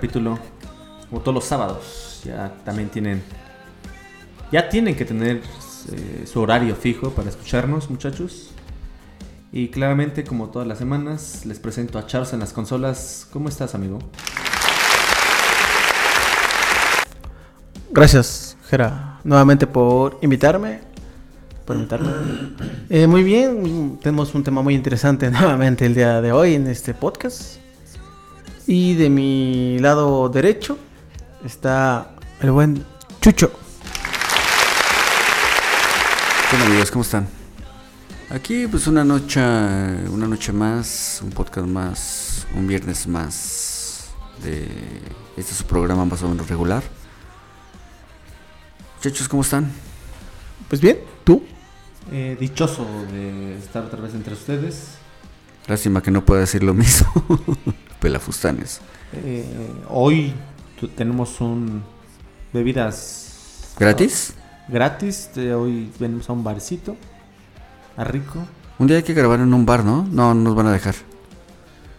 capítulo, como todos los sábados. Ya también tienen, ya tienen que tener eh, su horario fijo para escucharnos, muchachos. Y claramente, como todas las semanas, les presento a Charles en las consolas. ¿Cómo estás, amigo? Gracias, Jera, nuevamente por invitarme. Por invitarme. Eh, muy bien, tenemos un tema muy interesante nuevamente el día de hoy en este podcast. Y de mi lado derecho está el buen Chucho. Hola amigos, ¿cómo están? Aquí pues una noche, una noche más, un podcast más, un viernes más de este es su programa más o menos regular. Muchachos, ¿cómo están? Pues bien, ¿tú? Eh, dichoso de estar otra vez entre ustedes. Lástima que no pueda decir lo mismo. Pelafustanes. Eh, hoy tenemos un bebidas ¿Gratis? gratis. De hoy venimos a un barcito, a rico. Un día hay que grabar en un bar, ¿no? No, no nos van a dejar.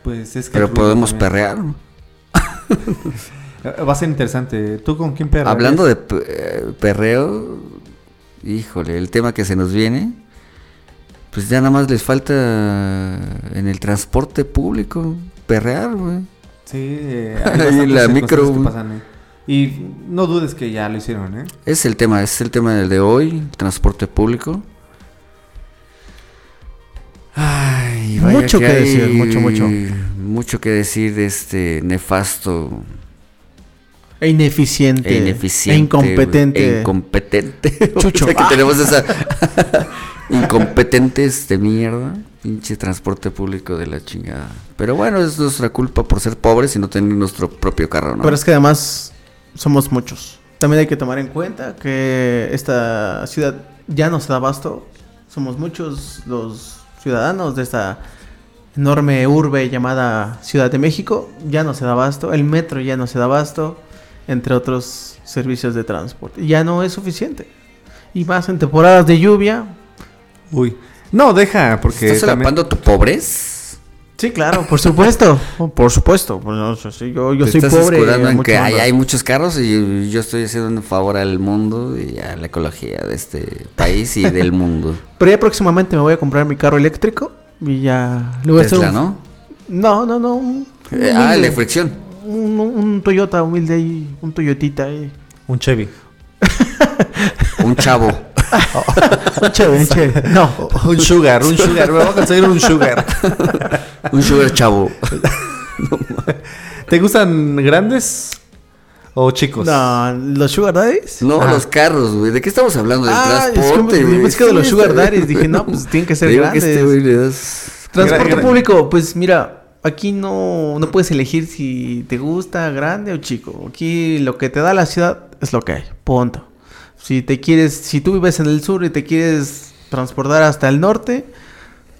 Pues es que Pero podemos también- perrear. Va a ser interesante. ¿Tú con quién perrearías? Hablando de eh, perreo, híjole, el tema que se nos viene, pues ya nada más les falta en el transporte público perrear, güey. Sí, eh, Ahí hay la micro. que pasan, eh. Y no dudes que ya lo hicieron, ¿eh? Es el tema, es el tema del de hoy, el transporte público. Ay, vaya Mucho que hay decir, mucho, mucho. Mucho que decir de este nefasto E ineficiente. e ineficiente. E incompetente. e incompetente. Chucho. O sea que tenemos esa. incompetentes de mierda. Pinche transporte público de la chingada. Pero bueno, es nuestra culpa por ser pobres y no tener nuestro propio carro, ¿no? Pero es que además somos muchos. También hay que tomar en cuenta que esta ciudad ya no se da abasto. Somos muchos los ciudadanos de esta enorme urbe llamada Ciudad de México. Ya no se da abasto. El metro ya no se da abasto. Entre otros servicios de transporte. Ya no es suficiente. Y más en temporadas de lluvia. Uy. No, deja, porque ¿Estás también... solapando tu pobrez? Sí, claro, por supuesto. por supuesto. Pues, no, sí, yo yo Te soy estás pobre. escudando en mucho que hay, hay muchos carros y yo estoy haciendo un favor al mundo y a la ecología de este país y del mundo. Pero ya próximamente me voy a comprar mi carro eléctrico. Y ya. le voy a hacer Tesla, un- ¿no? No, no, no. un- Eh, ah, de fricción. un, un Toyota humilde ahí. Un Toyotita ahí. Un Chevy. Un chavo. Un chévere, un chévere. No. Un Sugar, un Sugar. Me voy a conseguir un Sugar. Un sugar chavo. ¿Te gustan grandes o chicos? No, los Sugar Daddies. No, Ah. los carros, güey. ¿De qué estamos hablando? Del Ah, es que transporte, me- güey. es que de los Sugar Daddies dije, no, pues tienen que ser que grandes. este güey le das... Transporte público, pues mira, aquí no, no puedes elegir si te gusta grande o chico. Aquí lo que te da la ciudad es lo que hay, punto. Si te quieres, si tú vives en el sur y te quieres transportar hasta el norte,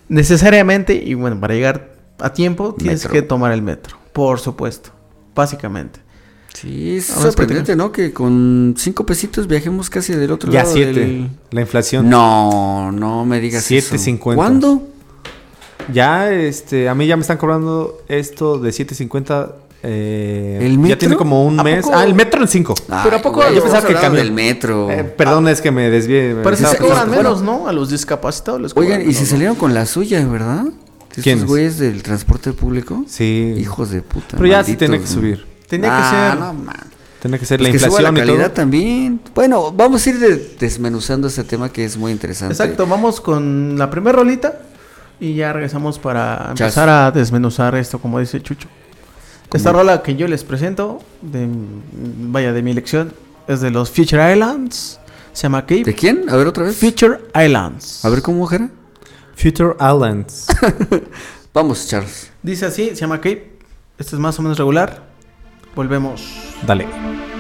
necesariamente, y bueno, para llegar a tiempo, tienes Metro. que tomar el metro, por supuesto, básicamente. Sí, es Vamos sorprendente, ¿no? Que con cinco pesitos viajemos casi del otro Ya lado siete. del- La inflación. No, no me digas eso. 7.50. ¿Cuándo? Ya, este, a mí ya me están cobrando esto de 7.50. Eh, ¿El Ya metro? tiene como un ¿A mes. poco? Ah, el metro en 5. Pero ¿a poco güey, yo pensaba que camión- del metro. Eh, perdón, es que me desvié. Parece estaba que cobran menos, ¿no? A los discapacitados les Oigan, y se salieron con la suya, ¿verdad? ¿Quiénes? güeyes del transporte público. Sí. Hijos de puta. Pero ya sí tenía que subir. Tenía que Ah, ser. no, man. Tiene que ser Pues la que suba inflación la y todo. calidad también. Bueno, vamos a ir de- desmenuzando este tema que es muy interesante. Exacto, vamos con la primera rolita y ya regresamos para Chas. empezar a desmenuzar esto, como dice Chucho. Esta rola que yo les presento, de, vaya, de mi elección, es de los Future Islands. Se llama Cape. ¿De quién? A ver otra vez. Future Islands. A ver cómo, Jera. Future Islands. Vamos, Charles. Dice así, se llama Cape. Este es más o menos regular. Volvemos. Dale.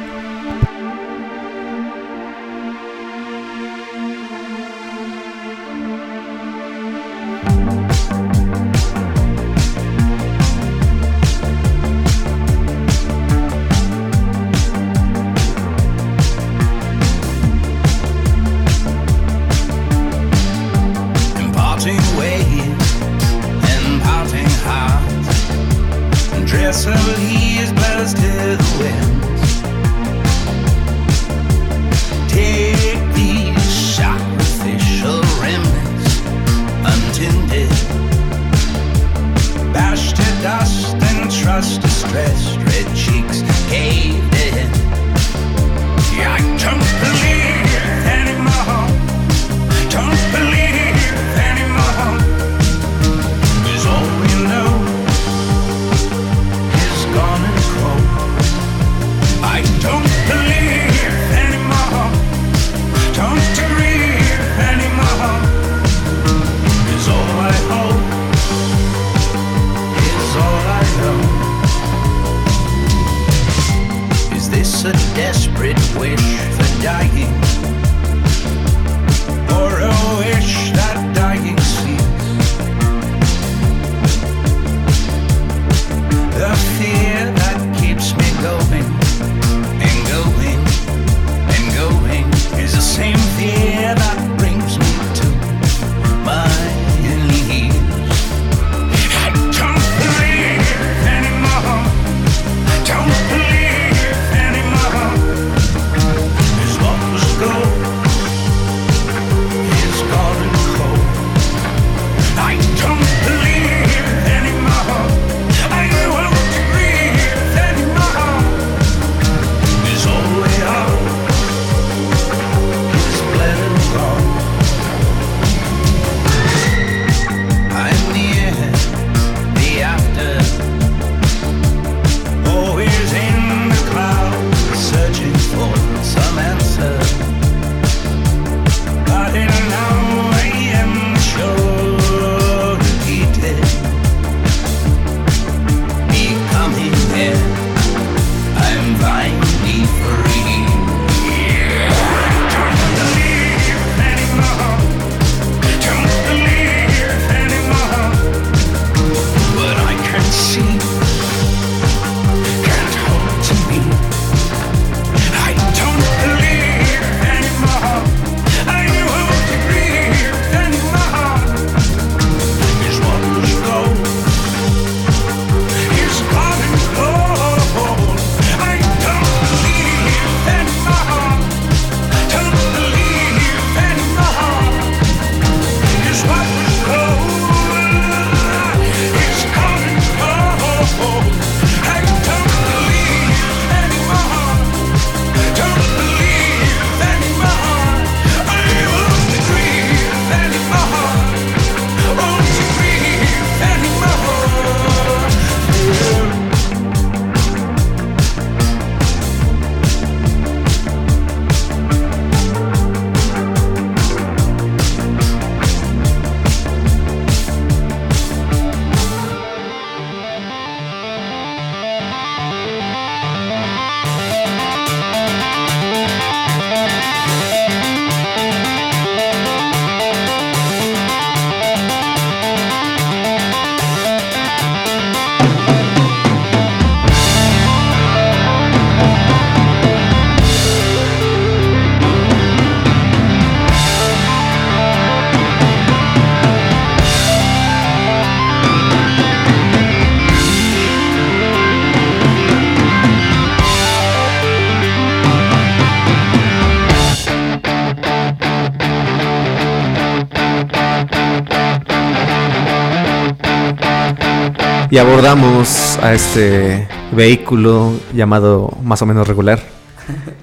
Y abordamos a este vehículo llamado más o menos regular.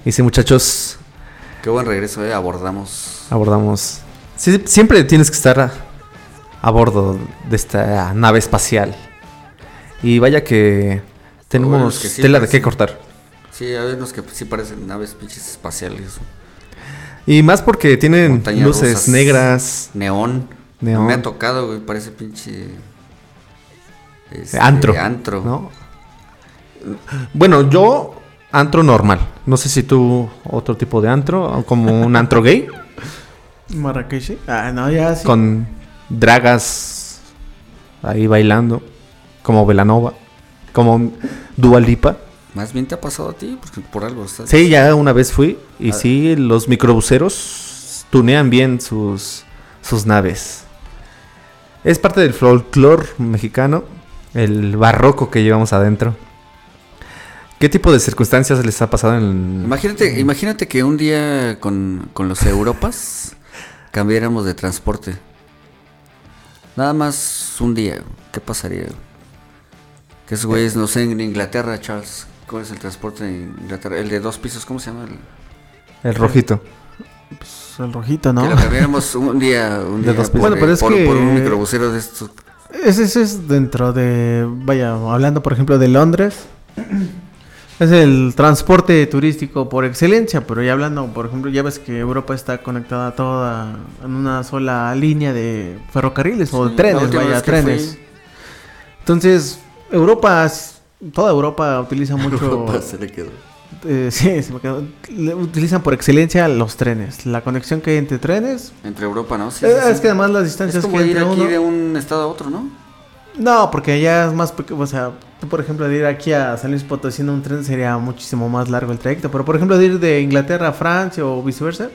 Y sí, muchachos, Qué buen regreso, eh. Abordamos. abordamos. Sí, siempre tienes que estar a, a bordo de esta nave espacial. Y vaya que tenemos que sí, tela de qué cortar. Sí, hay unos que sí parecen naves pinches espaciales. Y más porque tienen Montañas luces negras. Neón. Neón. Me ha tocado, güey. Parece pinche. Este, antro. Antro. ¿no? Bueno, yo antro normal. No sé si tú otro tipo de antro, como un antro gay, Marrakech. Ah, no, ya sí. con dragas ahí bailando, como Velanova, como Dua Lipa. Más bien te ha pasado a ti, porque por algo estás. Sí, ya una vez fui y Ah. sí, los microbuseros tunean bien sus, sus naves. Es parte del folclore mexicano el barroco que llevamos adentro. ¿Qué tipo de circunstancias les ha pasado en... Imagínate, imagínate que un día con, con los Europas cambiáramos de transporte. Nada más un día. ¿Qué pasaría? Que esos güeyes, no sé, en Inglaterra, Charles. ¿Cuál es el transporte en Inglaterra? El de dos pisos, ¿cómo se llama? El- El rojito. Pues, el rojito, ¿no? Que lo cambiáramos un día, un De día dos pisos. por, Bueno, pero es por- que- por un microbusero de estos. Ese, ese es dentro de, vaya, hablando por ejemplo de Londres, es el transporte turístico por excelencia, pero ya hablando, por ejemplo, ya ves que Europa está conectada toda en una sola línea de ferrocarriles o de trenes, vaya, trenes. Entonces, Europa, toda Europa utiliza mucho... Europa se le quedó. Eh, sí, se me quedó. Le- utilizan por excelencia los trenes, la conexión que hay entre trenes. Entre Europa, ¿no? Sí, Eh, sí, sí. Es que además las Es distancias como que ir entre aquí uno... de un estado a otro, ¿no? No, porque allá es más pequeño, o sea, tú por ejemplo de ir aquí a San Luis Potosí en un tren sería muchísimo más largo el trayecto, pero por ejemplo de ir de Inglaterra a Francia o viceversa,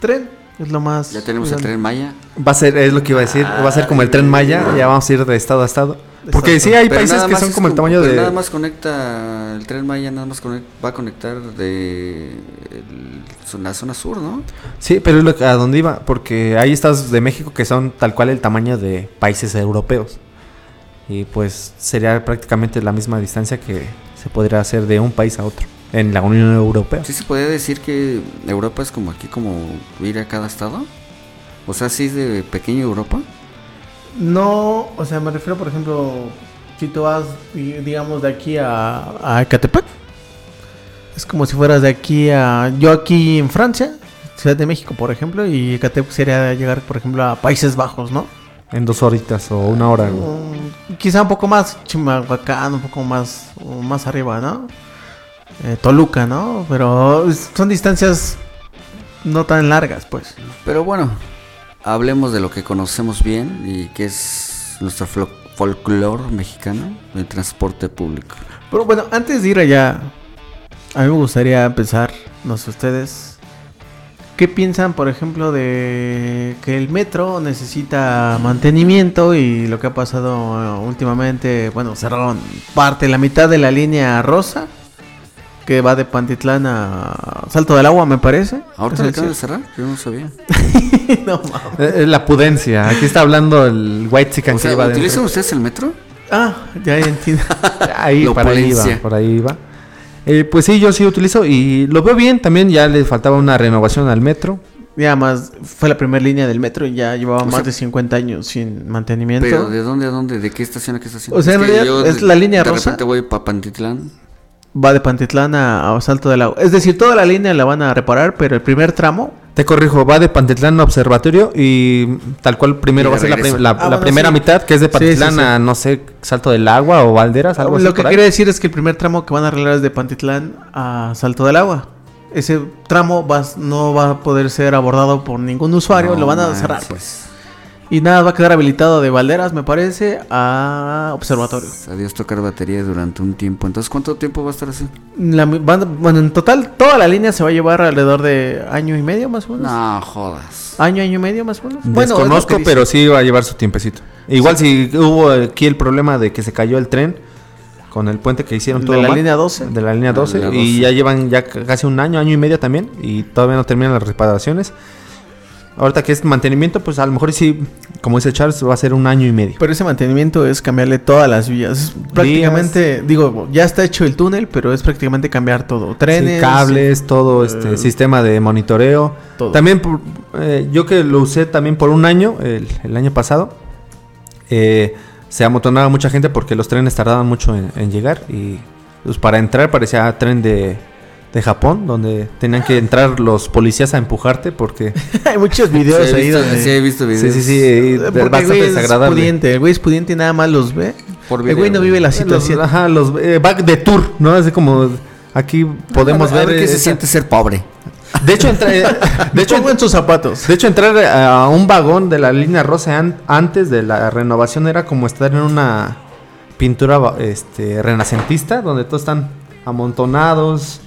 tren es lo más... Ya tenemos el tren Maya. Va a ser, es lo que iba a decir, va a ser como el tren Maya, ya vamos a ir de estado a estado. Porque Exacto. sí hay Pero países que son como el tamaño pero de... Nada más conecta, el tren Maya nada más va a conectar de el- la zona sur, ¿no? Sí, pero es lo que- a dónde iba, porque hay estados de México que son tal cual el tamaño de países europeos. Y pues sería prácticamente la misma distancia que se podría hacer de un país a otro en la Unión Europea. Sí se podría decir que Europa es como aquí, como ir a cada estado. O sea, sí es de pequeña Europa. No, o sea, me refiero por ejemplo, si tú vas, di- digamos, de aquí a, a Ecatepec, es como si fueras de aquí a... Yo aquí en Francia, Ciudad de México, por ejemplo, y Ecatepec sería llegar, por ejemplo, a Países Bajos, ¿no? En dos horitas o una hora. güey. Mm, quizá un poco más Chimalhuacán, un poco más, más arriba, ¿no? Eh, Toluca, ¿no? Pero son distancias no tan largas, pues. Pero bueno, hablemos de lo que conocemos bien y que es nuestro folclore mexicano, el transporte público. Pero bueno, antes de ir allá, a mí me gustaría empezar, no sé ustedes, ¿qué piensan, por ejemplo, de que el metro necesita mantenimiento y lo que ha pasado últimamente? Bueno, cerraron parte, la mitad de la línea rosa, que va de Pantitlán a Salto del Agua, me parece. ¿Ahorita ¿Es le acaban de cerrar? Yo no sabía. no mames. La pudencia. Aquí está hablando el White Chicken O que sea, iba ¿utilizan dentro. ustedes el metro? Ah, ya entiendo. Ahí, por ahí iba, opulencia. por ahí iba. Eh, pues sí, yo sí utilizo y lo veo bien. También ya le faltaba una renovación al metro. Ya más, fue la primera línea del metro y ya llevaba O más sea, de 50 años sin mantenimiento. ¿Pero de dónde a dónde? ¿De qué estación a qué estación? O sea, en que realidad yo es de- la línea de rosa. repente voy para Pantitlán. Va de Pantitlán a, a Salto del Agua. Es decir, toda la línea la van a reparar, pero el primer tramo. Te corrijo, va de Pantitlán a Observatorio y tal cual primero va a ser la, regreso. prim- la- Ah, la bueno, primera sí. mitad, que es de Sí, sí, Pantitlán sí. a, no sé, Salto del Agua o Valderas, algo así. Lo que quiere decir es que el primer tramo que van a arreglar es de Pantitlán a Salto del Agua. Ese tramo va, no va a poder ser abordado por ningún usuario, No lo van a cerrar. Pues. Y nada, va a quedar habilitado de Valderas, me parece, a Observatorio. Adiós tocar batería durante un tiempo. Entonces, ¿cuánto tiempo va a estar así? La van- bueno, en total, toda la línea se va a llevar alrededor de año y medio más o menos. No, jodas. Año, año y medio más o menos. lo Desconozco, pero sí va a llevar su tiempecito. Igual si hubo aquí el problema de que se cayó el tren con el puente que hicieron De todo la mal, línea 12. de la línea De la 12 12. y ya llevan ya casi un año, año y medio también y todavía no terminan las reparaciones. Ahorita que es mantenimiento, pues a lo mejor sí, como dice Charles, va a ser un año y medio. Pero ese mantenimiento es cambiarle todas las vías. Prácticamente, digo, ya está hecho el túnel, pero es prácticamente cambiar todo. Trenes, Sí, cables, todo este eh, sistema de monitoreo. todo. También por- eh, yo que lo usé también por un año, el, el año pasado, eh, se amotonaba mucha gente porque los trenes tardaban mucho en, en llegar y pues, para entrar parecía tren de, de Japón, donde tenían que entrar los policías a empujarte porque Hay muchos videos Sí, he ahí visto, donde... sí, he visto videos. sí, sí, sí, Eh, Porque el bastante güey es desagradable. pudiente, el güey es pudiente y nada más los ve. Por el güey video. no vive la Los, situación. ajá, los eh, back de tour, ¿no? Así como aquí podemos A ver, ver. qué se siente ser pobre. De hecho, entra- eh, de hecho, en sus zapatos. De hecho, entrar a un vagón de la línea rosa an- antes de la renovación era como estar en una pintura este, renacentista, donde todos están amontonados.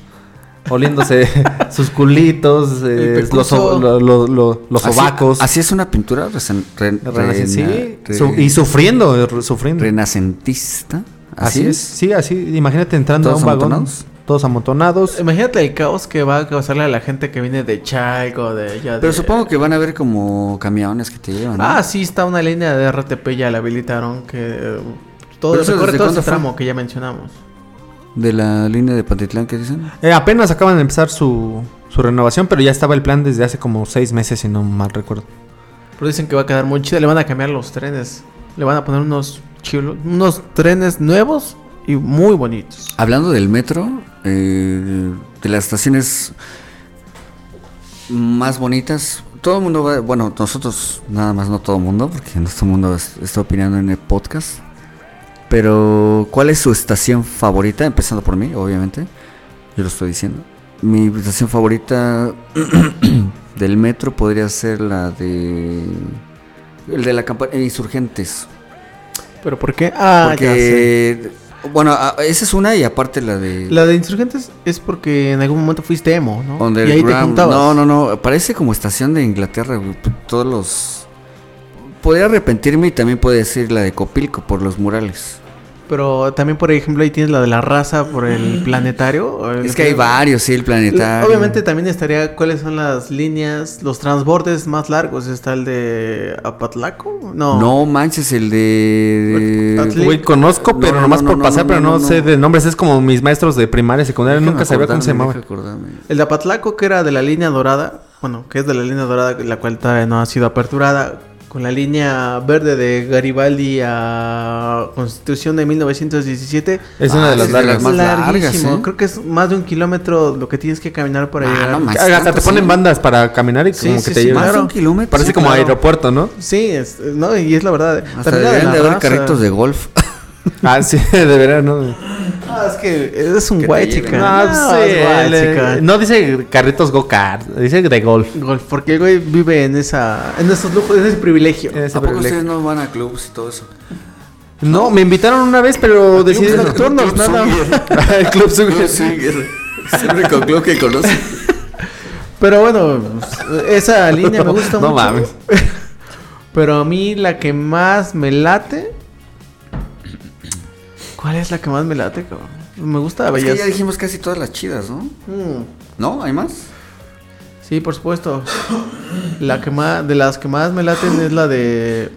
Oliéndose sus culitos, eh, los, lo- lo- lo- los Así- sobacos. Así es una pintura resen- re- Renace- sí, rena- re- su- y sufriendo, eh, sufriendo. renacentista. Así, es, sí, así. Imagínate entrando a ¿Todos un vagón. Todos amontonados. Imagínate el caos que va a causarle a la gente que viene de Chalco, de allá Pero de- supongo que van a haber como camiones que te llevan. ¿no? Ah, sí, está una línea de RTP, ya la habilitaron, que eh, todo, ¿Pero eso recorre todo ese fue? tramo que ya mencionamos. De la línea de Pantitlán que dicen. Eh, apenas acaban de empezar su, su renovación, pero ya estaba el plan desde hace como seis meses, si no mal recuerdo. Pero dicen que va a quedar muy chido, le van a cambiar los trenes. Le van a poner unos chilos, unos trenes nuevos y muy bonitos. Hablando del metro, eh, de las estaciones más bonitas, todo el mundo va, bueno, nosotros nada más, no todo el mundo, porque no todo el mundo es- está opinando en el podcast. Pero, ¿cuál es su estación favorita? Empezando por mí, obviamente. Yo lo estoy diciendo. Mi estación favorita del metro podría ser la de... El de la campaña Insurgentes. ¿Pero por qué? Ah, ya sé. Porque, bueno, esa es una y aparte la de... La de insurgentes es porque en algún momento fuiste emo, ¿no? Y ahí te juntabas. No, no, no. Parece como estación de Inglaterra, güey. Todos los. Podría arrepentirme y también puede decir la de Copilco por los murales. Pero también, por ejemplo, ahí tienes la de la raza por el planetario. el- Es que hay varios, sí, el planetario. Obviamente también estaría cuáles son las líneas, los transbordes más largos. Está el de Apatlaco. No. No manches, el de. Güey, conozco, No, pero no, nomás no, por no, pasar, no, pero no, no, sé de nombres. Es como mis maestros de primaria, secundaria. Déjame Nunca sabía cómo se llamaba. El de Apatlaco, que era de la línea dorada. Bueno, que es de la línea dorada, la cual todavía no ha sido aperturada. Con la línea verde de Garibaldi a Constitución de 1917. Es una de Ah, las sí, de las largas. más largas, larguísimo. ¿eh? Creo que es más de un kilómetro lo que tienes que caminar para Ah, llegar. no más. Hasta tanto, te ponen sí. bandas para caminar y Sí, como sí, que te sí, llevan. Más de claro. un kilómetro. Parece Sí, como claro. aeropuerto, ¿no? Sí, es- no, y es la verdad. Hasta deberían de haber carritos de golf. Ah, sí, de verdad, ¿no? Ah, es que es un guay lleven. chica. No, sí, es el, eh, guay chica. no dice carritos go-kart, dice de golf. Golf, porque el güey vive en esa, en esos lujos, en ese privilegio. Ese ¿A poco privilegio. ustedes no van a clubs y todo eso? No, me invitaron una vez, pero decidí no. nocturnos, Club nada. El club Swinger. Es el único club que conoce. Pero bueno, esa línea me gusta No mucho. mames. Pero a mí la que más me late. ¿Cuál es la que más me late, cabrón? Me gusta Es que ya dijimos casi todas las chidas, ¿no? Mm, ¿No? ¿Hay más? Sí, por supuesto. La que más, de las que más me laten es la de.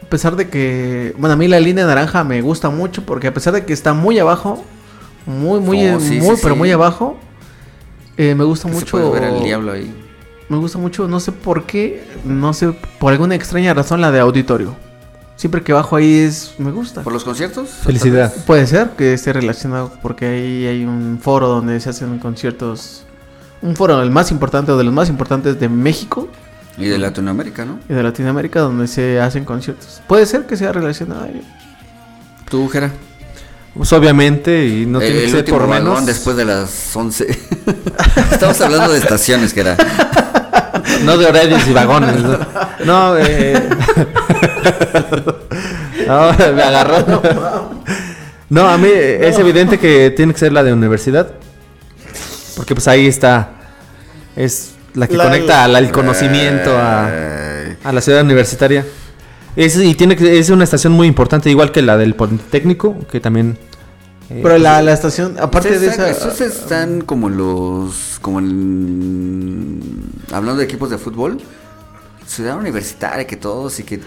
A pesar de que. Bueno, a mí la línea naranja me gusta mucho porque a pesar de que está muy abajo, muy, muy, Oh, sí, muy, sí, pero sí. muy abajo, eh, me gusta Que se mucho. puede ver el diablo ahí. Me gusta mucho, no sé por qué, no sé, por alguna extraña razón la de auditorio. Siempre que bajo ahí es, me gusta. ¿Por los conciertos? Felicidad. Puede ser que esté relacionado porque ahí hay un foro donde se hacen conciertos. Un foro, el más importante o de los más importantes de México Y de Latinoamérica, ¿no? y de Latinoamérica donde se hacen conciertos. Puede ser que sea relacionado ahí. Tú, Jera. Pues obviamente, y no el tiene que el ser último por vagón menos. después de las 11. Estamos hablando de estaciones, Jera. No de horarios y vagones. No, no eh... no, me agarró. No, a mí es evidente que tiene que ser la de universidad. Porque pues ahí está. Es la que La- conecta al, al conocimiento a, la ciudad universitaria. Es, y tiene que, es una estación muy importante, igual que la del Politécnico, que también... eh, Pero la, la estación, aparte de Ustedes esa... están- ustedes están como los. Como en. Hablando de equipos de fútbol. Ciudad universitaria, que todos y que.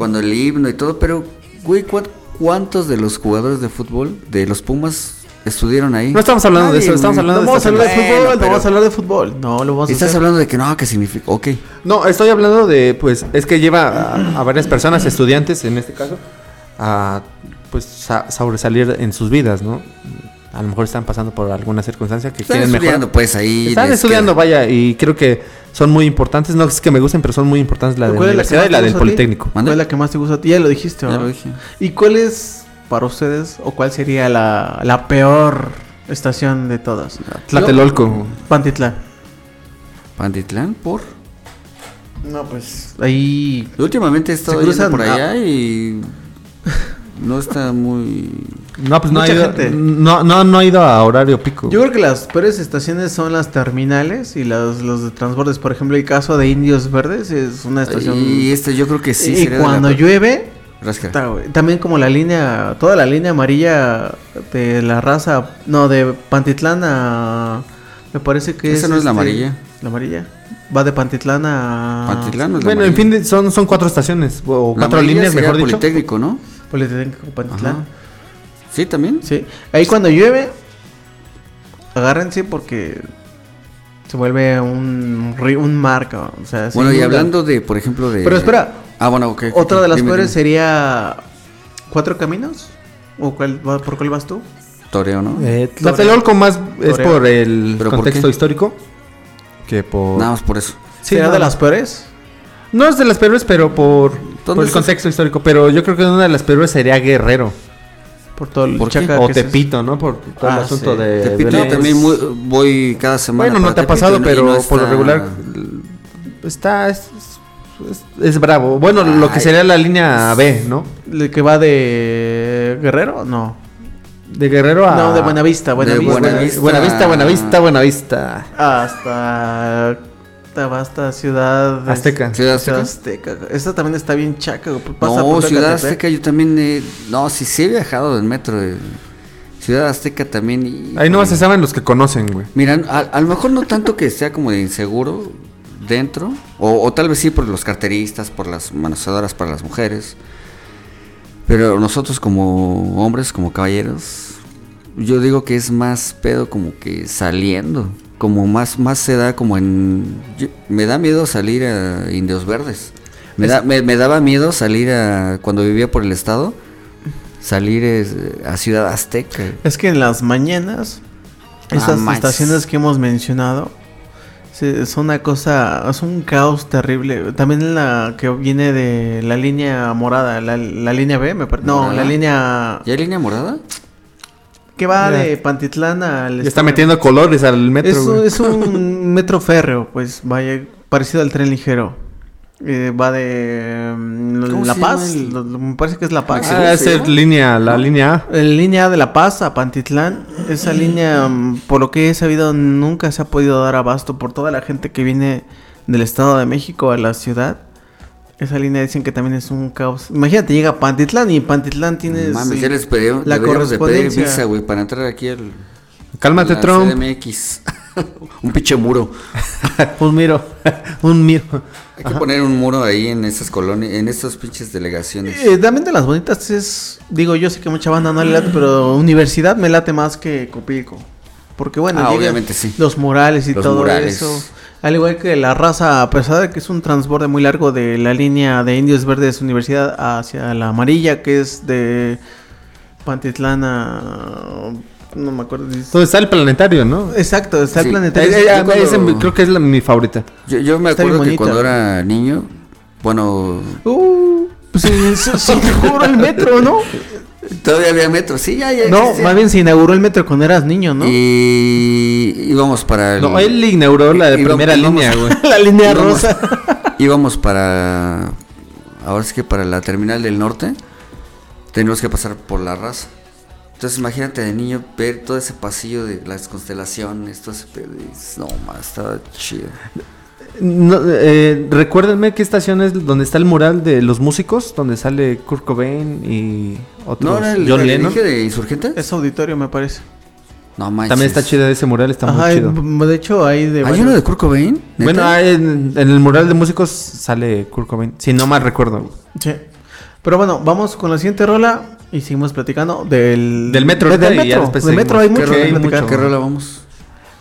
Cuando el himno y todo, pero. Güey, ¿cuán- ¿cuántos de los jugadores de fútbol de los Pumas estuvieron ahí? No estamos hablando de eso, estamos hablando No de vamos a hablar de Bueno, fútbol, no vamos a hablar de fútbol. No, lo vamos a Estás hacer. hablando de que no, que significa. Ok. No, estoy hablando de, pues, es que lleva a, a varias personas, estudiantes en este caso, a, pues, sa- sobresalir en sus vidas, ¿no? A lo mejor están pasando por alguna circunstancia que Están quieren estudiando, mejorar. pues ahí. Están estudiando, queda. vaya, y creo que son muy importantes. No es que me gusten, pero son muy importantes la de la ¿Cuál es la que universidad y la del? Politécnico. ¿Cuál es la que más te gusta a ti? Ya lo dijiste, Ya ¿no? lo dije. ¿Y cuál es para ustedes o cuál sería la, la peor estación de todas? Tlatelolco. Pantitlán. Pantitlán, por. No, pues ahí Últimamente he estado Se cruzan yendo por a- allá y. no está muy... No, pues no ha, Mucha ido, gente. no, no, no ha ido a horario pico. Yo creo que las peores estaciones son las terminales y las, los de transportes. Por ejemplo, el caso de Indios Verdes es una estación. Y este yo creo que sí. y sería de la cuando llueve. También como la línea, toda la línea amarilla de la raza, no, de Pantitlán a... Me parece que Esa es... no es la este, amarilla. La amarilla. Va de Pantitlán a... Pantitlán no es la Bueno, en fin, son, son cuatro estaciones. O La cuatro líneas, sería mejor dicho. Politécnico, ¿no? Politécnico Pantitlán. Ajá. Sí, también. Sí. Ahí cuando llueve, agárrense porque se vuelve un, un mar, cabrón. O sea, Bueno, y hablando de, por ejemplo, de... Pero espera, Ah, bueno, ok. otra de las peores sería... ¿Cuatro caminos? ¿O cuál, va- por cuál vas tú? Toreo, ¿no? Eh, Tlatelolco más es Toreo. por el ¿Pero por contexto qué? histórico que por... Nada más por eso. Sí, ¿Será nada de las peores? No es de las peores, pero por, por el es? contexto histórico. Pero yo creo que una de las peores sería Guerrero. Por todo el ¿Por chaca o que Tepito, ¿no? Por todo Ah, el asunto sí. de... Tepito Belén. también muy- voy cada semana. Bueno, no te ha pasado, no- pero por lo regular está... Es, es- es bravo. Bueno, lo que sería la línea B, ¿no? ¿El que va de Guerrero? No. De Guerrero a... No, de Buenavista, Buenavista. Buenavista. Buenavista, Buenavista, Buenavista. Hasta... Hasta Ciudad... Azteca. Ciudad Azteca. Azteca. Esta también está bien chaca. Pasa No, por Ciudad. Azteca yo también... eh, no, sí, sí he viajado en metro. eh. Ciudad Azteca también. y- Ahí no se saben los que conocen, güey. Mira, a, a lo mejor no tanto que sea como de inseguro dentro, o, o tal vez sí por los carteristas, por las manoseadoras para las mujeres, pero nosotros como hombres, como caballeros, yo digo que es más pedo como que saliendo, como más, más se da como en... yo- me da miedo salir a Indios Verdes, me, da- me, me daba miedo salir a... cuando vivía por el estado, salir es, a Ciudad Azteca. Es que en las mañanas, Ah, esas estaciones que hemos mencionado, son una cosa, es un caos terrible. También la que viene de la línea morada, la, la línea B, me parece. No, la línea ¿Ya hay línea morada? Que va de Pantitlán al... Ya está metiendo colores al metro, Es, un- güey. es un metro férreo, pues, vaya, parecido al tren ligero. Eh, va de mm, ¿Cómo La Paz, el- lo- lo- me parece que es La Paz. Ah, ¿se esa es línea, la línea A. En línea de La Paz a Pantitlán, esa línea, mm, por lo que he sabido, nunca se ha podido dar abasto por toda la gente que viene del Estado de México a la ciudad. Esa línea dicen que también es un caos. Imagínate, llega a Pantitlán y Pantitlán tiene Mames, ya les pedimos, la deberíamos de pedir correspondencia. visa, güey, para entrar aquí al Cálmate, la Trump. CDMX. un pinche muro. un miro. un miro. Hay que poner un muro ahí en esas colonias, en estas pinches delegaciones. Eh, también de las bonitas es, digo, yo sé que mucha banda no le late, pero universidad me late más que Copilco. Porque bueno, Ah, obviamente sí. los murales y Los todo murales. eso. Al igual que la raza, a pesar de que es un transborde muy largo de la línea de Indios Verdes Universidad hacia la amarilla, que es de Pantitlán a... No me acuerdo. si es- Donde está el planetario, ¿no? Exacto, está Sí. el planetario. Eh, eh, cuando- ese creo que es la- mi favorita. Yo, yo me Está acuerdo que cuando era niño, bueno, Uh, pues se, se- se el metro, ¿no? Todavía había metro, sí, ya, ya. No, más bien se inauguró el metro cuando eras niño, ¿no? Y íbamos para el... No, él inauguró la Íbamos- primera íbamos- línea, güey. la línea íbamos- rosa. íbamos para... Ahora sí que para la terminal del norte, teníamos que pasar por la raza. Entonces imagínate de niño ver todo ese pasillo de las constelaciones, todo ese No, más estaba chido. No, eh, recuérdenme qué estación es donde está el mural de los músicos, donde sale Kurt Cobain y otros. ¿No era el John Lennon. de Insurgentes? Es auditorio, me parece. No manches. También está chido ese mural, está Ajá, muy chido. de hecho hay de ¿Hay uno de Kurt Cobain? Bueno, ah, en, en el mural de músicos sale Kurt Cobain, si no mal recuerdo. Sí. Pero bueno, vamos con la siguiente rola y seguimos platicando del... Del metro, de- del ya metro. Del metro hay mucho ¿Qué que hay platicar. mucho? ¿Qué rola vamos?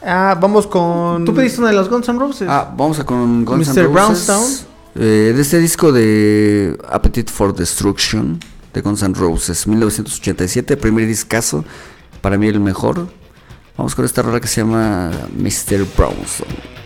Ah, vamos con... Tú pediste una de los Guns N' Roses. Ah, vamos a con Guns N' Mr. Roses. Brownstone. Eh, de este disco de Appetite for Destruction de Guns N' Roses, 1987, primer discazo, para mí el mejor. Vamos con esta rola que se llama Mr. Brownstone.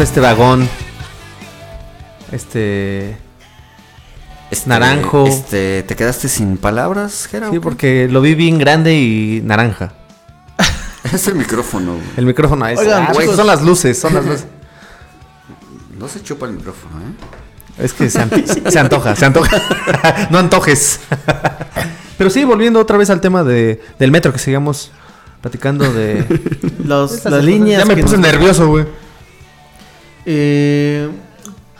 Este vagón. Este. Este, Naranjo. Este, ¿te quedaste sin palabras, Jera? Sí, porque lo vi bien grande y naranja. Es el micrófono. güey. El micrófono es. Oigan, Ah, güey, son las luces, son las luces. No se chupa el micrófono, ¿eh? Es que se, an- se antoja, se antoja. no antojes. Pero sí, volviendo otra vez al tema de, del metro que sigamos platicando de. Los, las líneas. Ya me puse nos- nervioso, güey. Eh,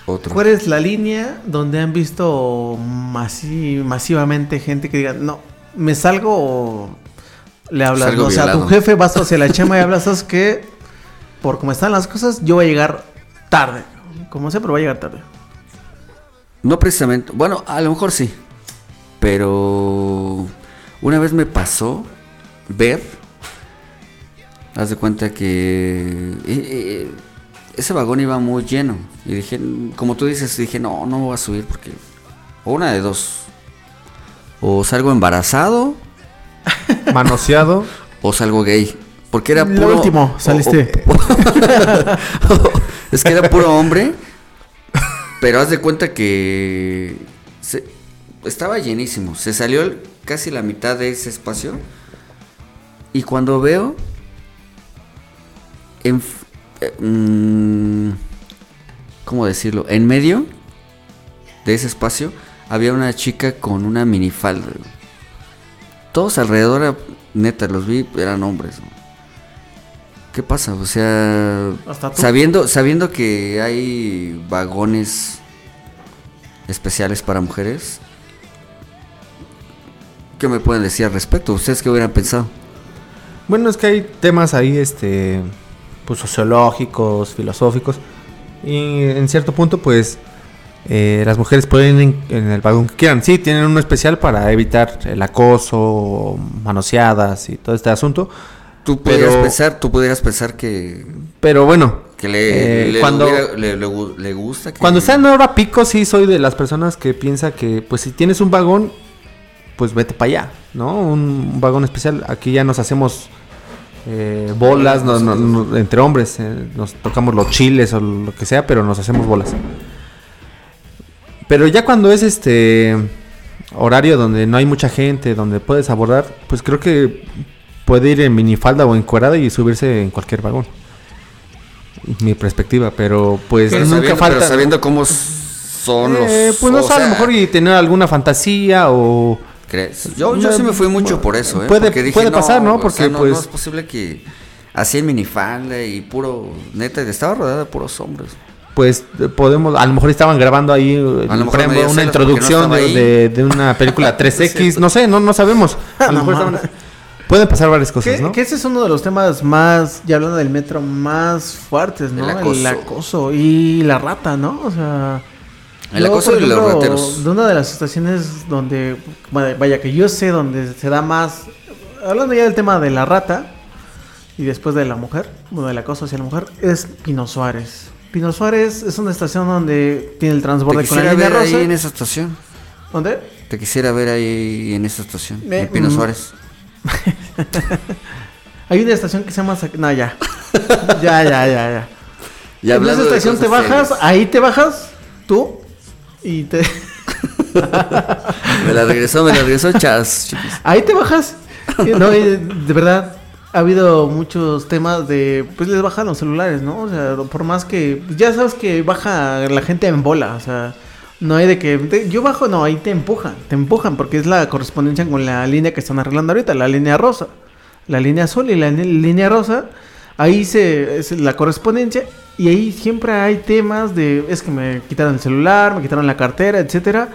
Otro. ¿Cuál es la línea donde han visto masi- masivamente gente que diga, no, me salgo o le hablas? Salgo o sea, violado. tu jefe vas hacia la chema y hablas, ¿sabes que Por cómo están las cosas, yo voy a llegar tarde. Como sea, pero voy a llegar tarde. No precisamente. Bueno, a lo mejor sí. Pero una vez me pasó ver. Haz de cuenta que eh, eh, ese vagón iba muy lleno. Y dije, como tú dices, dije, no, no voy a subir porque. O una de dos. O salgo embarazado Manoseado. o salgo gay. Porque era Lo puro. último, o- saliste. o- es que era puro hombre. Pero haz de cuenta que. se- estaba llenísimo. Se salió el- casi la mitad de ese espacio. Y cuando veo. En, eh, mm, ¿Cómo decirlo? En medio de ese espacio había una chica con una minifalda. Todos alrededor, neta, los vi, eran hombres. ¿no? ¿Qué pasa? O sea, sabiendo, sabiendo que hay vagones especiales para mujeres, ¿qué me pueden decir al respecto? ¿Ustedes qué hubieran pensado? Bueno, es que hay temas ahí, este, pues sociológicos, filosóficos. Y en cierto punto, pues, eh, las mujeres pueden en, en el vagón que quieran. Sí, tienen uno especial para evitar el acoso, manoseadas y todo este asunto. Tú Pero- podrías pensar, tú pudieras pensar que, Pero bueno, que le, Eh, le, cuando- le- le gu- le gusta. Que, cuando está en hora pico, sí soy de las personas que piensa que, pues, si tienes un vagón, pues vete para allá, ¿no? Un, un vagón especial. Aquí ya nos hacemos eh, bolas no- no- no- entre hombres. eh, nos tocamos los chiles o lo que sea, pero nos hacemos bolas. Pero ya cuando es este horario donde no hay mucha gente, donde puedes abordar, pues creo que puede ir en minifalda o encuerada y subirse en cualquier vagón. Mi perspectiva, pero pues pero nunca sabiendo, falta. pero sabiendo cómo son los. Eh, pues no sé, a lo mejor y tener alguna fantasía o... ¿crees? Yo, yo sí me fui mucho por eso, ¿eh? Puede- dije, puede pasar, ¿no? o Porque, sea, no, pues- no es posible que así en minifalda y puro. Neta, estaba rodeada de puros hombres. Pues podemos, a lo mejor estaban grabando ahí eh, A lo mejor ejemplo, una celos porque no introducción de, de- de una película 3X, no sé, no, no sabemos. A lo mejor estaban- pueden pasar varias cosas, Que, ¿no? que ese es uno de los temas más, ya hablando del metro, más fuertes, ¿no? El acoso. El acoso y la rata, ¿no? O sea... Acoso por y los rateros. De una de las estaciones donde, vaya que yo sé donde se da más, hablando ya del tema de la rata y después de la mujer, bueno, del acoso hacia la mujer, es Pino Suárez. Pino Suárez es una estación donde tiene el Te transborde con la quisiera línea ver rosa. ahí en esa estación. ¿Dónde? Te quisiera ver ahí en esa estación. Eh, en Pino mm. Suárez. Hay una estación que se llama... No, ya. ya, ya, ya, ya. Y en esa de estación te bajas, ahí te bajas, tú, y te... Me la regresó, me la regresó Chas. chiquis. Ahí te bajas. No, de, verdad, ha habido muchos temas de. Pues les bajan los celulares, ¿no? O sea, por más que. Ya sabes que baja la gente en bola, o sea. No hay de que. yo bajo, no, ahí te empujan. Te empujan porque es la correspondencia con la línea que están arreglando ahorita, la línea rosa. La línea azul y la ni- línea rosa. Ahí se, es la correspondencia. Y ahí siempre hay temas de. Es que me quitaron el celular, me quitaron la cartera, etcétera.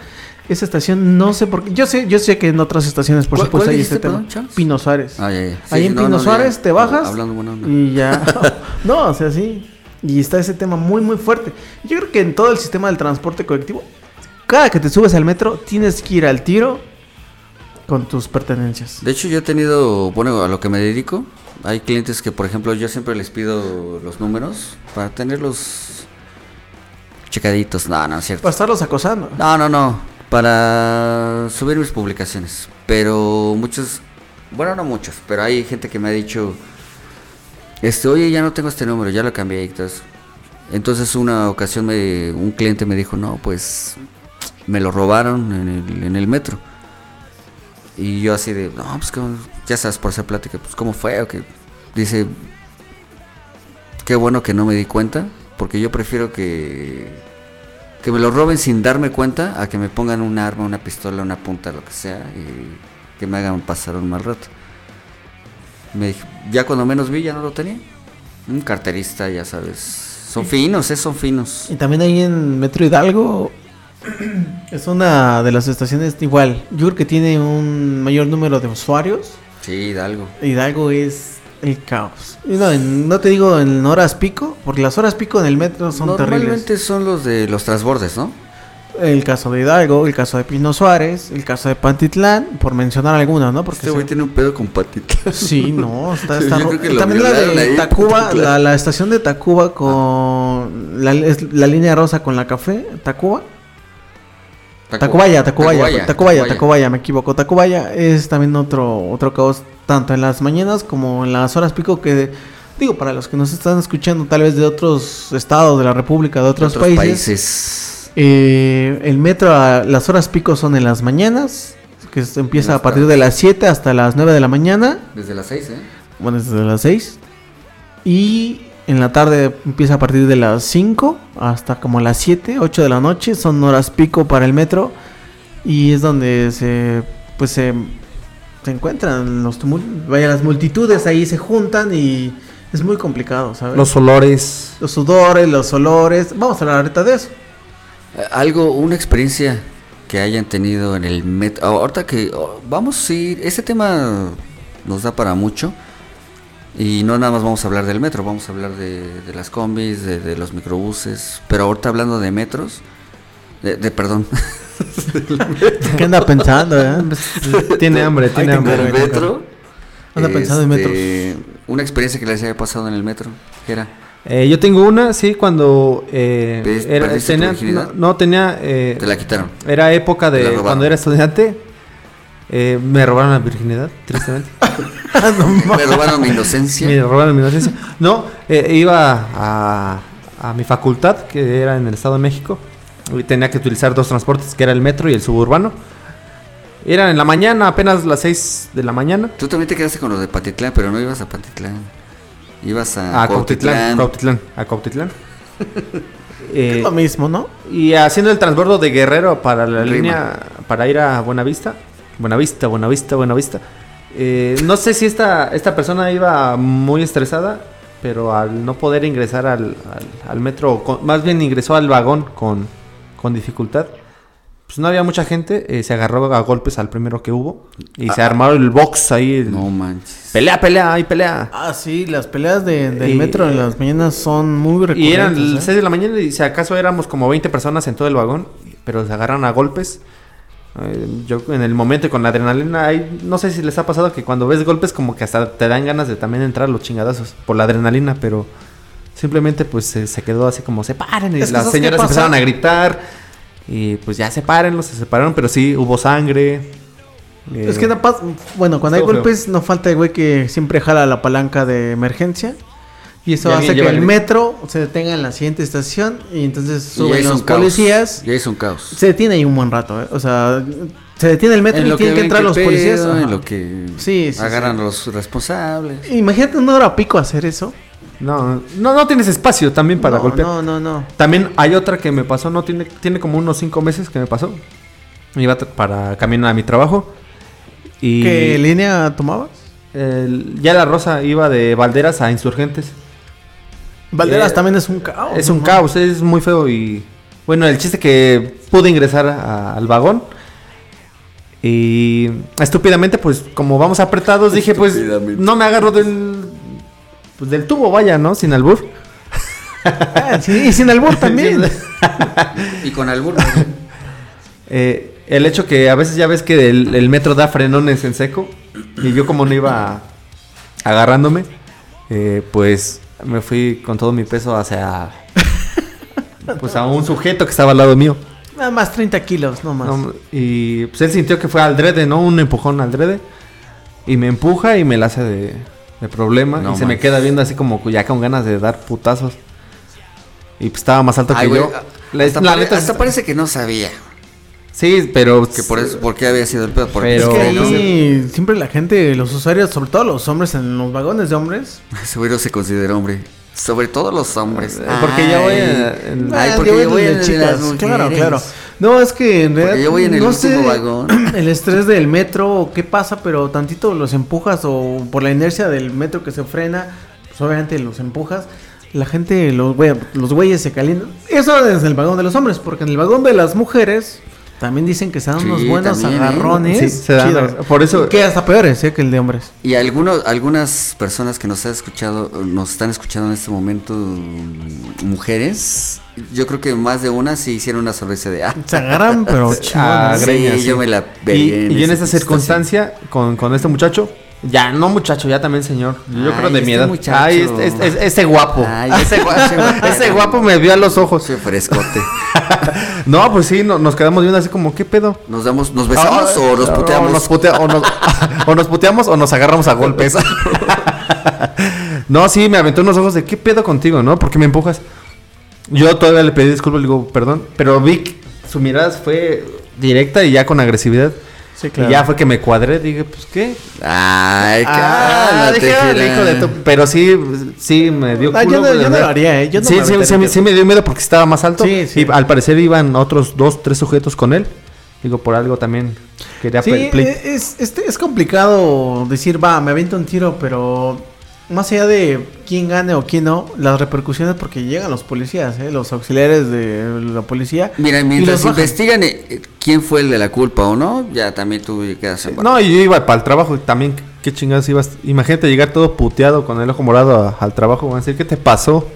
Esa estación no sé por qué. Yo sé, yo sé que en otras estaciones, por ¿Cuál- supuesto, hay este tema. perdón? Pino Suárez. Ah, ya, ya. Sí, Ahí en no, Pino no, Suárez ya. te bajas Hablando y ya. no, o sea, sí. Y está ese tema muy, muy fuerte. Yo creo que en todo el sistema del transporte colectivo, cada que te subes al metro, tienes que ir al tiro con tus pertenencias. De hecho, yo he tenido, bueno, a lo que me dedico, hay clientes que, por ejemplo, yo siempre les pido los números para tenerlos checaditos. No, no es cierto. Para estarlos acosando. No, no, no. Para subir mis publicaciones. Pero muchos, bueno, no muchos, pero hay gente que me ha dicho, este, oye, ya no tengo este número, ya lo cambié. eso". Entonces una ocasión me, un cliente me dijo, no, pues me lo robaron en el, en el metro. Y yo así de, no, pues ¿cómo? Ya sabes por esa plática, pues cómo fue o qué. Dice, qué bueno que no me di cuenta, porque yo prefiero que que me lo roben sin darme cuenta a que me pongan un arma, una pistola, una punta, lo que sea, y que me hagan pasar un mal rato. Me ya cuando menos vi, ya no lo tenía. Un carterista, ya sabes. Son finos, eh, son finos. Y también ahí en Metro Hidalgo es una de las estaciones igual. Yo creo que tiene un mayor número de usuarios. Sí, algo. Hidalgo es el caos. No, no te digo en horas pico, porque las horas pico en el metro son terribles. Normalmente son los de los transbordes, ¿no? El caso de Hidalgo, el caso de Pino Suárez, el caso de Pantitlán, por mencionar algunos, ¿no? Porque Este güey se- tiene un pedo con patita. Sí, no, está, está ro- También la de ahí, Tacuba, Pantitlán. la, la estación de Tacuba con la, es la línea rosa con la café, Tacuba. Tacubaya, Tacubaya, Tacubaya, Tacubaya, me equivoco. Tacubaya es también otro otro caos tanto en las mañanas como en las horas pico que digo para los que nos están escuchando tal vez de otros estados de la República, de otros, Otros países, países. eh, el metro a las horas pico son en las mañanas, que empieza a partir de las 7 hasta las 9 de la mañana. Desde las 6, ¿eh? Bueno, desde las 6. Y en la tarde empieza a partir de las 5 hasta como las 7, 8 de la noche. Son horas pico para el metro. Y es donde se, pues se, se encuentran los. Vaya, las multitudes ahí se juntan y Es muy complicado, ¿sabes? Los olores. Los sudores, los olores. Vamos a hablar ahorita de eso. Eh, Algo, una experiencia que hayan tenido en el metro. Ahorita que oh, vamos a ir, este tema nos da para mucho. Y no nada más vamos a hablar del metro, vamos a hablar de, de las combis, de, de los microbuses. Pero ahorita hablando de metros, de, de- perdón, ¿Qué anda pensando, eh? Tiene hambre, tiene hambre. encargo. metro. Anda pensando en este, Una experiencia que les haya pasado en el metro. ¿Qué era? Eh, yo tengo una, sí, cuando eh, no, no, tenía, eh, Te la quitaron. era época de cuando era estudiante, eh, me robaron la virginidad, tristemente. Me robaron mi inocencia. me robaron mi inocencia. No, eh, iba a, a mi facultad, que era en el Estado de México, y tenía que utilizar dos transportes, que era el metro y el suburbano. Era en la mañana, apenas las 6 de la mañana. Tú también te quedaste con lo de Patitlán, pero no ibas a Patitlán. Ibas a, A Cuautitlán, Cuautitlán. Cuautitlán, a Cuautitlán. Eh, Es lo mismo, ¿no? Y haciendo el transbordo de Guerrero para la Rima. línea, para ir a Buenavista. Buenavista, Buenavista, Buenavista. Eh, no sé si esta, esta persona iba muy estresada, pero al no poder ingresar al, al- al metro, con- más bien ingresó al vagón con, con dificultad. Pues no había mucha gente, eh, se agarró a golpes al primero que hubo y se armaron el box ahí. el- No manches. Pelea, pelea, hay pelea. Ah, sí, las peleas de- del Y- metro en las mañanas son muy recurrentes. Y eran las ¿eh? 6 de la mañana y si acaso éramos como 20 personas en todo el vagón, pero se agarran a golpes. Yo en el momento y con la adrenalina, hay, no sé si les ha pasado que cuando ves golpes como que hasta te dan ganas de también entrar los chingadazos por la adrenalina, pero simplemente pues se, se quedó así como separen y las ¿sabes qué señoras empezaron a gritar y pues ya sepárenlos, se separaron, pero sí hubo sangre. eh, Es que pasa. Bueno, cuando hay feo. golpes, no falta el güey que siempre jala la palanca de emergencia. Y eso Y hace que el el- metro se detenga en la siguiente estación. Y entonces Y suben hizo los un caos. policías. Ya hizo un caos. Se detiene ahí un buen rato, ¿eh? O sea, se detiene el metro y tienen que entrar los pedo, policías. En lo que Sí, sí, agarran a los responsables. Imagínate una hora pico hacer eso. no, no, no tienes espacio también para no, golpear. No, no, no. También hay otra que me pasó, no tiene, tiene como unos cinco meses que me pasó. Iba para caminar a mi trabajo. Y ¿Qué línea tomabas? el- ya la rosa iba de Valderas a Insurgentes. Valderas Eh, también es un caos. es un ¿no? caos, es muy feo y... Bueno, el chiste que pude ingresar a- al vagón. Y estúpidamente, pues como vamos apretados, dije, pues no me agarro del, pues, del tubo, vaya, ¿no? Sin albur. Ah, sí, y sin albur también. Y con albur. Eh, el hecho que a veces ya ves que el, el metro da frenones en seco y yo como no iba agarrándome, eh, pues me fui con todo mi peso hacia pues a un sujeto que estaba al lado mío. Nada más 30 kilos, no más. No, y pues él sintió que fue al drede, ¿no? Un empujón al drede. Y me empuja y me la hace de, de problema. No y se me queda viendo así como ya con ganas de dar putazos. Y pues estaba más alto Ay, que yo. La- hasta, la pare- neta hasta es- parece que no sabía. Sí, pero... Que por eso, ¿por qué había sido el pedo? Porque Es Pero- que ¿no? ahí siempre la gente, los usuarios, sobre todo los hombres en los vagones de hombres, no se considera hombre. Sobre todo los hombres. Porque yo voy en- Ay, porque yo yo voy en las chicas. Claro, claro. No, es que en Porque realidad yo voy en el no último sé vagón. el estrés del metro o qué pasa, pero tantito los empujas o por la inercia del metro que se frena, pues obviamente los empujas. La gente, los, güey- los güeyes se calientan. Eso es el vagón de los hombres, porque en el vagón de las mujeres también dicen que se dan Sí, unos buenos también, ¿eh? agarrones. Sí, se dan- chidos. por eso- Que hasta peores, ¿eh? Que el de hombres. Y algunos, algunas personas que nos han escuchado, nos están escuchando en este momento, mujeres, yo creo que más de una sí hicieron una sonrisa de ah. Se agarran, pero Ah. Sí, greñas, yo me la Y, veía y en esa esa circunstancia, con, con este muchacho, ya no muchacho, ya también señor, yo Ay, creo de mi este edad. muchacho. Ay, este, este- este- ese guapo. Ay, ese, ese guapo ese guapo me vio a los ojos. Soy frescote. No, pues sí, no- nos quedamos viendo así como, ¿qué pedo? ¿Nos damos, nos besamos Ah, o nos no, puteamos? O nos, putea- o nos- o nos puteamos o nos agarramos a golpes. no, sí, me aventó unos ojos de ¿qué pedo contigo, no? ¿Por qué me empujas? Yo todavía le pedí disculpas, le digo, perdón. Pero vi que su mirada fue directa y ya con agresividad. Sí, Y ya fue que me cuadré, dije, pues ¿qué? Ay, Ah, dije, "Ah, hijo de tu-". Pero sí, sí me dio Ah, yo no- yo no lo haría, ¿eh? Yo no sí, me sí, sí, sí me dio miedo porque estaba más alto. Sí, sí. Y al parecer iban otros dos, tres sujetos con él. Digo, por algo también quería Sí, es, es complicado decir, va, me aviento un tiro, pero más allá de quién gane o quién no, las repercusiones porque llegan los policías, ¿eh? los auxiliares de la policía. Mira, y mientras investigan eh, eh, quién fue el de la culpa o no, ya también tú quedas en No, y yo iba para el trabajo y también, qué chingados ibas. Imagínate llegar todo puteado con el ojo morado a- al trabajo. Van a decir, ¿qué te pasó?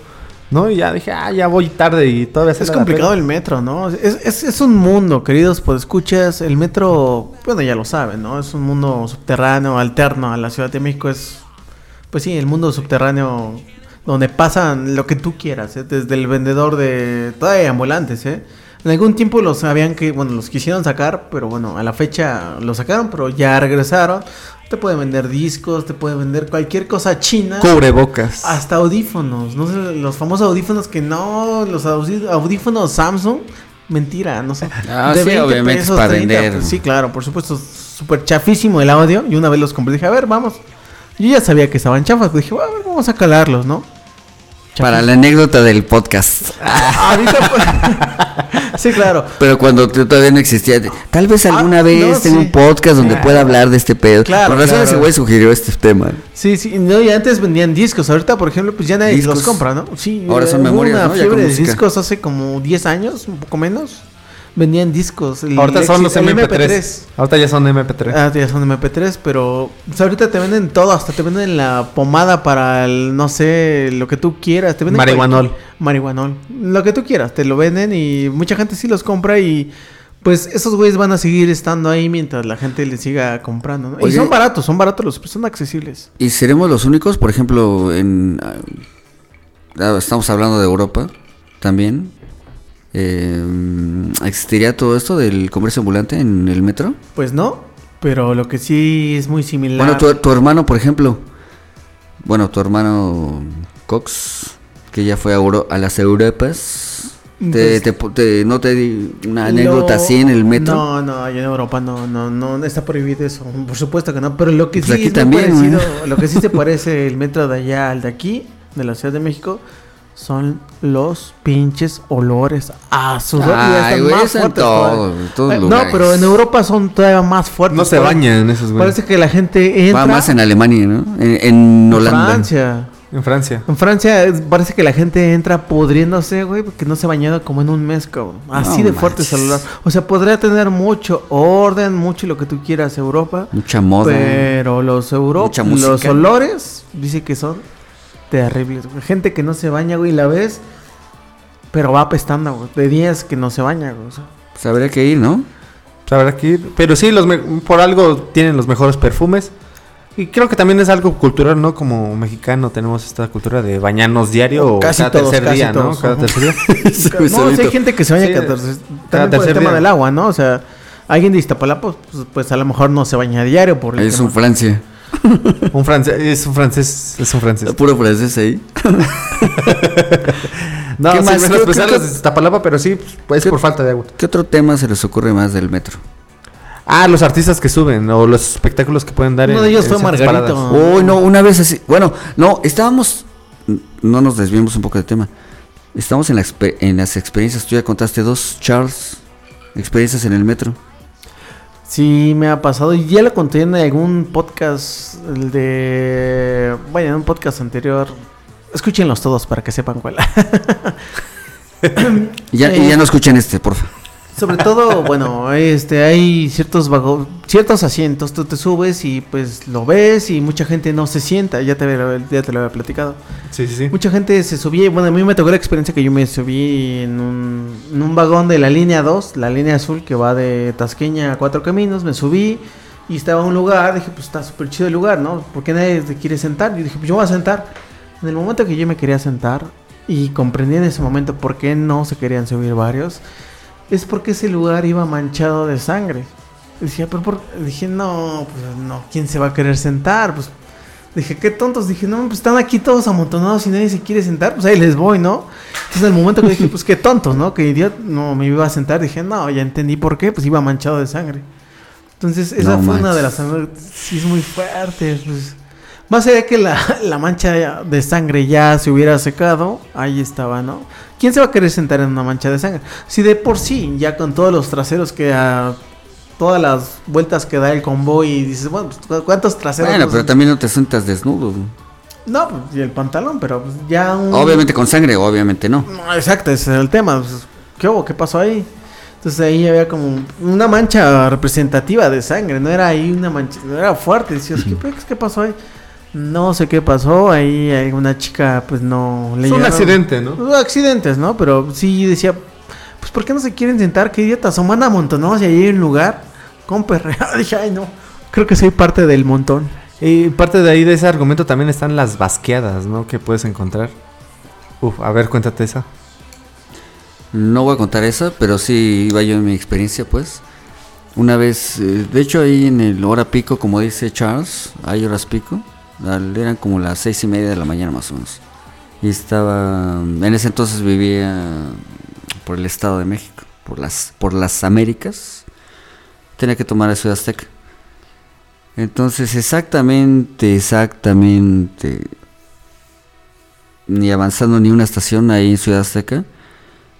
¿No? Y ya dije, ah, ya voy tarde y todavía se Es complicado el metro, ¿no? Es, es, es un mundo, queridos, pues escuchas, el metro, bueno, ya lo saben, ¿no? Es un mundo subterráneo, alterno a la Ciudad de México, es, pues sí, el mundo subterráneo donde pasan lo que tú quieras, ¿eh? desde el vendedor de, todavía ambulantes, ¿eh? En algún tiempo los sabían que, bueno, los quisieron sacar, pero bueno, a la fecha los sacaron, pero ya regresaron. Te puede vender discos, te puede vender cualquier cosa china. Cubrebocas. Hasta audífonos, no sé, los famosos audífonos que no, los audífonos Samsung, mentira, no sé. Ah, sí, obviamente es para vender. pues sí, claro, por supuesto, súper chafísimo el audio. Y una vez los compré, dije, a ver, vamos. Yo ya sabía que estaban chafas, pues dije, a ver, vamos a calarlos, ¿no? Para la anécdota del podcast. Ah, ahorita pues- sí, claro. Pero cuando todavía no existía, tal vez alguna Ah, vez no, tenga sí. un podcast donde pueda hablar de este pedo. Claro, Por razón claro. ese güey sugirió este tema. Sí, sí, no, y antes vendían discos, ahorita por ejemplo, pues ya nadie Discos. los compra, ¿no? Sí, Ahora son memorias, una ¿no? Ya fiebre de discos hace como 10 años, un poco menos. Vendían discos. el Ahorita son los el MP3. Ahorita ya son MP3. Ah, ya son MP3, pero ahorita te venden todo, hasta te venden la pomada para el, no sé, lo que tú quieras. Te venden Marihuanol. Marihuanol. Lo que tú quieras, te lo venden y mucha gente sí los compra y pues esos güeyes van a seguir estando ahí mientras la gente les siga comprando. ¿no? Y son baratos, son baratos, los son accesibles. ¿Y seremos los únicos? Por ejemplo, en... ah, estamos hablando de Europa también. Eh, ¿Existiría todo esto del comercio ambulante en el metro? Pues no, pero lo que sí es muy similar. Bueno, tu, tu hermano, por ejemplo. Bueno, tu hermano Cox, que ya fue a, Euro- a las Europas. Te, Pues- te te- ¿No te di una anécdota Lo- así en el metro? No, no, allá en Europa no, no, no está prohibido eso. Por supuesto que no. Pero lo que Pues sí aquí es también, parecido, güey. lo que sí se parece el metro de allá al de aquí, de la Ciudad de México, son los pinches olores a sudor. Ay, güey, más en todo, todos Eh, no, lugares. pero en Europa son todavía más fuertes. No se bañan esos güeyes. Parece que la gente entra Va más en Alemania, ¿no? En, en Holanda. Francia. En Francia. En Francia parece que la gente entra pudriéndose, güey, porque no se ha bañado como en un mes, cabrón. Así No de fuerte olor. O sea, podría tener mucho orden, mucho lo que tú quieras Europa, Mucha moda. pero los Euro Mucha los olores dice que son terribles. güey. Gente que no se baña, güey, la ves, pero va apestando, güey. De días que no se baña, güey. o sea. Pues habría que ir, ¿no? Habrá que ir. Pero sí, los me- por algo tienen los mejores perfumes. Y creo que también es algo cultural, ¿no? Como mexicano tenemos esta cultura de bañarnos diario o Casi cada todos, tercer casi día, ¿no? todos, Cada ajá. tercer día. No, sí hay gente que se baña Sí, cada tercer- cada también por el tercer tema día. del agua, ¿no? O sea, alguien de Iztapalapa, pues, pues a lo mejor no se baña diario por el Es tema. un Francia. Un francés, es un francés, es un francés. Puro francés ahí. No, ¿Qué más? menos ¿Qué- pesar qué- los de Iztapalapa, pero sí, pues es por falta de agua. ¿Qué otro tema se les ocurre más del metro? Ah, los artistas que suben o los espectáculos que pueden dar Uno en- de ellos en fue Margarito. Uy, no, una vez así. Bueno, no, estábamos. No nos desviemos un poco del tema. Estamos en, la en las experiencias. Tú ya contaste dos, Charles. Experiencias en el metro. Sí, me ha pasado. Y ya lo conté en algún podcast el de. Bueno, en un podcast anterior. Escúchenlos todos para que sepan cuál. Y ya, y ya no escuchen este, porfa. Sobre todo, bueno, este, hay ciertos vago- ciertos asientos, tú te subes y pues lo ves y mucha gente no se sienta, ya te, ya te lo había platicado. Sí, sí, sí. Mucha gente se subía, y, bueno, a mí me tocó la experiencia que yo me subí en un, en un vagón de la línea 2, la línea azul que va de Tasqueña a Cuatro Caminos, me subí y estaba en un lugar, dije, pues está súper chido el lugar, ¿no? ¿Por qué nadie se quiere sentar? Yo dije, pues yo voy a sentar. En el momento que yo me quería sentar y comprendí en ese momento por qué no se querían subir varios, es porque ese lugar iba manchado de sangre. Decía, pero por... dije, no, pues no, ¿quién se va a querer sentar? Pues dije, qué tontos. Dije, no, pues están aquí todos amontonados y nadie se quiere sentar, pues ahí les voy, ¿no? Entonces, en el momento que dije, pues qué tontos, ¿no? Que idiota, no me iba a sentar, dije, no, ya entendí por qué, pues iba manchado de sangre. Entonces, esa No fue una de las sí es muy fuerte, pues. Más allá de que la, la mancha de sangre ya se hubiera secado, ahí estaba, ¿no? ¿Quién se va a querer sentar en una mancha de sangre? Si de por sí, ya con todos los traseros que a todas las vueltas que da el convoy y dices, bueno, pues, ¿cu- ¿cuántos traseros? Bueno, pero también no te sientas desnudo. güey. No, pues, y el pantalón, pero pues, ya un... Obviamente con sangre, obviamente no. No, exacto, ese es el tema. pues, ¿Qué hubo? ¿Qué pasó ahí? Entonces ahí había como una mancha representativa de sangre, no era ahí una mancha, no era fuerte. Decías, ¿qué, pe- qué pasó ahí? No sé qué pasó, ahí hay una chica, pues no le Es un accidente, ¿no? Pues, accidentes, ¿no? Pero sí decía, pues ¿por qué no se quieren sentar? ¿Qué idiotas? Son van amontonados y ahí hay un lugar con perrea. Dije, ay no, creo que soy parte del montón. Y parte de ahí de ese argumento también están las basqueadas, ¿no? Que puedes encontrar. Uf, a ver, cuéntate esa. No voy a contar esa, pero sí iba yo en mi experiencia, pues. Una vez, eh, de hecho ahí en el hora pico, como dice Charles, hay horas pico, eran como las seis y media de la mañana más o menos. Y estaba, en ese entonces vivía por el Estado de México, por las, por las Américas. Tenía que tomar a Ciudad Azteca. Entonces exactamente, exactamente, ni avanzando ni una estación ahí en Ciudad Azteca,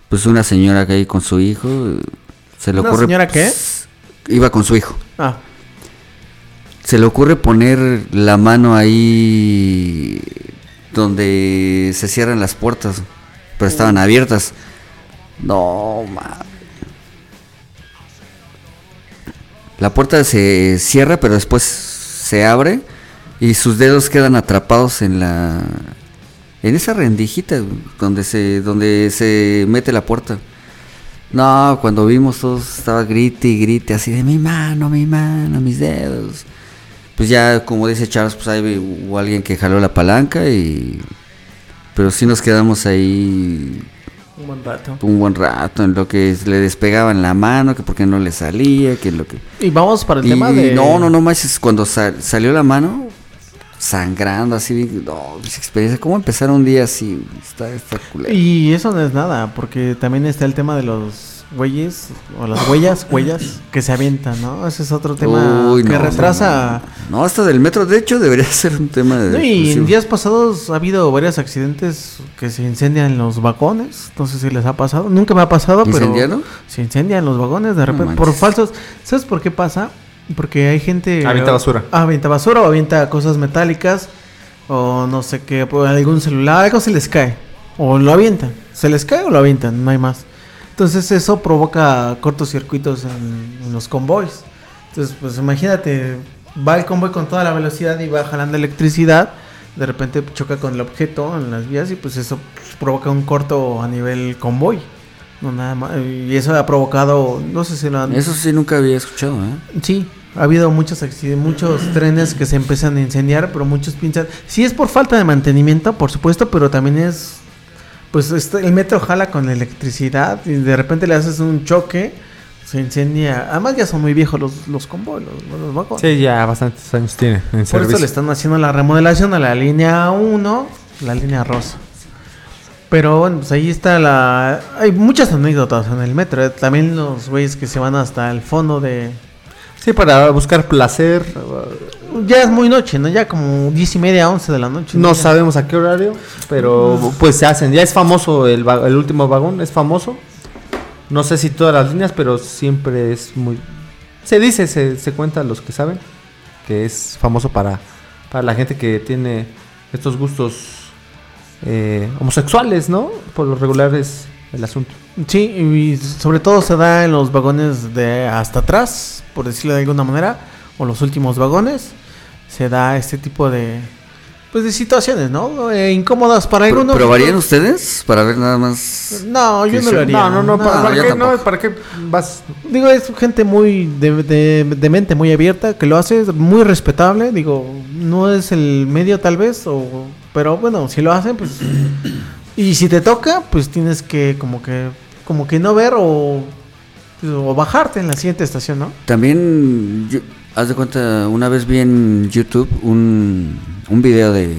pues una señora que ahí con su hijo, eh, se le ¿Una ocurre... señora qué? pues, iba con su hijo. Ah, Se le ocurre poner la mano ahí donde se cierran las puertas, pero estaban abiertas. No, ma. La puerta se cierra, pero después se abre y sus dedos quedan atrapados en la en esa rendijita donde se donde se mete la puerta. No, cuando vimos todos estaba grite y grite así de mi mano, mi mano, mis dedos. Pues ya como dice Charles, pues ahí hubo alguien que jaló la palanca y pero sí nos quedamos ahí un buen rato. un buen rato en lo que le despegaban la mano, que porque no le salía, que lo que Y vamos para el y tema de... no, no, no manches, cuando sal- salió la mano sangrando así, no, esa experiencia, ¿cómo empezar un día así? Está, está culero. Y eso no es nada, porque también está el tema de los güeyes, o las huellas, huellas, que se avientan, ¿no? Ese es otro tema Uy, que no, retrasa... No, hasta del metro, de hecho, debería ser un tema de. No, y en días pasados ha habido varios accidentes que se incendian los vagones. No sé si les ha pasado. Nunca me ha pasado, pero. ¿Incendiaron? Se incendian los vagones de repente. por falsos. ¿Sabes por qué pasa? Porque hay gente. Avienta basura. Ah, avienta basura o avienta cosas metálicas. O no sé qué. algún celular. Algo se les cae. O lo avientan. Se les cae o lo avientan. No hay más. Entonces eso provoca cortocircuitos en, en los convoys. Entonces, pues imagínate, va el convoy con toda la velocidad y va jalando electricidad. De repente choca con el objeto en las vías y pues eso pues, provoca un corto a nivel convoy. No nada más. Y eso ha provocado, no sé si lo han... Eso sí nunca había escuchado, ¿eh? Sí, ha habido muchos accidentes, muchos trenes que se empiezan a incendiar, pero muchos piensan... Sí es por falta de mantenimiento, por supuesto, pero también es... Pues este, el metro jala con electricidad y de repente le haces un choque, se incendia. Además ya son muy viejos los, los los, los vagones. Sí, ya bastantes años tiene en Por servicio. eso le están haciendo la remodelación a la línea 1, la línea rosa. Pero bueno, pues ahí está la... Hay muchas anécdotas en el metro. eh. También los güeyes que se van hasta el fondo de... Sí, para buscar placer. Ya es muy noche, ¿no? Ya como 10 y media, 11 de la noche. No sabemos a qué horario, pero pues se hacen. Ya es famoso el, el último vagón, es famoso. No sé si todas las líneas, pero siempre es muy... Se dice, se, se cuenta los que saben, que es famoso para, para la gente que tiene estos gustos eh, homosexuales, ¿no? Por lo regular es el asunto. Sí, y sobre todo se da en los vagones de hasta atrás, por decirlo de alguna manera, o los últimos vagones. Se da este tipo de... Pues de situaciones, ¿no? Eh, incómodas para Pero, algunos. ¿Probarían ustedes para ver nada más? No, yo no lo haría. No, no, no, ¿para, No, para yo qué, no. ¿para qué vas? Digo, es gente muy de, de- de mente muy abierta que lo hace es muy respetable. Digo, no es el medio tal vez, o, pero bueno, si lo hacen, pues. y si te toca, pues tienes que como que como que no ver o, o bajarte en la siguiente estación, ¿no? También, yo- haz de cuenta, una vez vi en YouTube un, un video de...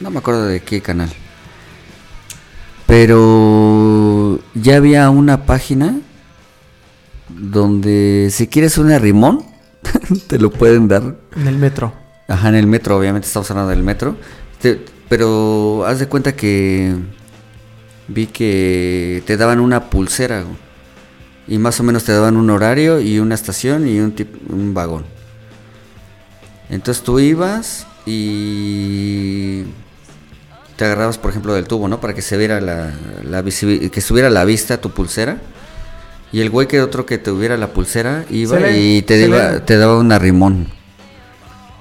No me acuerdo de qué canal. Pero ya había una página donde si quieres un rimón, te lo pueden dar. En el metro. Ajá, en el metro, obviamente estamos hablando del metro. Te- pero haz de cuenta que vi que te daban una pulsera. Y más o menos te daban un horario y una estación y un, tip- un vagón. Entonces tú ibas y te agarrabas, por ejemplo, del tubo, ¿no? Para que se viera la, que estuviera a la vista tu pulsera. Y el güey que otro que tuviera la pulsera iba le- y te, le- te daba un arrimón.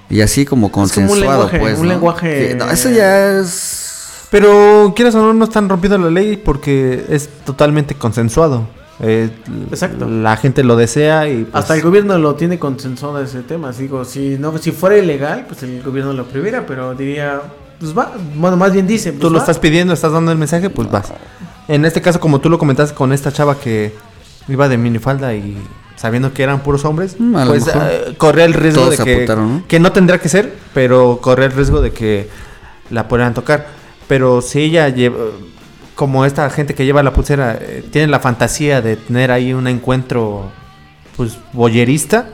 Y así como como un consensuado, lenguaje, pues. un ¿no? lenguaje- no, eso ya es. Pero quieras o no, no están rompiendo la ley porque es totalmente consensuado. Eh, Exacto. La gente lo desea y pues, Hasta el gobierno lo tiene consensuado ese tema. Digo, si no, si fuera ilegal, pues el gobierno lo prohibiera, pero diría, pues va, bueno, más bien dice, tú pues lo va. estás pidiendo, estás dando el mensaje, pues vas. En este caso, como tú lo comentaste con esta chava que iba de minifalda y sabiendo que eran puros hombres, Mm, pues eh, corría el riesgo todos de que, apuntaron, ¿no? que no tendría que ser, pero corría el riesgo de que la pudieran tocar. Pero si ella lleva, como esta gente que lleva la pulsera, eh, tiene la fantasía de tener ahí un encuentro, pues, boyerista,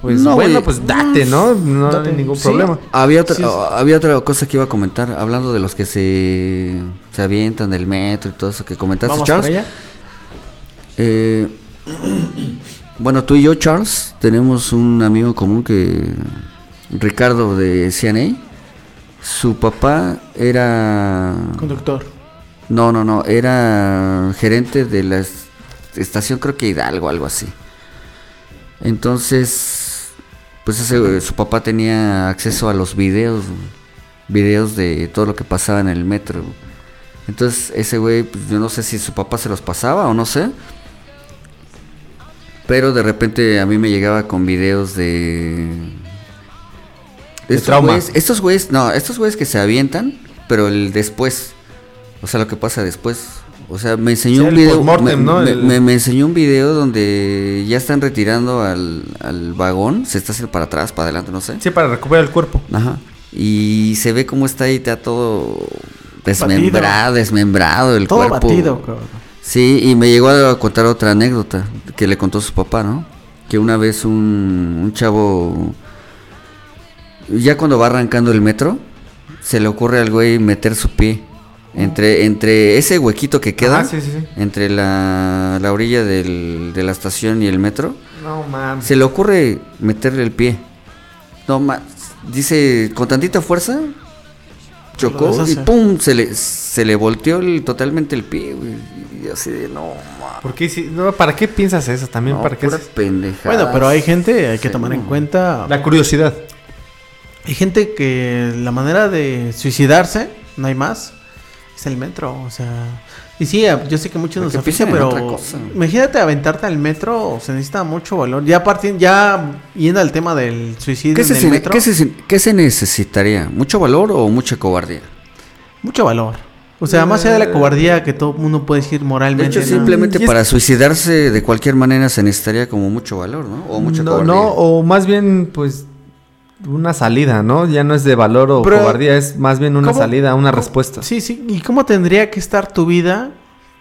pues No, bueno, pues date, ¿no? No Date. hay ningún Sí. problema. Había otra, Sí, había otra cosa que iba a comentar, hablando de los que se, se avientan del metro y todo eso que comentaste, Vamos Charles. Eh, bueno, tú y yo, Charles, tenemos un amigo común que Ricardo de CNA. Su papá era Conductor. No, no, no, era gerente de la es- estación creo que Hidalgo, algo así. Entonces, pues ese, su papá tenía acceso a los videos, videos de todo lo que pasaba en el metro. Entonces, ese güey, pues, yo no sé si su papá se los pasaba o no sé. Pero de repente a mí me llegaba con videos de... De estos trauma. güeyes- estos güeyes, no, estos güeyes que se avientan, pero el después. O sea, lo que pasa después. O sea, me enseñó Sí, un video. me, ¿no? me- El- me- me enseñó un video donde ya están retirando al, al vagón. Se está haciendo para atrás, para adelante, no sé. Sí, para recuperar el cuerpo. Ajá. Y se ve cómo está ahí, está todo desmembrado, desmembrado el Todo cuerpo. batido, cabrón. Sí, y me llegó a contar otra anécdota que le contó su papá, ¿no? Que una vez un, un chavo, ya cuando va arrancando el metro, se le ocurre al güey meter su pie entre, entre ese huequito que queda, Ajá, sí, sí, sí. entre la, la orilla del- de la estación y el metro, No mames. se le ocurre meterle el pie. No más, dice, con tantita fuerza, chocó y pum, se le, se le volteó el- totalmente el pie, güey. Y así de, no, ma, ¿Por qué si- no, ¿Para qué piensas eso también? no, ¿Para qué. Bueno, pero hay gente, hay que Sí. tomar en cuenta. La curiosidad. Hay gente que la manera de suicidarse, no hay más, es el metro. O sea, y sí, yo sé que muchos nos Porque en pero otra cosa. imagínate aventarte al metro, se necesita mucho valor. Ya partiendo, ya yendo al tema del suicidio ¿Qué en se, el se- metro, qué se- qué se necesitaría? ¿Mucho valor o mucha cobardía? mucho valor. O sea, más allá de la cobardía que todo mundo puede decir De moralmente. hecho, ¿no? simplemente es- para suicidarse de cualquier manera se necesitaría como mucho valor, ¿no? O mucha no, cobardía. no, o más bien, pues, una salida, ¿no? Ya no es de valor o Pero, cobardía, es más bien una ¿cómo- salida, una respuesta. Sí, sí. ¿Y cómo tendría que estar tu vida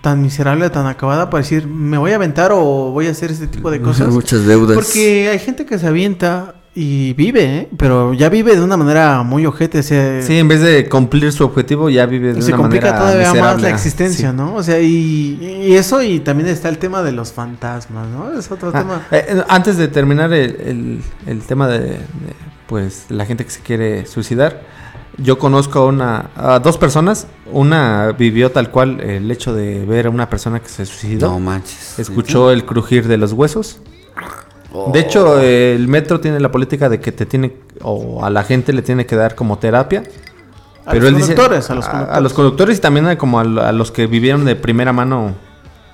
tan miserable, tan acabada para decir, me voy a aventar o voy a hacer este tipo de cosas? Muchas deudas. Porque hay gente que se avienta y vive, ¿eh? pero ya vive de una manera muy ojete. Se, Sí, en vez de cumplir su objetivo, ya vive de se una complica manera todavía más la existencia, Sí. ¿no? O sea, y, y eso, y también está el tema de los fantasmas, ¿no? Es otro Ah, tema. eh, eh, antes de terminar el, el- el tema de, de, pues la gente que se quiere suicidar, yo conozco a una a dos personas. Una vivió tal cual el hecho de ver a una persona que se suicidó. No manches. Escuchó el crujir de los huesos. Oh. De hecho, el metro tiene la política de que te tiene o a la gente le tiene que dar como terapia. A Pero los él dice conductores, a los a, conductores. a los conductores y también como a los que vivieron de primera mano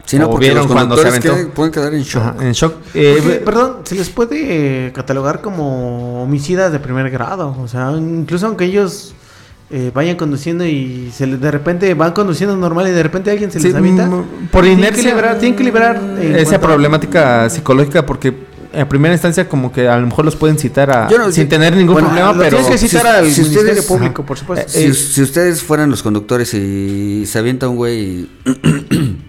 Sí, no, o porque vieron los cuando se aventó. quedan- pueden quedar en shock. ajá, en shock. Eh, perdón, se les puede eh, catalogar como homicidas de primer grado. O sea, incluso aunque ellos eh, vayan conduciendo y se les- de repente van conduciendo normal y de repente alguien se Sí, les avienta. mm, por tienen inercia que liberar, tienen que liberar en esa cuanto- problemática psicológica porque en primera instancia como que a lo mejor los pueden citar a, no- sin tener ningún bueno, problema, pero tienes que citar si- al si Ministerio ustedes- Público, Ajá. por supuesto. Si, Eh, si ustedes fueran los conductores y se avienta un güey y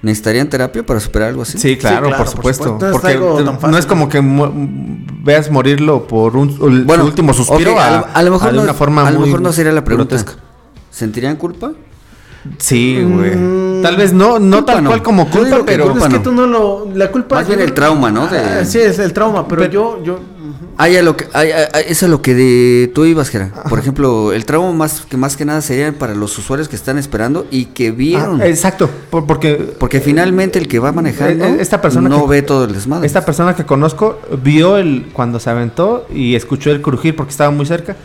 ¿Necesitarían terapia para superar algo así? Sí, claro, claro, por por supuesto. supuesto. No es porque no es como que mu- veas morirlo por un Bueno, su último suspiro a, a, lo- a lo mejor a de no, una forma a lo muy mejor no sería la pregunta. grotesca. ¿Sentirían culpa? Sí, güey. Mm, Tal vez no, no tal no. cual como culpa, pero es que no. tú no lo. La culpa. Más bien el trauma, ¿no? De- Ah, sí, es el trauma. Pero, Pero- yo, yo. Hay a lo que, hay- hay- hay- es a lo que de, tú ibas, Jera. Por ejemplo, el tramo más que más que nada sería para los usuarios que están esperando y que vieron. Ah, exacto, por- porque porque finalmente el que va manejando Eh, esta persona no que- ve todo el desmadre. esta persona que conozco vio el cuando se aventó y escuchó el crujir porque estaba muy cerca.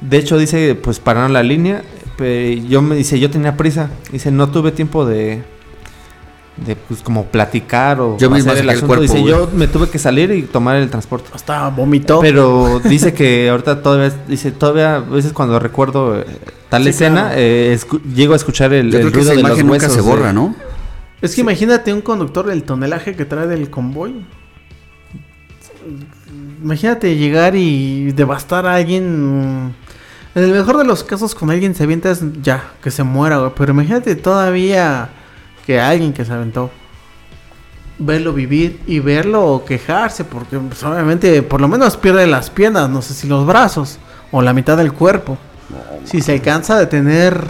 De hecho dice, pues pararon la línea, yo me dice, yo tenía prisa, dice, no tuve tiempo de de pues como platicar o Yo mismo hacer el saqué el asunto. cuerpo, dice, güey. yo me tuve que salir y tomar el transporte. Hasta vomitó. Pero dice que ahorita todavía, dice, todavía a veces cuando recuerdo eh, tal Sí, escena, claro. eh, escu- llego a escuchar el, Yo el creo que ruido esa de los imagen nunca huesos. se borra, de- ¿no? Es que imagínate un conductor del tonelaje que trae del convoy. Imagínate llegar y devastar a alguien. En el mejor de los casos, con alguien se avienta es ya, que se muera, güey. Pero imagínate todavía que alguien que se aventó. Verlo vivir y verlo quejarse, porque pues, obviamente por lo menos pierde las piernas, no sé si los brazos o la mitad del cuerpo. Si se alcanza a detener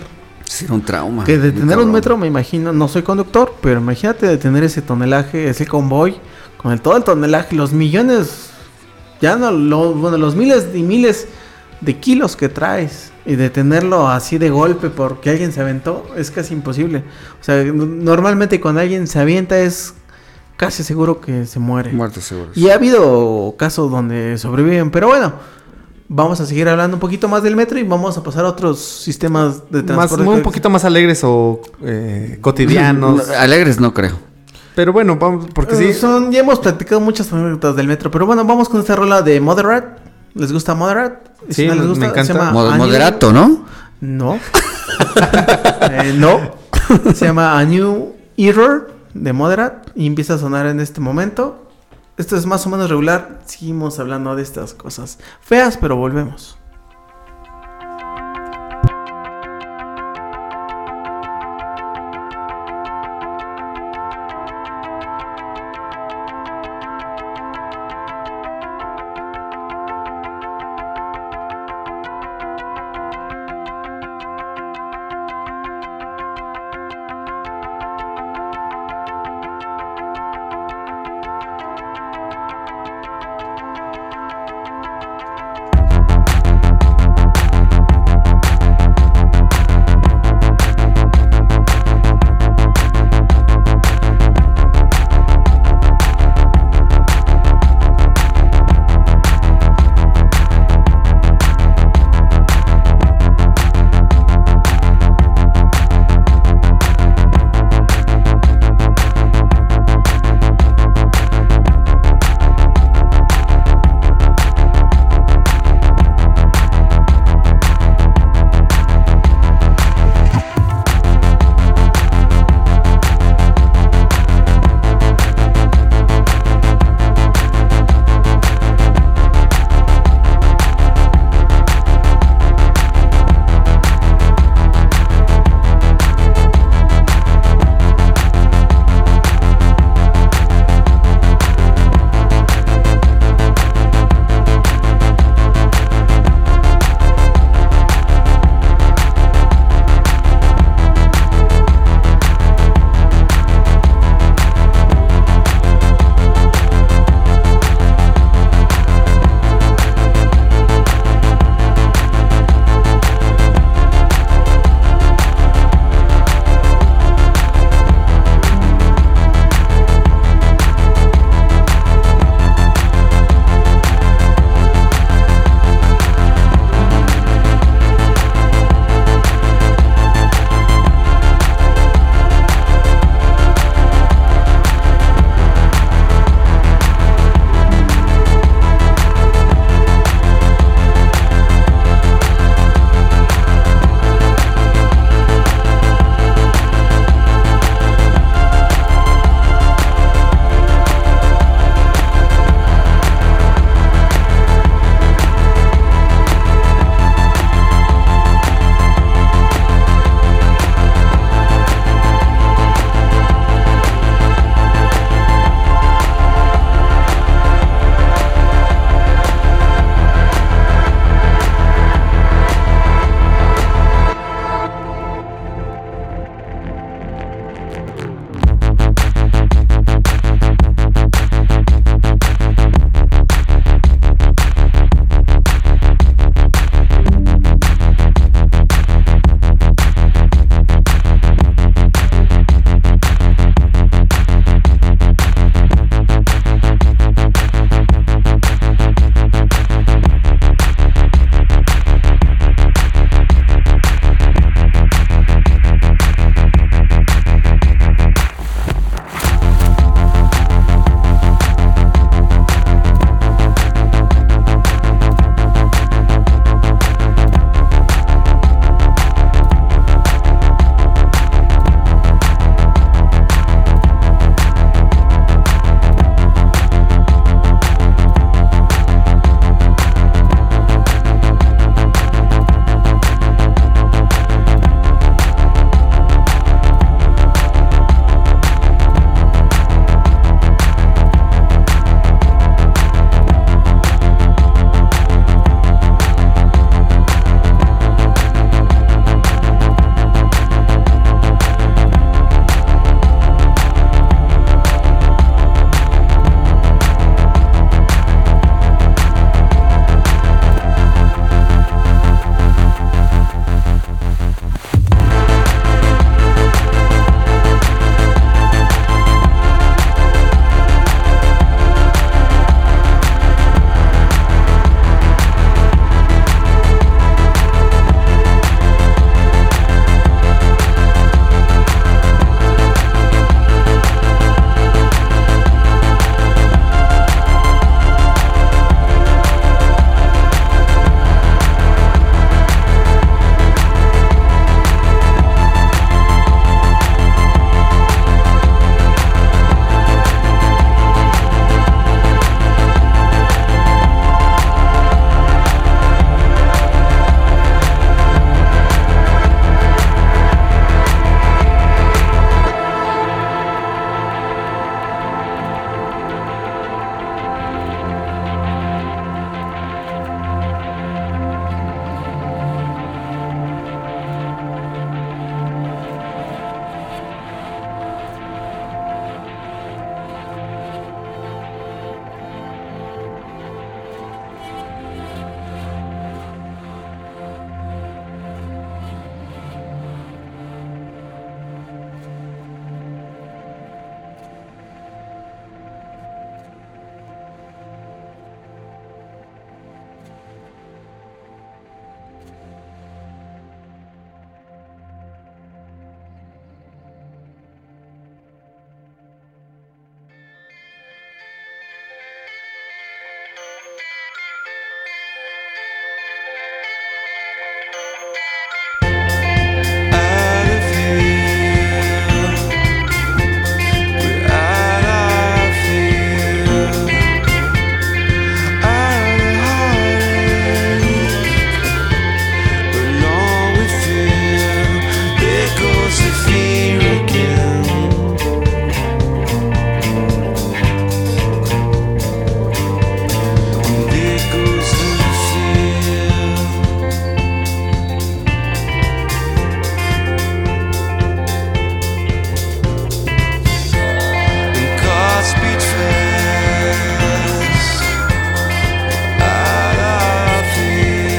Sí, un trauma. que detener un metro, me imagino, no soy conductor, pero imagínate detener ese tonelaje, ese convoy, con el, todo el tonelaje, los millones, ya no, lo- bueno, los miles y miles de kilos que traes, y detenerlo así de golpe porque alguien se aventó, es casi imposible. O sea, normalmente cuando alguien se avienta es casi seguro que se muere. Muertos seguros. Y ha habido casos donde sobreviven, pero bueno. Vamos a seguir hablando un poquito más del metro y vamos a pasar a otros sistemas de Más, transporte. un poquito más alegres o eh, cotidianos. No, alegres no creo. Pero bueno, vamos, porque Eh, sí. son, ya hemos platicado muchas anécdotas del metro, pero bueno, vamos con esta rola de Moderat. ¿Les gusta Moderat? Sí, me encanta. Mo- A New- moderato, ¿no? No. Eh, no. Se llama A New Error de Moderat y empieza a sonar en este momento. Esto es más o menos regular. Seguimos hablando de estas cosas feas, pero volvemos.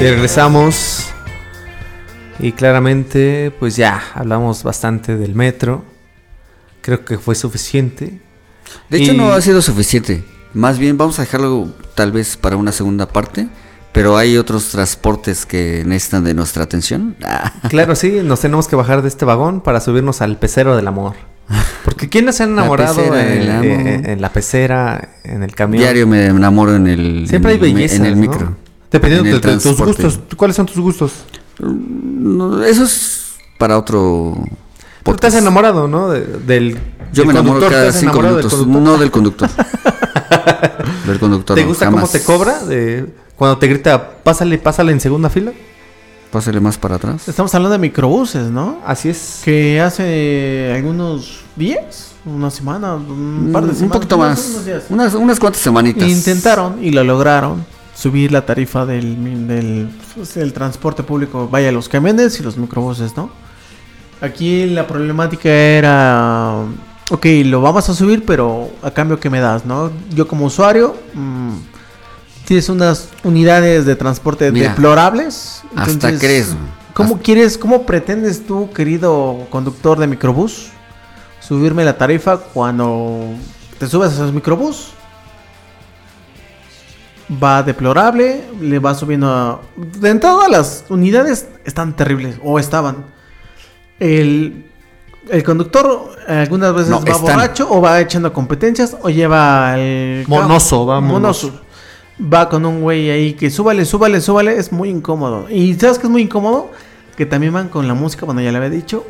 Y regresamos. Y claramente, pues ya hablamos bastante del metro. Creo que fue suficiente. De hecho, Y- no ha sido suficiente. Más bien, vamos a dejarlo tal vez para una segunda parte. Pero hay otros transportes que necesitan de nuestra atención. Claro, sí, nos tenemos que bajar de este vagón para subirnos al pecero del amor. Porque ¿quién no se ha enamorado pecera en, la pecera, en el camión? Diario me enamoro en el, Siempre hay en el en micro. Dependiendo de, de tus gustos. ¿Cuáles son tus gustos? No, eso es para otro. Tú estás podcast. enamorado, ¿no? De- del Yo del me enamoro conductor, cada ¿estás cinco del minutos. conductor? No del conductor. del conductor. ¿Te no, gusta cómo te cobra? De, cuando te grita, pásale, pásale en segunda fila. Pásale más para atrás. Estamos hablando de microbuses, ¿no? Así es. Que hace algunos días, una semana, un par de Mm, semanas. un poquito más. unos días, Unas, unas cuantas semanitas. Intentaron y lo lograron subir la tarifa del, del, pues, del transporte público, vaya los camiones y los microbuses, ¿no? Aquí la problemática era, ok, lo vamos a subir, pero a cambio que me das, ¿no? Yo como usuario, mm, tienes unas unidades de transporte Mira, deplorables. hasta crees. ¿Cómo Hasta- quieres, cómo pretendes tú, querido conductor de microbús, subirme la tarifa cuando te subes a esos microbús? Va deplorable, le va subiendo a... De entrada las unidades están terribles, o estaban. El, el conductor algunas veces No, va están. borracho o va echando competencias o lleva el... Monoso, va monoso. Va con un güey ahí que súbale, súbale, súbale, es muy incómodo. Y ¿sabes que es muy incómodo? Que también van con la música, bueno, ya le había dicho.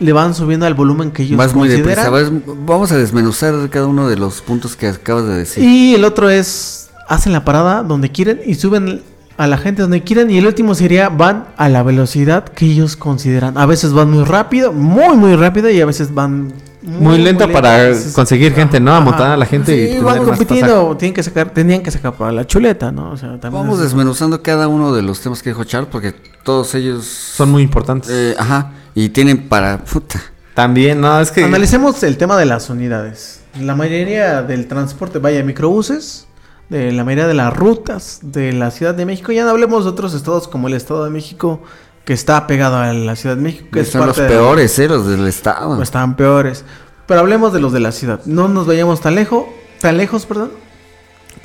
Le van subiendo al volumen que ellos Vas muy deprisa. consideran. vas- vamos a desmenuzar cada uno de los puntos que acabas de decir. Y el otro es, hacen la parada donde quieren y suben a la gente donde quieran. Y el último sería, van a la velocidad que ellos consideran. A veces van muy rápido, muy, muy rápido y a veces van... Muy, lento para conseguir gente, ¿no? Amontar a la gente y Sí, tener van más compitiendo, tienen que sacar, tenían que sacar para la chuleta, ¿no? O sea, también Vamos es- desmenuzando cada uno de los temas que dijo Charles porque todos ellos Son muy importantes. eh, ajá, y tienen para puta. También, no, es que... Analicemos el tema de las unidades. La mayoría del transporte, vaya, microbuses, de la mayoría de las rutas de la Ciudad de México, ya no hablemos de otros estados como el Estado de México, que está pegado a la Ciudad de México, que es son los parte de- peores, eh, los del estado. o están peores. Pero hablemos de los de la ciudad. No nos vayamos tan lejos, tan lejos, perdón.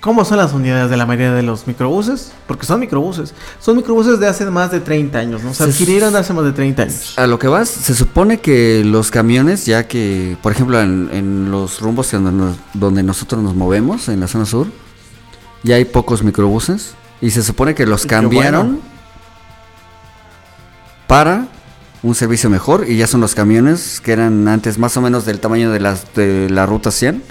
¿Cómo son las unidades de la mayoría de los microbuses? Porque son microbuses. Son microbuses de hace más de 30 años, ¿no? Se Se- adquirieron hace más de 30 años. A lo que vas, se supone que los camiones, ya que, por ejemplo, en, en los rumbos donde, nos- donde nosotros nos movemos, en la zona sur, ya hay pocos microbuses. Y se supone que los cambiaron bueno. para un servicio mejor. Y ya son los camiones que eran antes más o menos del tamaño de, las, de la ruta 100.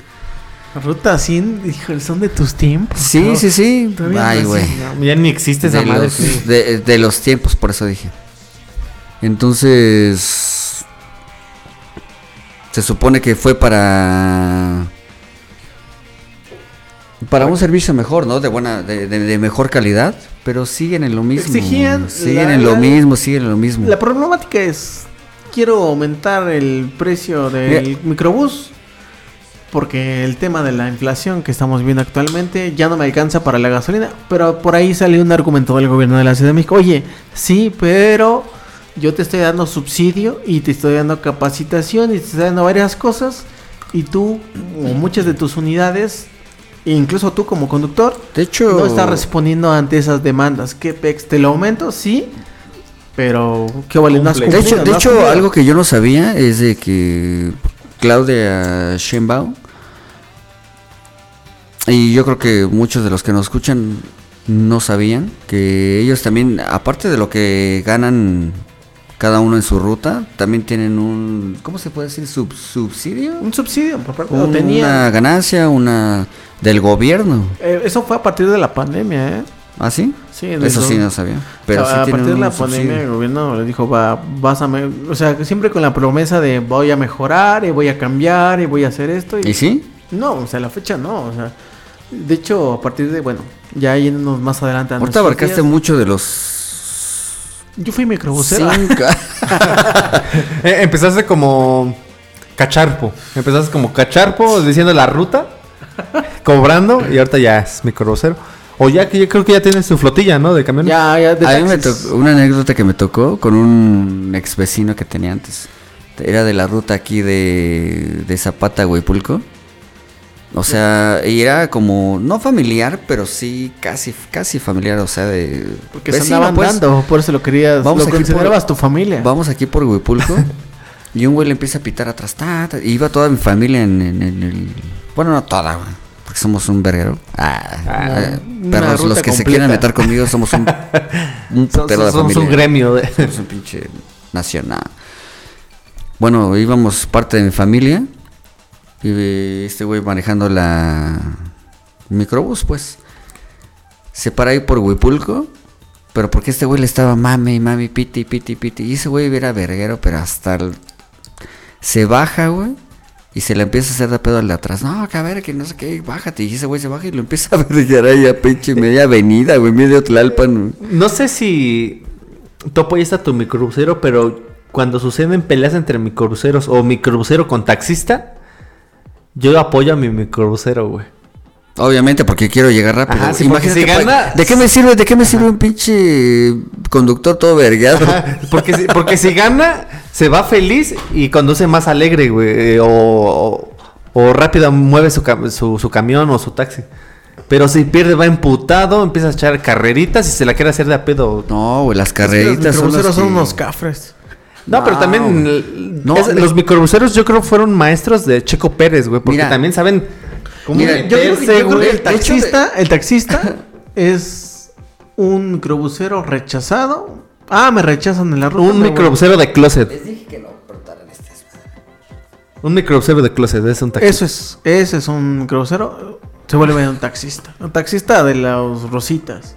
Ruta 100, híjole, son de tus tiempos. Sí, ¿no? sí, sí. Ay, güey. No, ya ni existe esa de madre. los, sí. de, de los tiempos, por eso dije. Entonces, se supone que fue para para un servicio mejor, ¿no? De buena, de, de- de mejor calidad, pero siguen en lo mismo. Exigían siguen la- en lo mismo, siguen en lo mismo. La problemática es, quiero aumentar el precio del Mira. microbús. Porque el tema de la inflación que estamos viendo actualmente ya no me alcanza para la gasolina. Pero por ahí salió un argumento del gobierno de la Ciudad de México. Oye, sí, pero yo te estoy dando subsidio y te estoy dando capacitación y te estoy dando varias cosas. Y tú, o muchas de tus unidades, e incluso tú como conductor, de hecho, no estás respondiendo ante esas demandas. ¿Qué pex? ¿Te lo aumento? Sí. Pero, ¿qué vale? No has de cumplido, hecho, de no hecho cumplido. algo que yo no sabía es de que Claudia Sheinbaum y yo creo que muchos de los que nos escuchan no sabían que ellos también, aparte de lo que ganan cada uno en su ruta, también tienen un, ¿cómo se puede decir? Sub- subsidio. Un subsidio por parte lo Una ganancia, una del gobierno. Eh, eso fue a partir de la pandemia, ¿eh? ¿Ah, sí? Sí, Eso sí no sabía. Pero o sea, sí a partir de la subsidio. pandemia el gobierno le dijo, va, vas a... me-", O sea, siempre con la promesa de voy a mejorar y voy a cambiar y voy a hacer esto. ¿Y sí? No, o sea, la fecha no, o sea... De hecho, a partir de, bueno, ya yéndonos más adelante a Ahorita abarcaste días, mucho de los... Yo fui microbusero. cinco- Eh, empezaste como cacharpo. Empezaste como cacharpo diciendo la ruta, cobrando y ahorita ya es microbusero. O ya que yo creo que ya tienen su flotilla, ¿no? De camiones. Ya, ya, de A mí me taxis. tocó una anécdota que me tocó con un ex vecino que tenía antes. Era de la ruta aquí de, de Zapata a Huipulco. O sea, y era como, no familiar, pero sí casi, casi familiar, o sea, de... Porque se andaban pues. dando, por eso lo querías, Vamos lo aquí por- considerabas tu familia. Vamos aquí por Huipulco. y un güey le empieza a pitar atrás. Ta, ta, y iba toda mi familia en, en- en el. Bueno, no toda, güey. Porque somos un verguero. Ah, eh, una perros, los que se quieran meter conmigo somos un. un putero de somos un gremio de... Somos un pinche nacional. Bueno, íbamos parte de mi familia. Y este güey manejando la microbús, pues. Se para ahí por Huipulco. Pero porque este güey le estaba mame y mame, piti, piti, piti. Y ese güey era verguero, pero hasta el- Se baja, güey. Y se le empieza a hacer de pedo al de atrás. No, que a ver, que no sé qué, bájate. Y ese güey se baja y lo empieza a verguear ahí a pinche media avenida, güey, medio Tlalpan. güey. No sé si tú apoyas a tu microbusero, pero cuando suceden peleas entre microbuseros o microbusero con taxista, yo apoyo a mi microbusero, güey. Obviamente, porque quiero llegar rápido. Ajá, sí, si gana- ¿De qué me sirve? ¿De qué me sirve un pinche conductor todo vergueado? Porque si, porque si gana, se va feliz y conduce más alegre, güey. eh, O, o, o rápido mueve su, cam- su, su camión o su taxi. Pero si pierde, va emputado, empieza a echar carreritas y se la quiere hacer de a pedo. No, güey, las Es que los carreritas son, son unos cafres. No, pero No, también No, es- me- los microbuseros yo creo fueron maestros de Checo Pérez, güey. Porque Mira. también saben cómo Mira, Yo creo que, yo creo que el De taxista, el taxista es un microbusero rechazado. Ah, me rechazan en la ruta. Un microbusero de closet. Un microbusero de closet, es un taxista. Eso es, ese es un microbusero. Se vuelve un taxista. Un taxista de los rositas.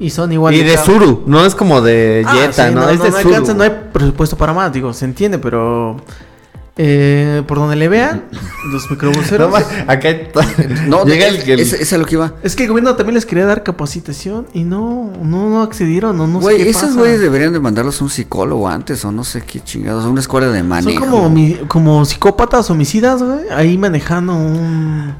Y son igual Y de Suru, no es como de Ah, Jetta, sí, ¿no? Es de no Suru. alcanza, no hay presupuesto para más, digo, se entiende, pero eh, por donde le vean, los No, microbuseros. ma- acá No, llega el, el- es- es a lo que iba. es que el gobierno también les quería dar capacitación y no, no, no accedieron, no, no sé Güey, qué esos güeyes deberían de mandarlos a un psicólogo antes, o no sé qué chingados, a una escuela de Son manejo. como, mi- como psicópatas homicidas, güey, ahí manejando un...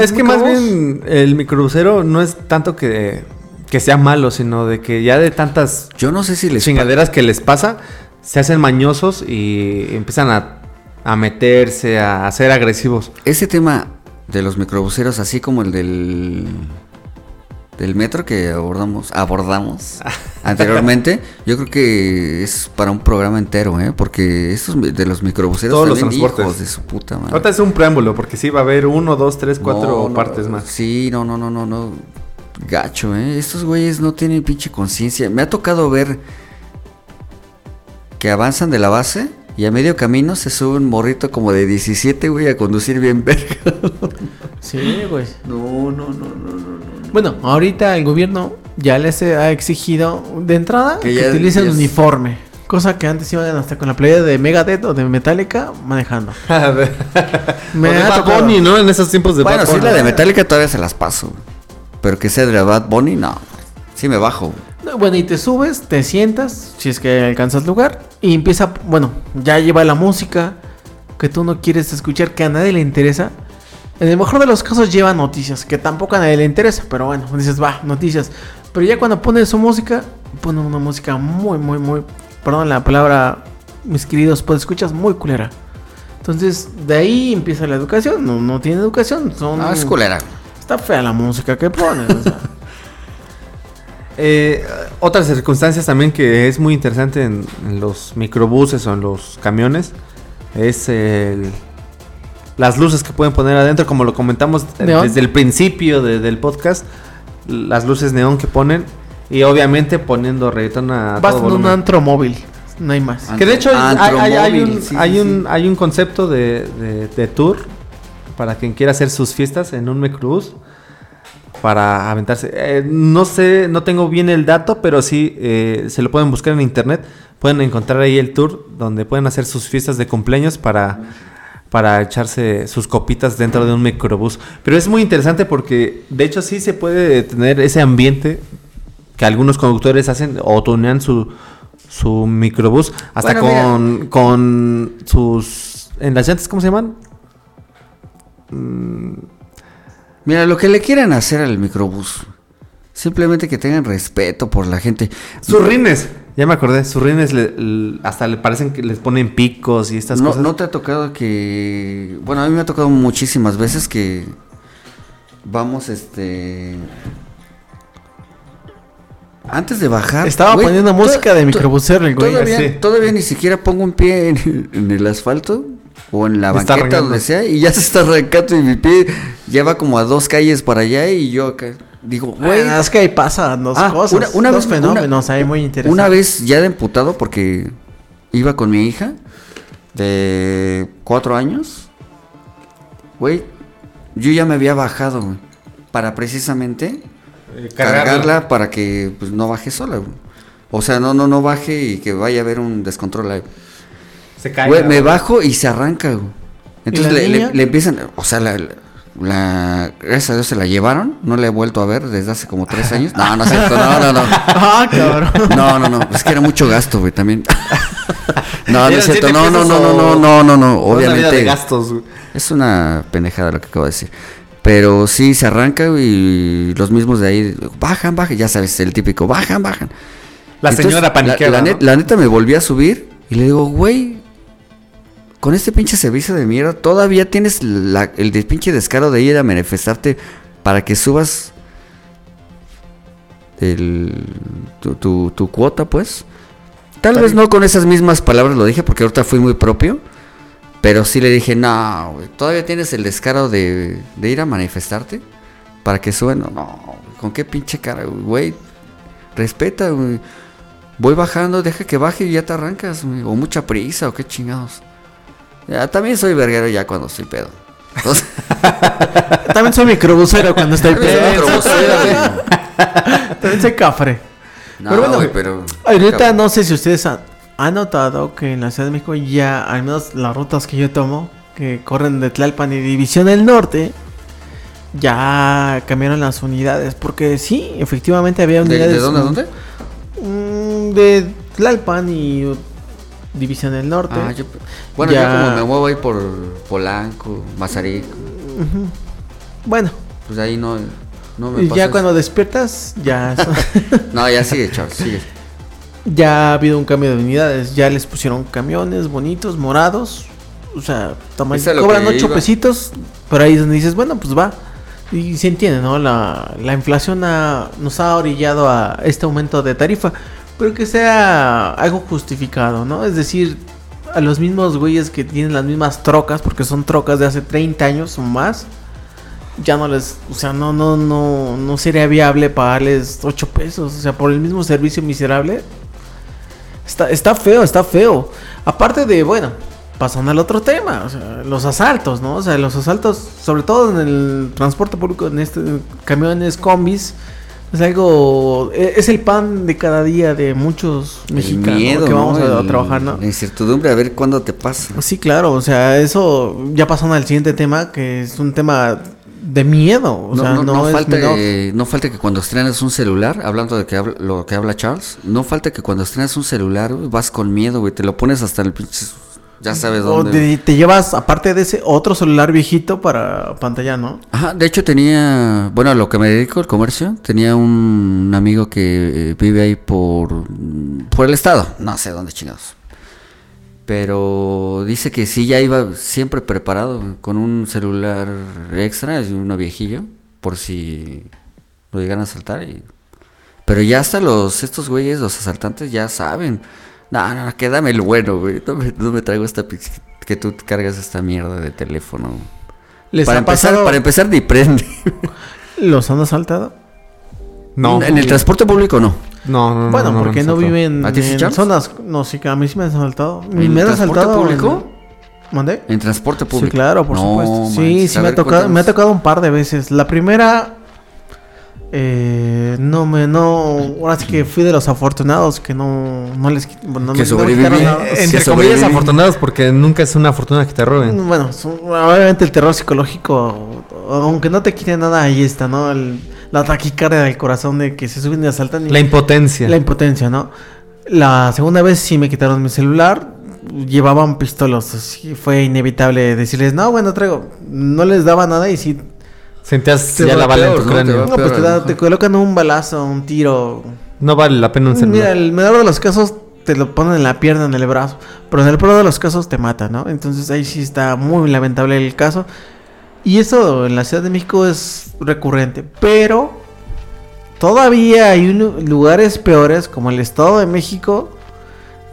Es que más bien el microbusero no es tanto que, que sea malo, sino de que ya de tantas Yo no sé si les... chingaderas que les pasa, se hacen mañosos y empiezan a, a meterse, a ser agresivos. Ese tema de los microbuseros, así como el del... Del metro que abordamos, abordamos anteriormente, yo creo que es para un programa entero, ¿eh? Porque estos de los microbuseros Todos los transportes. hijos de su puta madre. Ahorita es un preámbulo, porque sí va a haber uno, dos, tres, cuatro No, no, partes más. Sí, no, no, no, no, no. Gacho, ¿eh? Estos güeyes no tienen pinche conciencia. Me ha tocado ver que avanzan de la base y a medio camino se sube un morrito como de 17, güey, a conducir bien verga. Sí, güey. No, no, no, no, no. Bueno, ahorita el gobierno ya les ha exigido de entrada Que que, ya- utilicen es- uniforme. Cosa que antes iban hasta con la playa de Megadeth o de Metallica manejando. A ver. Me O de ha Bad. Bunny, ¿no? En esos tiempos de Bueno, Bad sí, Bunny. la de Metallica todavía se las paso. Pero que sea de la Bad Bunny, no. Sí me bajo. No, Bueno, y te subes, te sientas, si es que alcanzas lugar, y empieza, bueno, ya lleva la música que tú no quieres escuchar, que a nadie le interesa. En el mejor de los casos lleva noticias, que tampoco a nadie le interesa, pero bueno, dices, va, noticias. Pero ya cuando pone su música, pone una música muy, muy, muy, perdón la palabra, mis queridos, pues escuchas muy culera. Entonces, de ahí empieza la educación, no, no tiene educación, son... No, es culera. Está fea la música que ponen, o sea. Eh, otras circunstancias también que es muy interesante en, en los microbuses o en los camiones es el- las luces que pueden poner adentro, como lo comentamos Neón. desde el principio de- del podcast, las luces neón que ponen y obviamente poniendo reggaetón a Vas todo en un antro móvil, no hay más. Que de hecho hay, hay- hay- un, sí, hay, sí, un, sí. hay un concepto de, de- de tour para quien quiera hacer sus fiestas en un microbús para aventarse. Eh, no sé, no tengo bien el dato, pero sí eh, se lo pueden buscar en internet. Pueden encontrar ahí el tour donde pueden hacer sus fiestas de cumpleaños para, para echarse sus copitas dentro de un microbús. Pero es muy interesante porque de hecho sí se puede tener ese ambiente que algunos conductores hacen o tunean su, su microbús hasta Bueno, con, con sus... ¿En las llantas cómo se llaman? Mira, lo que le quieran hacer al microbús. Simplemente que tengan respeto por la gente. Sus rines. Ya me acordé. Sus rines le- hasta le parecen que les ponen picos y estas No, cosas. no te ha tocado que. Bueno, a mí me ha tocado muchísimas veces que. Vamos, este. Antes de bajar. Estaba poniendo música de microbusero el güey. Todavía, todavía ni siquiera pongo un pie en el asfalto o en la banqueta, arrancando. donde sea, y ya se está arrancando y mi pie lleva como a dos calles para allá y yo acá digo, güey, Bueno, es que ahí pasan dos Ah, cosas. una- una dos vez- fenómenos ahí muy interesantes. una vez ya de emputado porque iba con mi hija de cuatro años, güey, yo ya me había bajado, güey, para precisamente Eh, cargarla para que pues, no baje sola, güey. O sea, no, no, no baje y que vaya a haber un descontrol ahí. Se cae. Güey, me bajo y se arranca, güey. Entonces la le, le- niña? le empiezan, o sea, la, la- gracias a Dios se la llevaron, no la he vuelto a ver desde hace como tres años. No, no es cierto, no, no, no. Ah, cabrón. No, no, no, es que era mucho gasto, güey, también. No, no es cierto, no, no, no, no, no, no, no, no, Toda una vida de obviamente. gastos. güey. Es una pendejada lo que acabo de decir. Pero sí, se arranca güey, y los mismos de ahí, bajan, bajan, ya sabes, el típico, bajan, bajan. La Entonces, señora paniqueada. La, la ¿no? net- la neta me volví a subir y le digo, güey, con este pinche servicio de mierda, todavía tienes la- el pinche descaro de ir a manifestarte para que subas el, tu, tu- tu cuota, pues. Tal vez no con esas mismas palabras lo dije porque ahorita fui muy propio. Pero sí le dije, no, todavía tienes el descaro de, de ir a manifestarte para que suban. No, no, con qué pinche cara, güey. Respeta. Voy bajando, deja que baje y ya te arrancas, güey. O mucha prisa, o qué chingados. Ya, también soy verguero ya cuando estoy pedo. Entonces, También soy microbusero cuando estoy pedo. También soy cafre. No, Pero bueno, pero... Ahorita no sé si ustedes han, han notado que en la Ciudad de México ya, al menos las rutas que yo tomo, que corren de Tlalpan y División del Norte, ya cambiaron las unidades. Porque sí, efectivamente había ¿De, unidades. de dónde a dónde? Mm, de Tlalpan y División del Norte. Ah, yo- bueno, Ya. yo como me muevo ahí por Polanco, Mazarik, Ujú. Bueno, pues ahí no, no me pasa ya eso. cuando despiertas, ya, No, ya sigue, Charles, sigue. ya ha habido un cambio de unidades. Ya les pusieron camiones bonitos, morados. O sea, lo cobran que 8 iba. pesitos. Pero ahí es donde dices, bueno, pues va. Y se entiende, ¿no? La, la inflación ha- nos ha orillado a este aumento de tarifa. Pero que sea algo justificado, ¿no? Es decir, a los mismos güeyes que tienen las mismas trocas, porque son trocas de hace 30 años o más, ya no les, o sea, no, no, no, no sería viable pagarles 8 pesos, o sea, por el mismo servicio miserable. Está, está feo, está feo. Aparte de, bueno, pasando al otro tema, los asaltos, ¿no? O sea, los asaltos, sobre todo en el transporte público, en este camiones, combis, es algo, e- es el pan de cada día de muchos mexicanos miedo, que vamos ¿no? a, trabajar, ¿no? La incertidumbre, a ver cuándo te pasa. Sí, claro, o sea, eso ya pasando al siguiente tema, que es un tema de miedo, o no, sea, no, no, falta, eh, no falta que cuando estrenas un celular, hablando de que habla- lo que habla Charles, no falta que cuando estrenas un celular vas con miedo, güey, te lo pones hasta el pinche, ya sabes O dónde. te, te llevas, aparte de ese, otro celular viejito para pantalla, ¿no? Ajá, de hecho tenía, bueno, a lo que me dedico, el comercio, tenía un amigo que eh, vive ahí por, por el estado, no sé dónde chingados. Pero dice que sí, ya iba siempre preparado con un celular extra, es uno viejillo, por si lo llegan a asaltar. Y... Pero ya hasta los, estos güeyes, los asaltantes ya saben. No, no, quédame el bueno, güey. No me, no me traigo esta que tú cargas esta mierda de teléfono. ¿Les para ha empezar, pasado, para empezar ni prende. los han asaltado? No. En el transporte público no. No, no, no. bueno, no, porque no, viven ¿A ti en Charles? zonas, no, sí, que a mí sí me han asaltado. ¿En me han transporte asaltado. en- público? ¿Mandé? En transporte público. Sí, claro, por No, supuesto. Sí, sí A me ha tocado, me ha tocado un par de veces. La primera eh, no me no ahora sí que fui de los afortunados que no no les no, Que no sobreviví. Eh, Entre que comillas afortunados porque nunca es una fortuna que te roben. Bueno, obviamente el terror psicológico, aunque no te quite nada, ahí está, ¿no? El- la taquicardia del corazón de que se suben y asaltan. y- La impotencia. la impotencia, ¿no? La segunda vez sí me quitaron mi celular, llevaban pistolas, así fue inevitable decirles, no, bueno, traigo. No les daba nada y sí Sentías Te ya la bala en tu ¿no? cráneo. Te No, pues te, da- colocan un balazo, un tiro. No vale la pena un celular. Mira, el menor de los casos te lo ponen en la pierna, en el brazo. Pero en el peor de los casos te mata, ¿no? Entonces ahí sí está muy lamentable el caso. Y eso en la Ciudad de México es recurrente. Pero todavía hay un- lugares peores, como el Estado de México,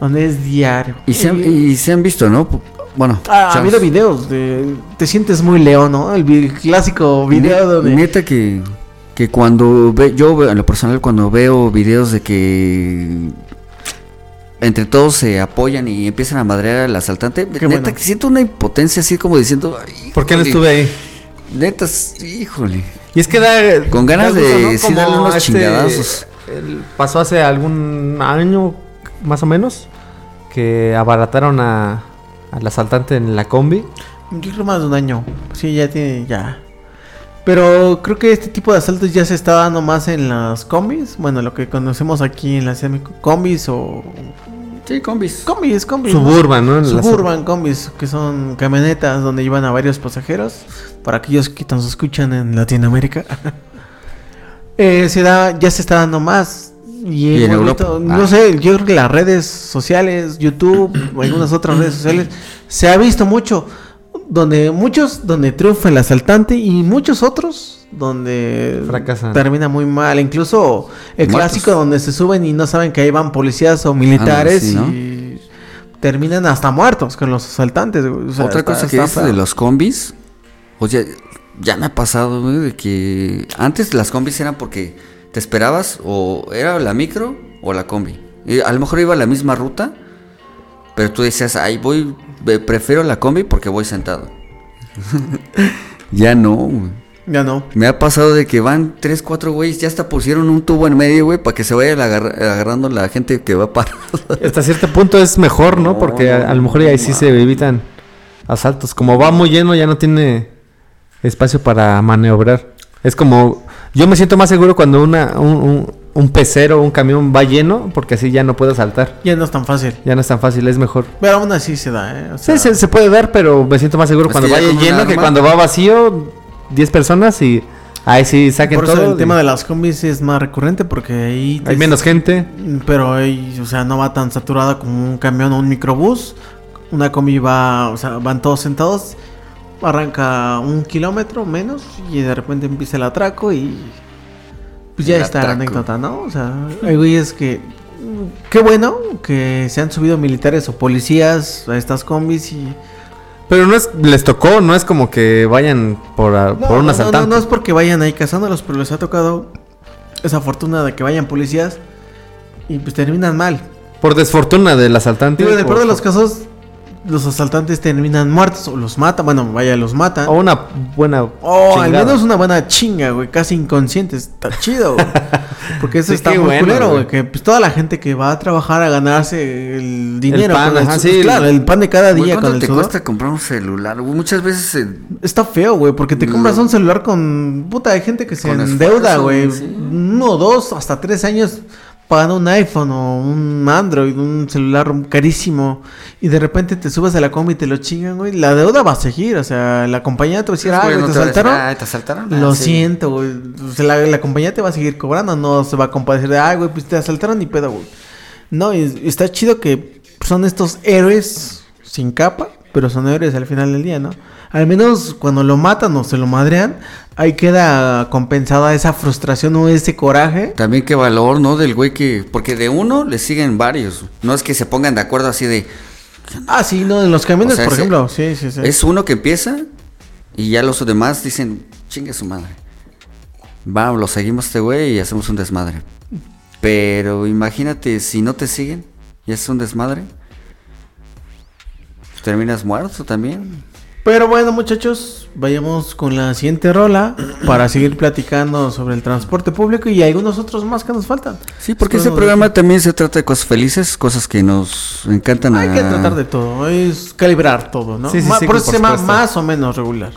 donde es diario. Y se, han, y se han visto, ¿no? Bueno, ha habido videos de... Te sientes muy león, ¿no? El clásico video ne- donde... Neta que, que cuando ve, yo en lo personal cuando veo videos de que entre todos se apoyan y empiezan a madrear al asaltante, neta bueno. que siento una impotencia así como diciendo, "Ay, ¿Por qué no híjole". estuve ahí? Neta, híjole. Y es que da. Con ganas da gusto, de ¿no? sí darle unos este, chingadazos. el- pasó hace algún año, más o menos, que abarataron a, al asaltante en la combi. Yo creo más de un año. Sí, ya tiene, ya. Pero creo que este tipo de asaltos ya se está dando más en las combis. Bueno, lo que conocemos aquí en la Ciudad de combis o... Sí, combis. Combis, combis. Suburban, ¿no? Suburban combis, que son camionetas donde llevan a varios pasajeros. Para aquellos que nos escuchan en Latinoamérica. Eh, se da, ya se está dando más. Y, ¿Y en Europa? visto- Ah. no sé, yo creo que las redes sociales, YouTube, o algunas otras redes sociales, se ha visto mucho. Donde muchos, donde triunfa el asaltante y muchos otros donde Fracasan. termina muy mal. Incluso el Muertos. clásico donde se suben y no saben que ahí van policías o militares sí, ¿no? y terminan hasta muertos con los asaltantes. güey. O sea, Otra está- cosa que feo. de los combis, o sea, ya me ha pasado, güey, de que antes las combis eran porque te esperabas o era la micro o la combi. Y a lo mejor iba a la misma ruta, pero tú decías, ay, voy, eh, prefiero la combi porque voy sentado. ya no, güey. Ya no. Me ha pasado de que van tres, cuatro güeyes, ya hasta pusieron un tubo en medio, güey, para que se vaya agarra- agarrando la gente que va parada. Hasta cierto punto es mejor, ¿no? No, Porque a lo mejor ahí sí se evitan asaltos. Como va muy lleno, ya no tiene espacio para maniobrar. Es como. Yo me siento más seguro cuando una, un, un, un pecero o un camión va lleno, porque así ya no puedo saltar. Ya no es tan fácil. Ya no es tan fácil, es mejor. Pero aún así se da, ¿eh? O Sí, se, se puede dar, pero me siento más seguro cuando un lleno que cuando va vacío, 10 personas y ahí sí saquen Por eso todo. el tema de las combis es más recurrente porque ahí... Hay menos gente. Pero ahí, o sea, no va tan saturada como un camión o un microbús. Una combi va, o sea, van todos sentados. Arranca un kilómetro menos y de repente empieza el atraco y... Pues ya El está la anécdota, ¿no? O sea, hay güeyes que... mm, Qué bueno que se han subido militares o policías a estas combis y... Pero no es, les tocó, no es como que vayan por, a- No, por un no, asaltante. No, no es porque vayan ahí cazándolos, pero les ha tocado esa fortuna de que vayan policías y pues terminan mal. Por desfortuna del asaltante. Digo, en el por- peor de los casos, los asaltantes terminan muertos o los matan. Bueno, vaya, los matan. O una buena. O al menos una buena chinga, güey, casi inconsciente. Está chido, güey. Porque eso Sí, está muy bueno, culero, güey. güey. Que pues toda la gente que va a trabajar a ganarse el dinero. pan, el ajá, su- sí. claro, el pan de cada Güey, día ¿Cuánto con el te sudor. cuesta comprar un celular? güey? Muchas veces eh, Está feo, güey, porque te compras un celular con... Puta, hay gente que se Con endeuda, güey. sí. Uno, dos, hasta tres años pagando un iPhone o un Android, un celular carísimo. Y de repente te subes a la combi y te lo chingan, güey. La deuda va a seguir, o sea, la compañía te va a decir, ah, güey, no te decir, saltaron. "Ay, te asaltaron. Ah, Lo sí". siento, güey. O sea, la, la compañía te va a seguir cobrando, no se va a compadecer de, ay, güey, pues te asaltaron ni pedo, güey. No, y está chido que son estos héroes sin capa, pero son héroes al final del día, ¿no? Al menos cuando lo matan o se lo madrean, ahí queda compensada esa frustración o ese coraje. También qué valor, ¿no? Del güey que... Porque de uno le siguen varios. No es que se pongan de acuerdo así de... Ah, sí, no, en los camiones, O sea, por ese- ejemplo, sí, sí, sí. Es uno que empieza y ya los demás dicen, chingue su madre. Va, lo seguimos este güey y hacemos un desmadre. Pero imagínate, si no te siguen y es un desmadre, terminas muerto también. Pero bueno, muchachos, vayamos con la siguiente rola para seguir platicando sobre el transporte público y algunos otros más que nos faltan. Sí, porque ese Podemos programa también se trata de cosas felices, cosas que nos encantan Hay a... que tratar de todo, es calibrar todo, ¿no? Sí, sí, Ma- sí, por eso se llama más o menos regular.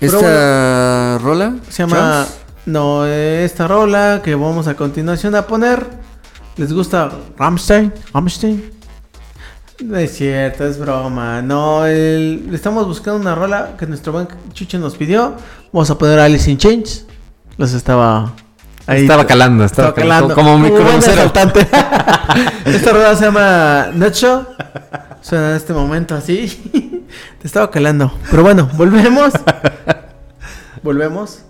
Esta rola Se llama... Charles, No, esta rola que vamos a continuación a poner. ¿Les gusta Rammstein? Rammstein. No es cierto, es broma. No, el- estamos buscando una rola que nuestro buen Chucho nos pidió. Vamos a poner Alice in Chains. Los estaba ahí. Estaba calando, estaba, calando. Como mi asaltante. Esta rueda se llama Nutshell. Suena en este momento así. Te estaba calando. Pero bueno, volvemos. Volvemos.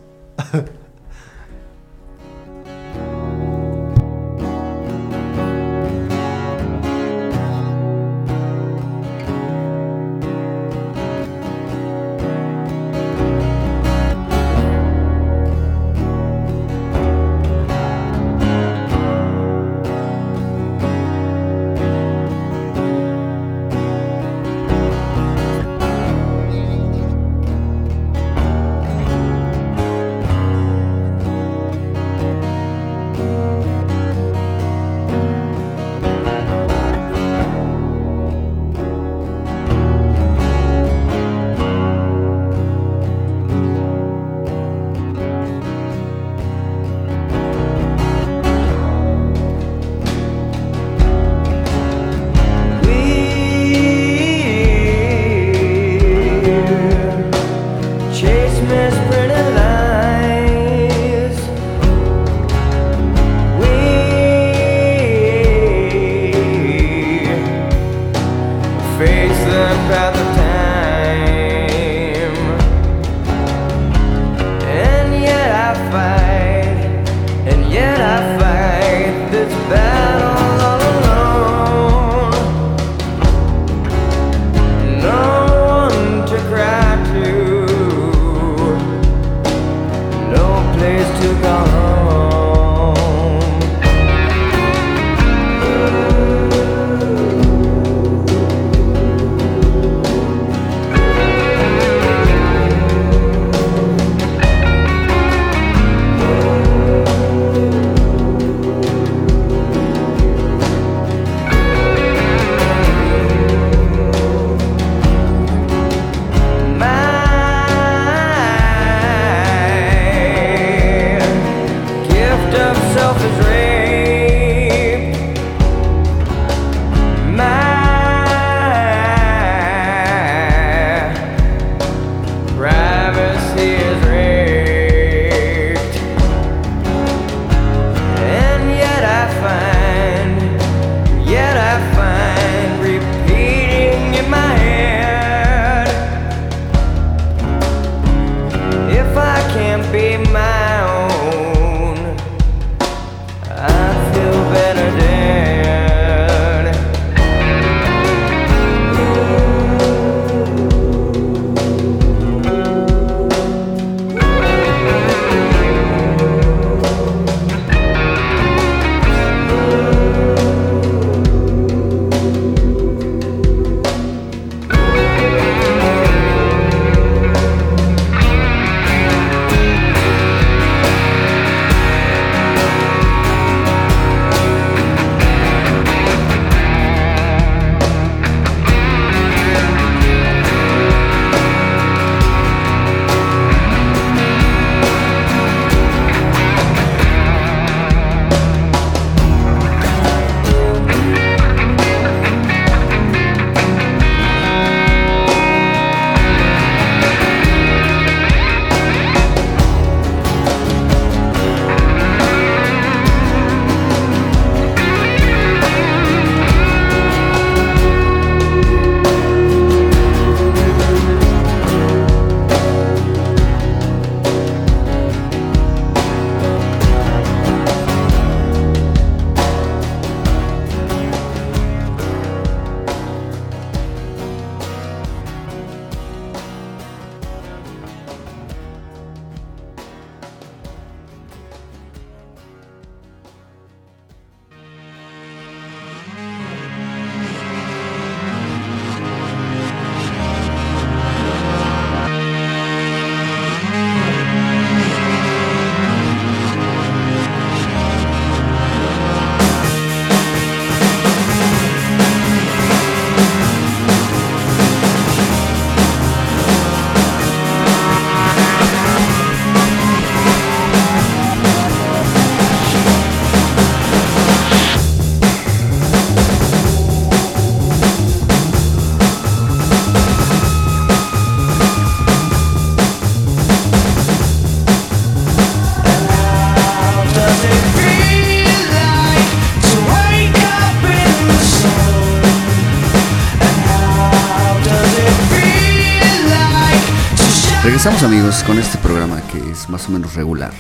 Regresamos amigos con este programa que es más o menos regular.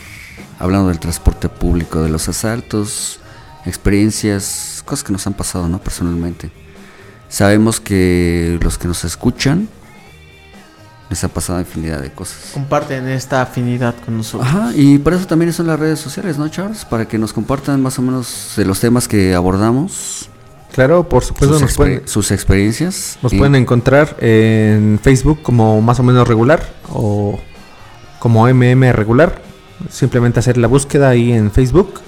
Hablando del transporte público, de los asaltos, experiencias, cosas que nos han pasado, ¿no? Personalmente. Sabemos que los que nos escuchan les ha pasado infinidad de cosas. Comparten esta afinidad con nosotros. Ajá, y por eso también son las redes sociales, ¿no, Charles? Para que nos compartan más o menos de los temas que abordamos, Claro, por supuesto, sus, nos pueden, sus experiencias. nos y- pueden encontrar en Facebook como más o menos regular o como MM regular. Simplemente hacer la búsqueda ahí en Facebook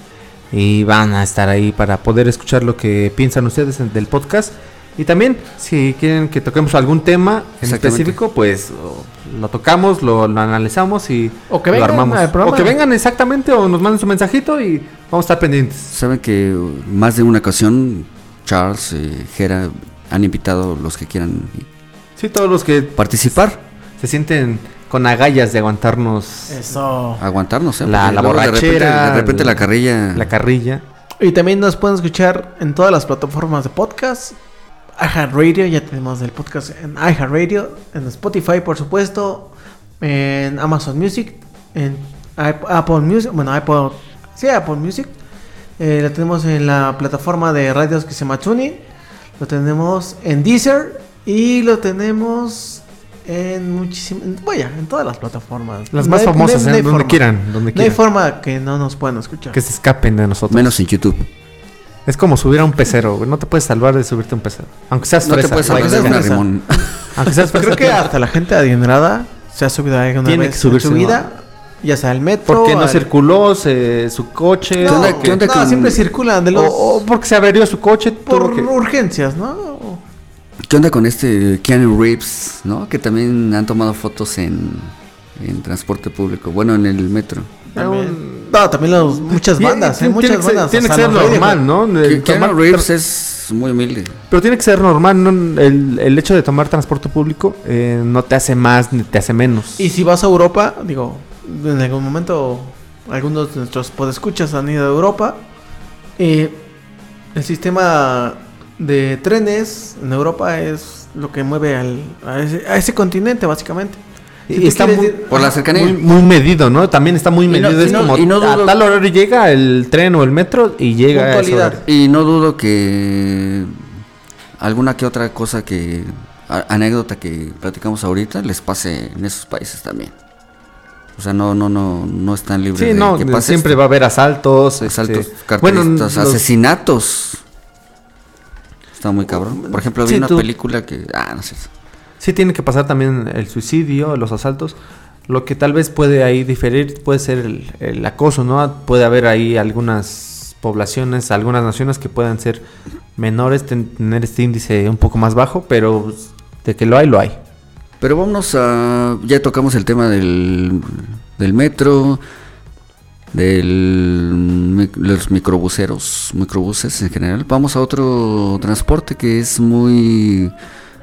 y van a estar ahí para poder escuchar lo que piensan ustedes del podcast. Y también, si quieren que toquemos algún tema en específico, pues lo tocamos, lo, lo analizamos y O que lo armamos. O que vengan exactamente o nos manden su mensajito y vamos a estar pendientes. Saben que más de una ocasión Charles y Jera han invitado los que quieran Sí, todos los que participar, se sienten con agallas de aguantarnos Eso. aguantarnos, ¿eh? La- la luego de repente- borrachera, De repente, la carrilla. la carrilla. Y también nos pueden escuchar en todas las plataformas de podcast. iHeartRadio, ya tenemos el podcast en iHeartRadio, en Spotify, por supuesto, en Amazon Music, en Apple Music, bueno, Apple, sí, Apple Music. Eh, lo tenemos en la plataforma de radios que se llama TuneIn. Lo tenemos en Deezer y lo tenemos en muchísimas, vaya, en todas las plataformas. Las No más hay- famosas, no hay- no hay donde quieran, donde No hay forma que no nos puedan escuchar. que se escapen de nosotros. Menos en YouTube. Es como subir a un pecero, güey. No te puedes salvar de subirte a un pecero. Aunque seas No te fresa, puedes de Aunque una seas fresa. Rimón. Aunque seas fresa. Creo que hasta la gente adinerada se ha subido a alguna Tiene vez que subirse, en su ¿no? vida, ya sea al metro. Porque no al- circuló se- su coche. No, ¿Qué onda- o, qué onda no, con- siempre circulan de los o- o porque se averió su coche. por que- urgencias, ¿no? ¿Qué onda con este Keanu Reeves, no? Que también han tomado fotos en, en transporte público. Bueno, en el metro. También. No, también los, muchas bandas, tiene- hay muchas tiene que ser-. Tiene que ser normal. ¿no? El Keanu tomar Reeves es muy humilde. Pero tiene que ser normal, ¿no? El, el hecho de tomar transporte público eh, no te hace más ni te hace menos. Y si vas a Europa, digo, en algún momento algunos de nuestros podescuchas han ido a Europa. eh, el sistema de trenes en Europa es lo que mueve al, a, ese, a ese continente, básicamente. Y Si está muy- ir- Por la cercanía. Muy, muy medido, ¿no? También está muy Y no- medido. y es no- como y no dudo- a tal horario llega el tren o el metro y llega a ese horario. Y no dudo que alguna que otra cosa que a- anécdota que platicamos ahorita les pase en esos países también. O sea, no no no no están libres Sí, de no, que pase siempre esto. va a haber asaltos. asaltos, este, carteristas, los- asesinatos. Está muy cabrón. Por ejemplo, vi Sí, una tú- película que ah, no sé. Sí tiene que pasar también el suicidio, los asaltos. Lo que tal vez puede ahí diferir puede ser el, el acoso, ¿no? Puede haber ahí algunas poblaciones, algunas naciones que puedan ser menores, ten- tener este índice un poco más bajo, pero de que lo hay, lo hay. Pero vámonos a. Ya tocamos el tema del, del metro, del mic- los microbuseros, microbuses en general. Vamos a otro transporte que es muy.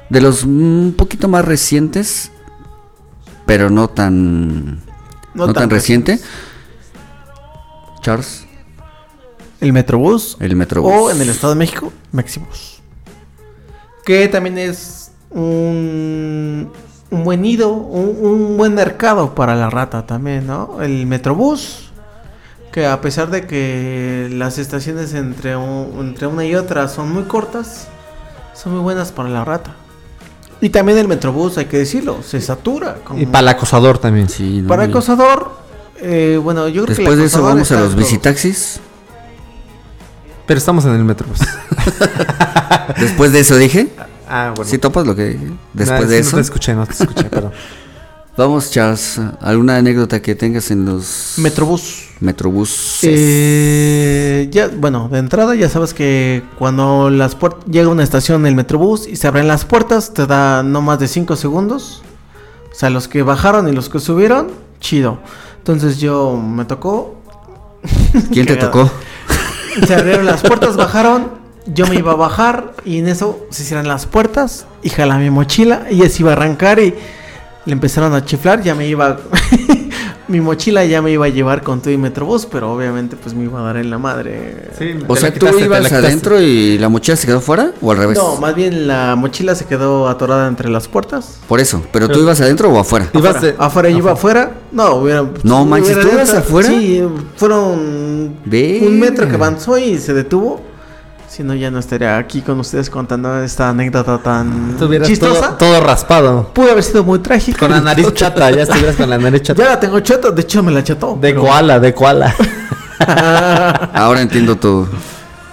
de los un poquito más recientes, pero no tan. no, tan, reciente. Charles, El Metrobús. el metrobús. O en el Estado de México, Mexibus. Que también es un, un buen nido, un, un buen mercado para la rata también, ¿no? El Metrobús, que a pesar de que las estaciones entre, un- entre una y otra son muy cortas, son muy buenas para la rata. Y también el Metrobús, hay que decirlo, se satura. como- Y para el acosador también. Sí, no, para el acosador, eh, bueno, yo creo que Después de eso vamos a los visitaxis. Pero estamos en el metro. pues. Después de eso dije. ah, bueno. ¿Sí topas lo que dije? Después Nah, de sí, eso. No te escuché, no te escuché, perdón. Vamos, Charles. ¿Alguna anécdota que tengas en los Metrobús. Metrobús? Eh, ya, bueno, de entrada ya sabes que cuando las llega una estación el Metrobús y se abren las puertas, te da no más de 5 segundos. O sea, los que bajaron y los que subieron, chido. Entonces yo me tocó. ¿Quién te tocó? Se abrieron las puertas, bajaron. Yo me iba a bajar y en eso se cierran las puertas y jala mi mochila y se iba a arrancar y le empezaron a chiflar. Ya me iba Mi mochila ya me iba a llevar con todo y Metrobús, pero obviamente pues me iba a dar en la madre. O sea, tú ibas adentro y la mochila se quedó fuera o al revés. No, más bien la mochila se quedó atorada entre las puertas. Por eso, pero tú ibas adentro o afuera. Ibas afuera, de- afuera, iba afuera. No, hubiera. No manches, hubiera ¿tú ibas afuera? Sí, fueron un metro que avanzó y se detuvo. Si no, ya no estaría aquí con ustedes contando esta anécdota tan chistosa. todo, todo raspado. Pudo haber sido muy trágica. Con la nariz chata, ya estuvieras con la nariz chata. Ya la tengo chata, de hecho me la cható. De pero- koala, de koala. Ahora entiendo todo.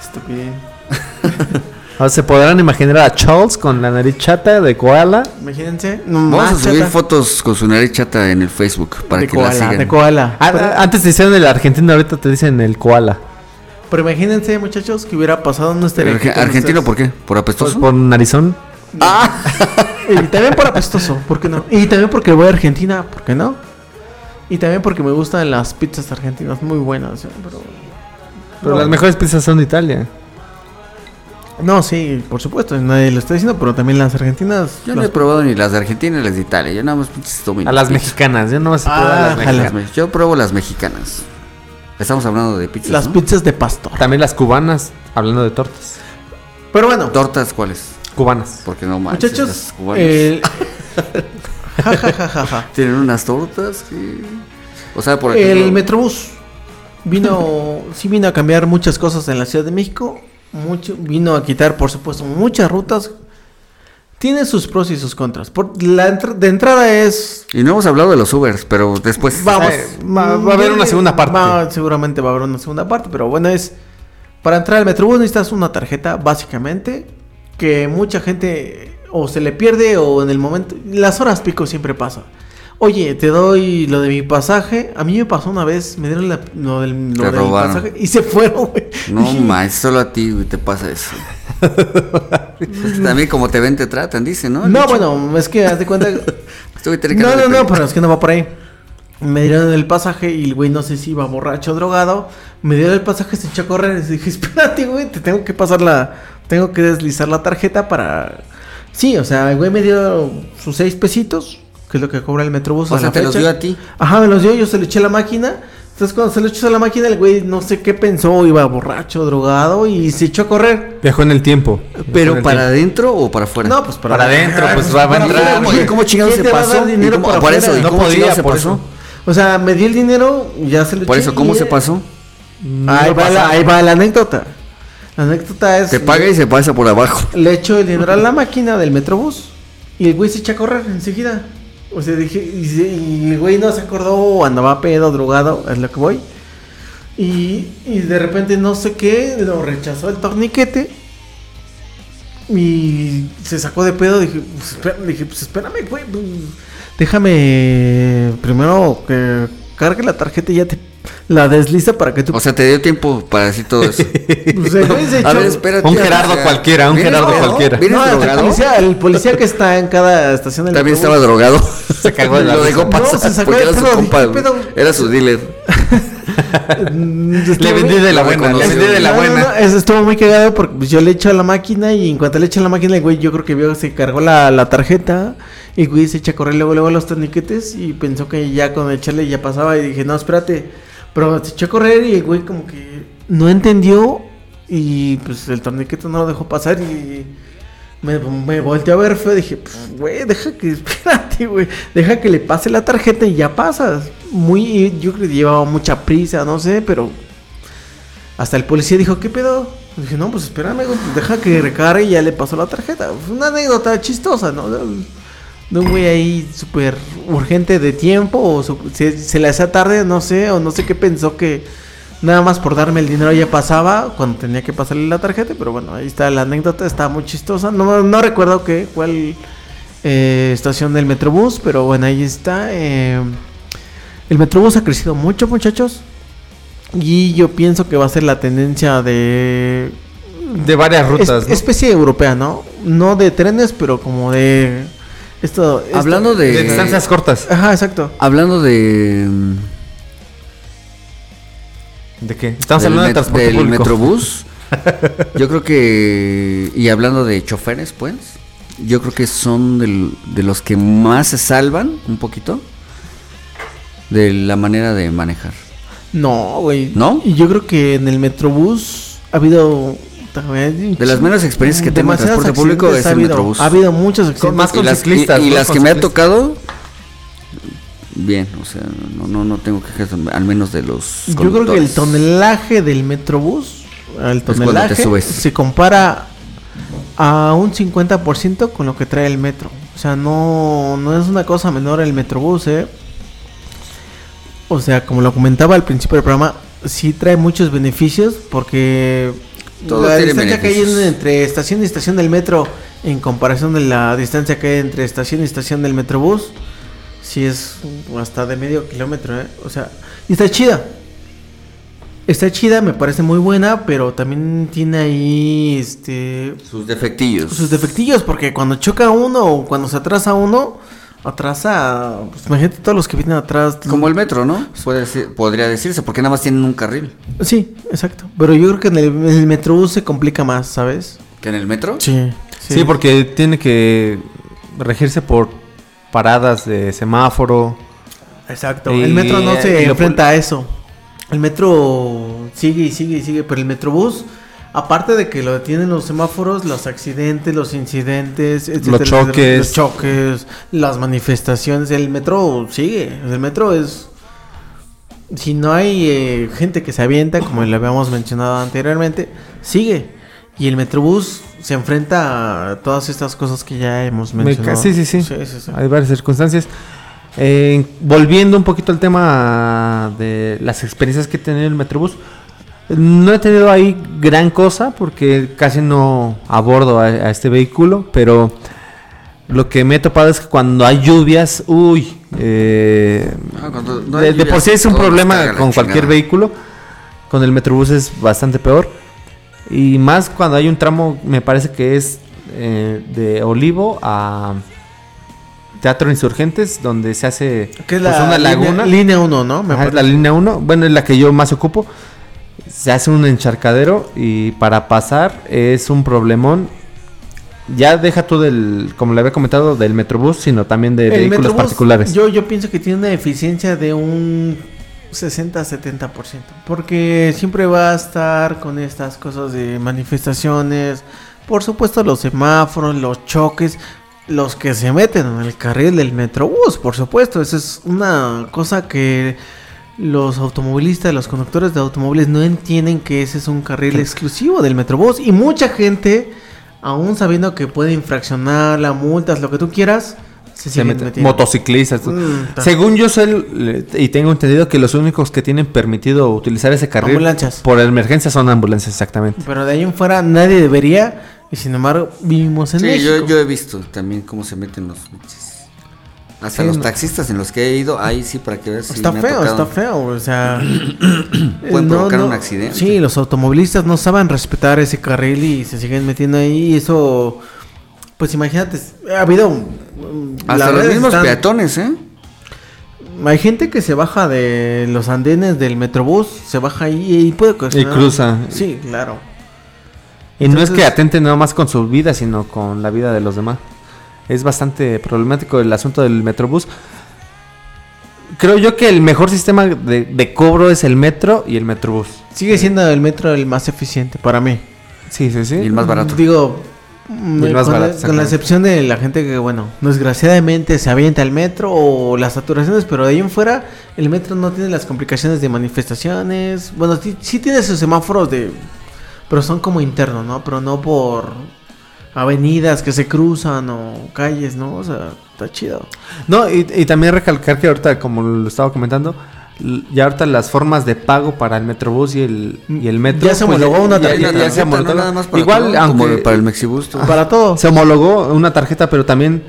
Estúpido. O se podrán imaginar a Charles con la nariz chata de koala. Imagínense. no, Vamos a subir chata. fotos con su nariz chata en el Facebook para de que la koala, sigan. de koala. Pero- ah, antes te hicieron el argentino, ahorita te dicen el koala. Pero imagínense, muchachos, que hubiera pasado Pero aquí arge- ¿Argentino por qué? ¿Por Pues apestoso? por narizón. Y también por apestoso, ¿por qué no? Y también porque voy a Argentina, ¿por qué no? Y también porque me gustan las pizzas argentinas, muy buenas, pero... Pero No. las mejores pizzas son de Italia. No, sí, por supuesto, nadie lo está diciendo, pero también las argentinas... Yo no he probado ni las de Argentina ni las de Italia. Yo nada más pinches A las mexicanas, yo no vas a Ah, probar las mexicanas. me- Yo pruebo las mexicanas. Estamos hablando de pizzas. las ¿no? pizzas de pastor. También las cubanas, hablando de tortas. Pero bueno, ¿Tortas cuáles? Cubanas. Porque no manches. muchachos, las cubanas el... ja, ja, ja, ja, ja. Tienen unas tortas que... O sea, por El. Metrobús vino, sí vino a cambiar muchas cosas en la Ciudad de México. Mucho, vino a quitar, por supuesto, muchas rutas. Tiene sus pros y sus contras. Por, la entr- de entrada es... Y no hemos hablado de los Ubers, pero después... Vamos. Eh, va- va a haber una segunda parte. Va- seguramente va a haber una segunda parte, pero bueno, es... Para entrar al Metrobús necesitas una tarjeta, básicamente, que mucha gente o se le pierde o en el momento... Las horas pico siempre pasa. Oye, te doy lo de mi pasaje. A mí me pasó una vez, me dieron la- lo, del, lo Te de mi robaron. pasaje y se fueron, güey. No manches, solo a ti güey, te pasa eso. También como te ven te tratan, dice, ¿no? No, bueno, es que haz de cuenta... No, no, no, pero es que no va por ahí. Me dieron el pasaje y el güey no sé si iba borracho o drogado. Me dieron el pasaje, se echó a correr. Y dije, espérate, güey, te tengo que pasar la. Tengo que deslizar la tarjeta para. Sí, o sea, el güey me dio sus seis pesitos, que es lo que cobra el Metrobús. O sea, la te los dio a ti. Ajá, me los dio, yo se lo eché a la máquina. Entonces, cuando se lo echó a la máquina, el güey no sé qué pensó, iba borracho, drogado y se echó a correr. Viajó en el tiempo. ¿Pero el para tiempo. adentro o para afuera? No, pues para, Para adentro, pues, va a para entrar, afuera, ¿Y güey. cómo chingados ¿Quién se pasó? dar ¿Y dinero cómo- por por eso, afuera? ¿y No cómo podía, se por pasó? eso. O sea, me di el dinero, ya se lo Por eché eso, ¿cómo y- se pasó? Ahí va, la, ahí va la anécdota. La anécdota es... Te paga y se pasa por abajo. Le echo el dinero a la máquina del Metrobús y el güey se echa a correr enseguida. O sea, dije... Y, el güey no se acordó, andaba pedo, drogado, es lo que voy. Y, y de repente no sé qué, lo rechazó el torniquete. Y se sacó de pedo, dije, pues, espera- dije, pues espérame, güey. pues, déjame primero que cargue la tarjeta y ya te la desliza para que tú... O sea, te dio tiempo para decir todo eso. Pues, el güey se A ver, espérate. Un o Gerardo sea, cualquiera, un ¿vienes Gerardo drogado? cualquiera. ¿Vienes No, el policía, el policía que está en cada estación del También estaba drogado. Se cagó de la Lo dejó No, pasar se sacó porque de era su pedo, compa. Era su dealer. Mm, Le vendí de la buena, le vendí de la No, no, buena. no, eso estuvo muy cagado porque pues, yo le echo a la máquina y en cuanto le echo a la máquina, el güey, yo creo que vio que se cargó la, la tarjeta y el güey se echa a correr luego, luego los torniquetes y pensó que ya con echarle ya pasaba y dije, no, espérate. Pero se echó a correr y el güey como que no entendió y pues el torniquete no lo dejó pasar y me, me volteó a ver feo. Dije, pues, güey, deja que, espérate, güey, deja que le pase la tarjeta y ya pasas. Muy, yo creo que llevaba mucha prisa, no sé, pero hasta el policía dijo, ¿qué pedo? Dije, no, pues espérame, deja que recargue y ya le pasó la tarjeta. Fue una anécdota chistosa, ¿no? De, un güey ahí súper urgente de tiempo, o su- se, se le hacía tarde, no sé, o no sé qué pensó que nada más por darme el dinero ya pasaba cuando tenía que pasarle la tarjeta, pero bueno, ahí está la anécdota, está muy chistosa. No, no recuerdo qué, cuál eh, estación del Metrobús, pero bueno, ahí está. eh, el Metrobús ha crecido mucho, muchachos. Y yo pienso que va a ser la tendencia de De varias rutas, es- ¿no? especie europea, ¿no? No de trenes, pero como de esto. esto- Hablando de... De distancias cortas. Ajá, exacto. Hablando de... ¿De qué? Estamos del, hablando de transporte del público. Metrobús. yo creo que... Y hablando de choferes, pues. Yo creo que son del- de los que más se salvan un poquito. de la manera de manejar. No, güey. ¿No? Y yo creo que en el Metrobús ha habido. De las menos experiencias que tengo en transporte público es ha el habido. Metrobús. Ha habido muchos accidentes. más y con las, ciclistas, y- y las que me ha tocado, bien, o sea, no, no, no tengo quejas, al menos de los. Yo creo que el tonelaje del Metrobús, el tonelaje, se compara a un 50% con lo que trae el metro. O sea, no, no es una cosa menor el Metrobús, ¿eh? O sea, como lo comentaba al principio del programa, sí trae muchos beneficios porque La distancia que hay entre estación y estación del metro en comparación de la distancia que hay entre estación y estación del Metrobús, sí es hasta de medio kilómetro, ¿eh? O sea, y está chida. Está chida, me parece muy buena, pero también tiene ahí este Sus defectillos. sus defectillos, porque cuando choca uno o cuando se atrasa uno, atrasa, pues imagínate todos los que vienen atrás. Como el metro, ¿no? Puede decir- podría decirse, porque nada más tienen un carril. Sí, exacto. Pero yo creo que en el, en el Metrobús se complica más, ¿sabes? ¿Que en el metro? Sí. Sí, porque tiene que regirse por paradas de semáforo. Exacto. Y- el metro no se enfrenta a eso. El metro sigue y sigue y sigue, pero el metrobús, aparte de que lo detienen los semáforos, los accidentes, los incidentes, etcétera, choques. los choques, las manifestaciones, el metro sigue. El metro es si no hay eh, gente que se avienta, como lo habíamos mencionado anteriormente, sigue. Y el metrobús se enfrenta a todas estas cosas que ya hemos Me mencionado. sí, sí, sí. sí, sí, sí. Hay varias circunstancias. Eh, volviendo un poquito al tema de las experiencias que he tenido en el Metrobús. No he tenido ahí gran cosa porque casi no abordo a, a este vehículo, pero lo que me he topado es que cuando hay lluvias, uy, eh, Ah, cuando no de, por sí es un problema con cualquier chingada. vehículo. Con el Metrobús es bastante peor. Y más cuando hay un tramo, me parece que es eh, de Olivo a Teatro Insurgentes, donde se hace Que es pues, la una laguna. Línea 1, ¿no? Me Ajá, es parece. la línea 1. Bueno, es la que yo más ocupo. Se hace un encharcadero y para pasar es un problemón. Ya deja tú del, como le había comentado, del Metrobús, sino también de El vehículos Metrobús, particulares. Yo, yo pienso que tiene una eficiencia de un 60-70%. Porque siempre va a estar con estas cosas de manifestaciones. Por supuesto, los semáforos, los choques. Los que se meten en el carril del Metrobús, por supuesto. Esa es una cosa que los automovilistas, los conductores de automóviles no entienden que ese es un carril exclusivo del Metrobús. Y mucha gente, aún sabiendo que puede infraccionar las multas, lo que tú quieras, se Se meten- metiendo. motociclistas. Mm, Según yo sé y tengo entendido que los únicos que tienen permitido utilizar ese carril Ambulancias. por emergencia son ambulancias, exactamente. Pero de ahí en fuera nadie debería. Y sin embargo, vivimos en Sí, México. yo, yo he visto también cómo se meten los. Hasta Sí, los no. taxistas en los que he ido, ahí sí, para que veas. si Está feo, está feo. O sea, Pueden provocar un accidente. Sí, los automovilistas no saben respetar ese carril y se siguen metiendo ahí. Y eso, pues imagínate, ha habido. Hasta los mismos están- peatones, ¿eh? Hay gente que se baja de los andenes del metrobús, se baja ahí y puede Y cruza. Sí, claro. Y no es que atenten nada más con su vida, sino con la vida de los demás. Es bastante problemático el asunto del Metrobús. Creo yo que el mejor sistema de, de cobro es el metro y el Metrobús. Sigue siendo el metro el más eficiente para mí. Sí, sí, sí. Y el más barato. Digo, Y el más con, barato, la, con la excepción de la gente que, bueno, desgraciadamente se avienta al metro o las saturaciones, pero de ahí en fuera el metro no tiene las complicaciones de manifestaciones. Bueno, sí, sí tiene sus semáforos de... Pero son como internos, ¿no? Pero no por avenidas que se cruzan o calles, ¿no? O sea, está chido. No, y, y también recalcar que ahorita, como lo estaba comentando, ya ahorita las formas de pago para el Metrobús y el, y el metro. Ya se pues, homologó una tarjeta. ya- ya se no homologó. nada más para Igual, todo, como para el Mexibus. Para todo. se homologó una tarjeta, pero también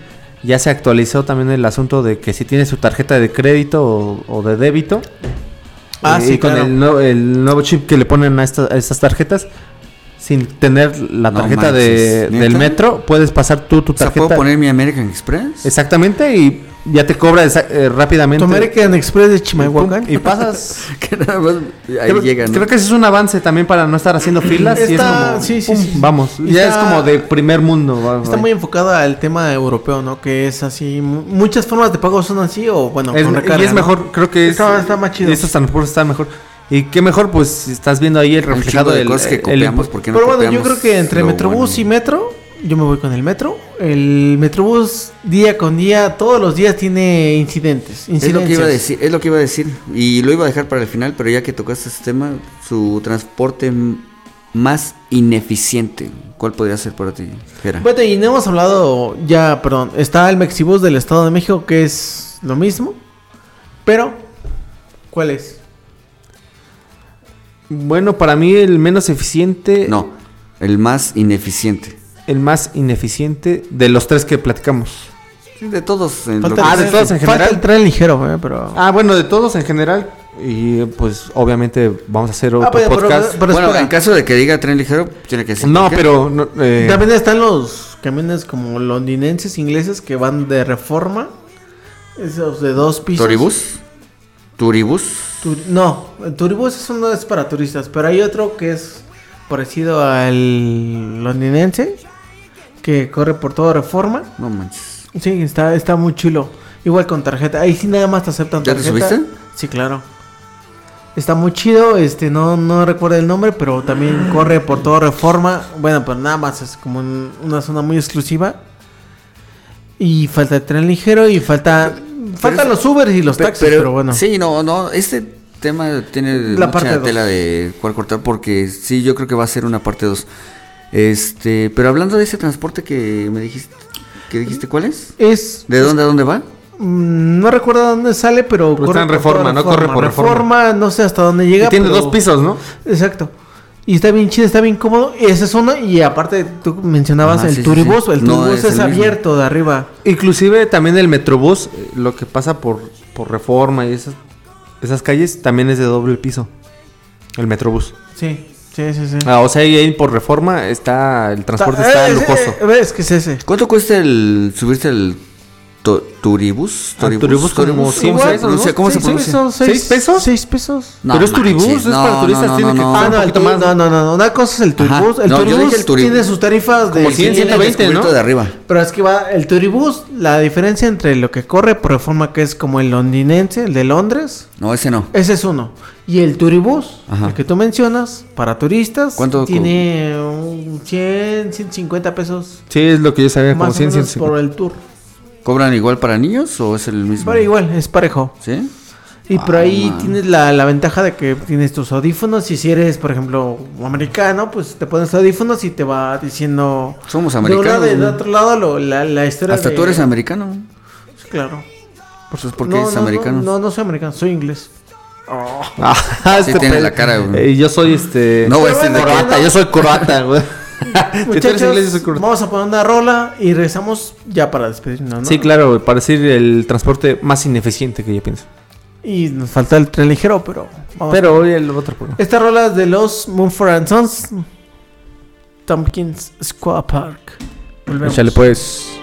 ya se actualizó también el asunto de que si tiene su tarjeta de crédito o, o de débito. Ah, eh, sí, y con claro. el, nuevo, el nuevo chip que le ponen a, esta- a estas tarjetas, sin tener la tarjeta de, del metro, puedes pasar tú tu O sea, tarjeta. ¿puedo poner mi American Express? Exactamente, y ya te cobra eh, rápidamente. Tu American Express de Y Chimalhuacán. Y pasas. que nada más ahí creo, llegan. creo que ese es un avance también para no estar haciendo filas. y es como, sí, sí, pum, sí. Vamos, Y ya es como de primer mundo. va- Está va. muy enfocado al tema europeo, ¿no? Que es así. mu- Muchas formas de pago son así o bueno, Es- con recarga, y es ¿no? mejor, creo que es, Está- está más chido. Estos transportes están mejor. Y qué mejor, pues si estás viendo ahí el reflejado de cosas que el- copiamos, ¿por qué no Pero bueno, yo creo que entre Metrobús bueno? y Metro, yo me voy con el Metro. El Metrobús día con día, todos los días tiene incidentes. Es lo que iba a decir, es lo que iba a decir y lo iba a dejar para el final, pero ya que tocaste este tema, su transporte más ineficiente, ¿cuál podría ser para ti, Jera? Bueno, y no hemos hablado ya, perdón, está el Mexibus del Estado de México que es lo mismo, pero ¿cuál es? Bueno, para mí el menos eficiente, No, el más ineficiente. el más ineficiente de los tres que platicamos. Sí, De todos. en lo Falta, que- Ah, el, de tren- todos en falta general. el tren ligero, eh, pero... Ah, bueno, de todos en general. Y pues obviamente vamos a hacer otro Ah, pero- pero- podcast. pero bueno, espera. en caso de que diga tren ligero, tiene que ser. no, pero no, eh, También están los camiones como londinenses, ingleses, que van de reforma. Esos de dos pisos. ¿Toribus? ¿Turibus? Tu- no, turibus eso no es para turistas, pero hay otro que es parecido al londinense, que corre por toda reforma. No manches. Sí, está, está muy chulo. Igual con tarjeta. Ahí sí nada más te aceptan ¿Ya te tarjeta. subiste? Sí, claro. Está muy chido, este, no, no recuerdo el nombre, pero también corre por toda reforma. Bueno, pero nada más es como en una zona muy exclusiva. Y falta el tren ligero y falta. Faltan los Uber y los taxis, pero, bueno. Sí, no, no, este tema tiene La parte mucha dos. tela de cual cortar porque sí, yo creo que va a ser una parte 2. Este, pero hablando de ese transporte que me dijiste, que dijiste cuál es? Es. ¿De dónde a dónde va? mm, No recuerdo dónde sale, pero. Pero está en Reforma, ¿no? Corre por reforma. No sé hasta dónde y llega. tiene pero- dos pisos, ¿no? Exacto. Y está bien chido, está bien cómodo. Y esa es una. Y aparte, tú mencionabas Ajá, el sí, turibús. sí. El No turibús es es, el mismo. abierto de arriba. Inclusive también el Metrobús, eh, lo que pasa por, por Reforma y esas, esas calles, también es de doble piso. El Metrobús. Sí, sí, sí. sí. Ah, o sea, ahí por Reforma está, el transporte Ta- está eh, lujoso. eh, es que es ese. ¿Cuánto cuesta el subirse al to- Turibus? Al Turibús como 100 Igual, pesos, no sé cómo se pronuncia. ¿Seis seis- pesos? Seis pesos. No Pero es manches, es para no, turistas, no, tiene no, que Ah, un no, el poquito más. no, no, no, Una cosa es el turibús. Ajá. El dije el turibús. tiene sus tarifas de Como 100, Tiene el 120, ¿no? de arriba. Pero es que va el turibús, la diferencia entre lo que corre por reforma, que es como el londinense, el de Londres, No, ese no. ese es uno. Y el turibús, Ajá. el que tú mencionas, para turistas, ¿Cuánto tiene un 100, 150 pesos. Sí, es lo que yo sabía, como Más o 100, menos 150. por el tour. ¿Cobran igual para niños o es el mismo? Pero igual, es parejo. ¿Sí? Y por Ah, ahí man. tienes la, la ventaja de que tienes tus audífonos. Y si eres, por ejemplo, americano, pues te pones audífonos y te va diciendo. Somos De un lado americanos. de güey. otro lado lo- la, la historia. Hasta de- tú eres americano. Sí, Claro. Pues es porque No, eres no, no, americano. No, no, soy americano, soy inglés. Ah, Sí este tiene la cara, güey. Eh, yo soy este. No, Pero este de croata, yo soy croata, güey. Muchachos, vamos a poner una rola y regresamos ya para despedirnos, ¿no? Sí, claro, para decir el transporte más ineficiente que yo pienso. Y nos falta el tren ligero, pero. Vamos Pero hoy el otro programa. Esta rola es de los Mumford and Sons. Tompkins Square Park. Volvemos. Échale pues.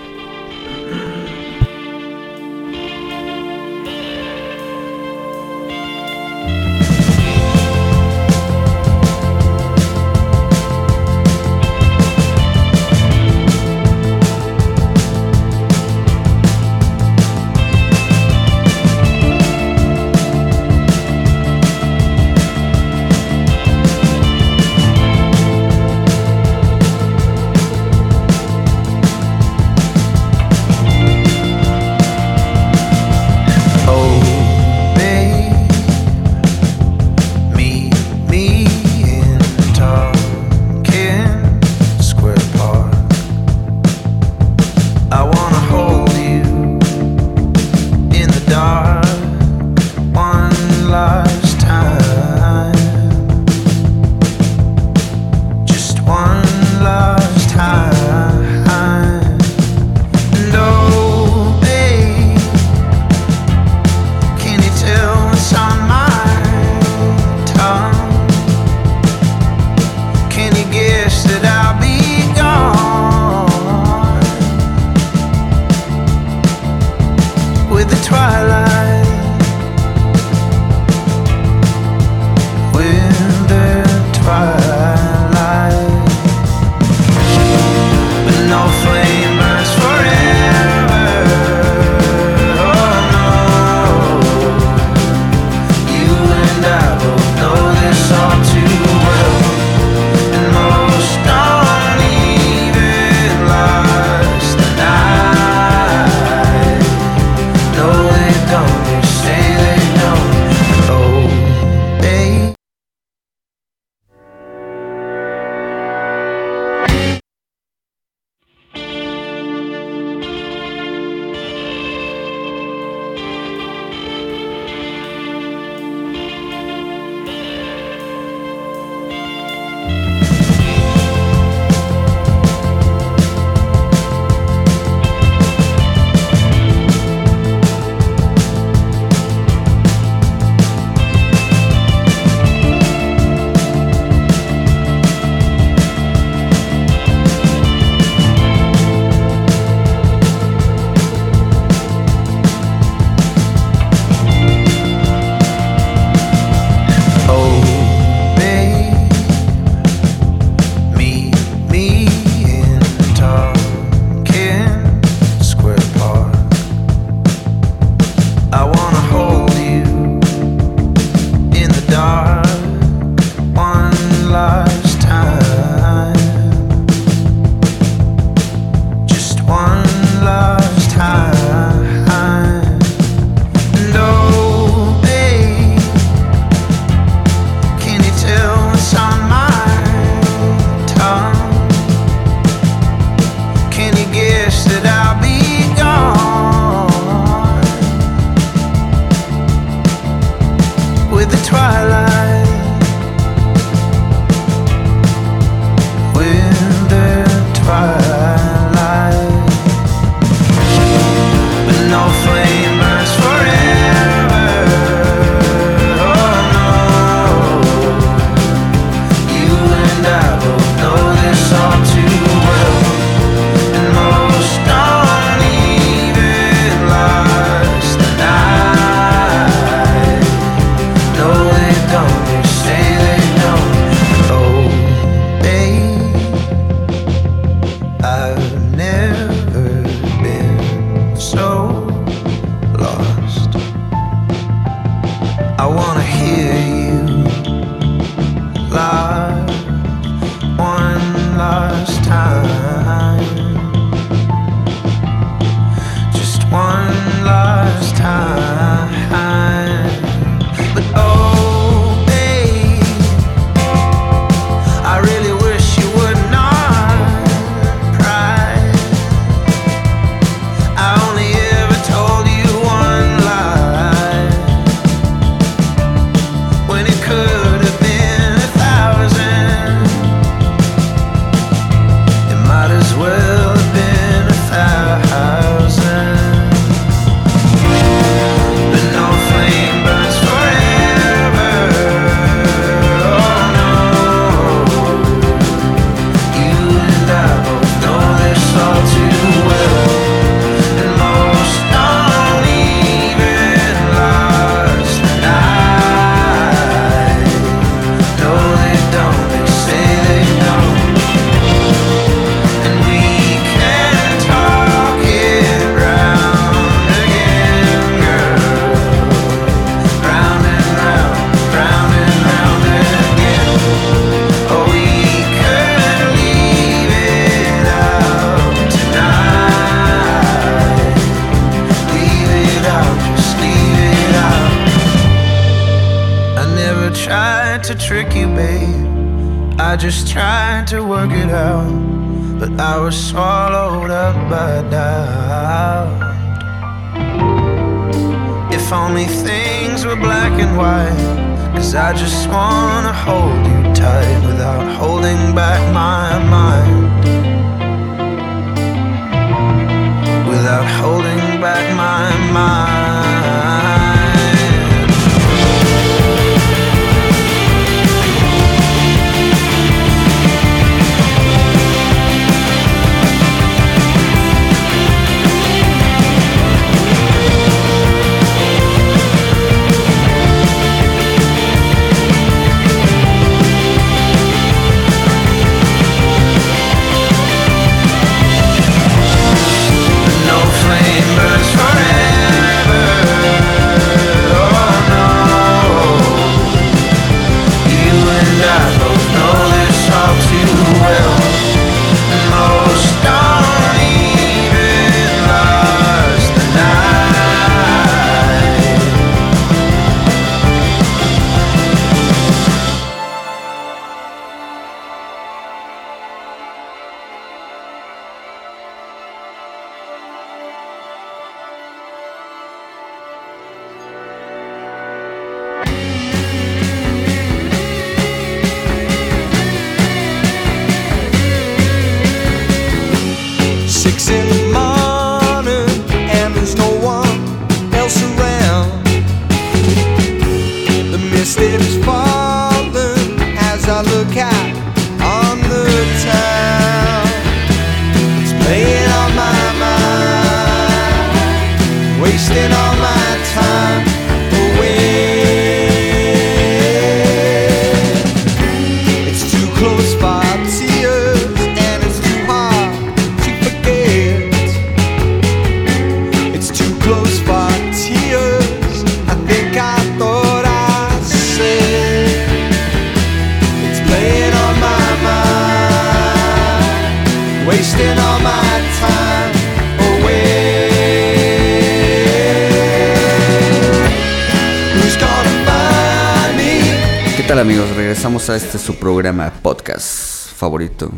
Favorito.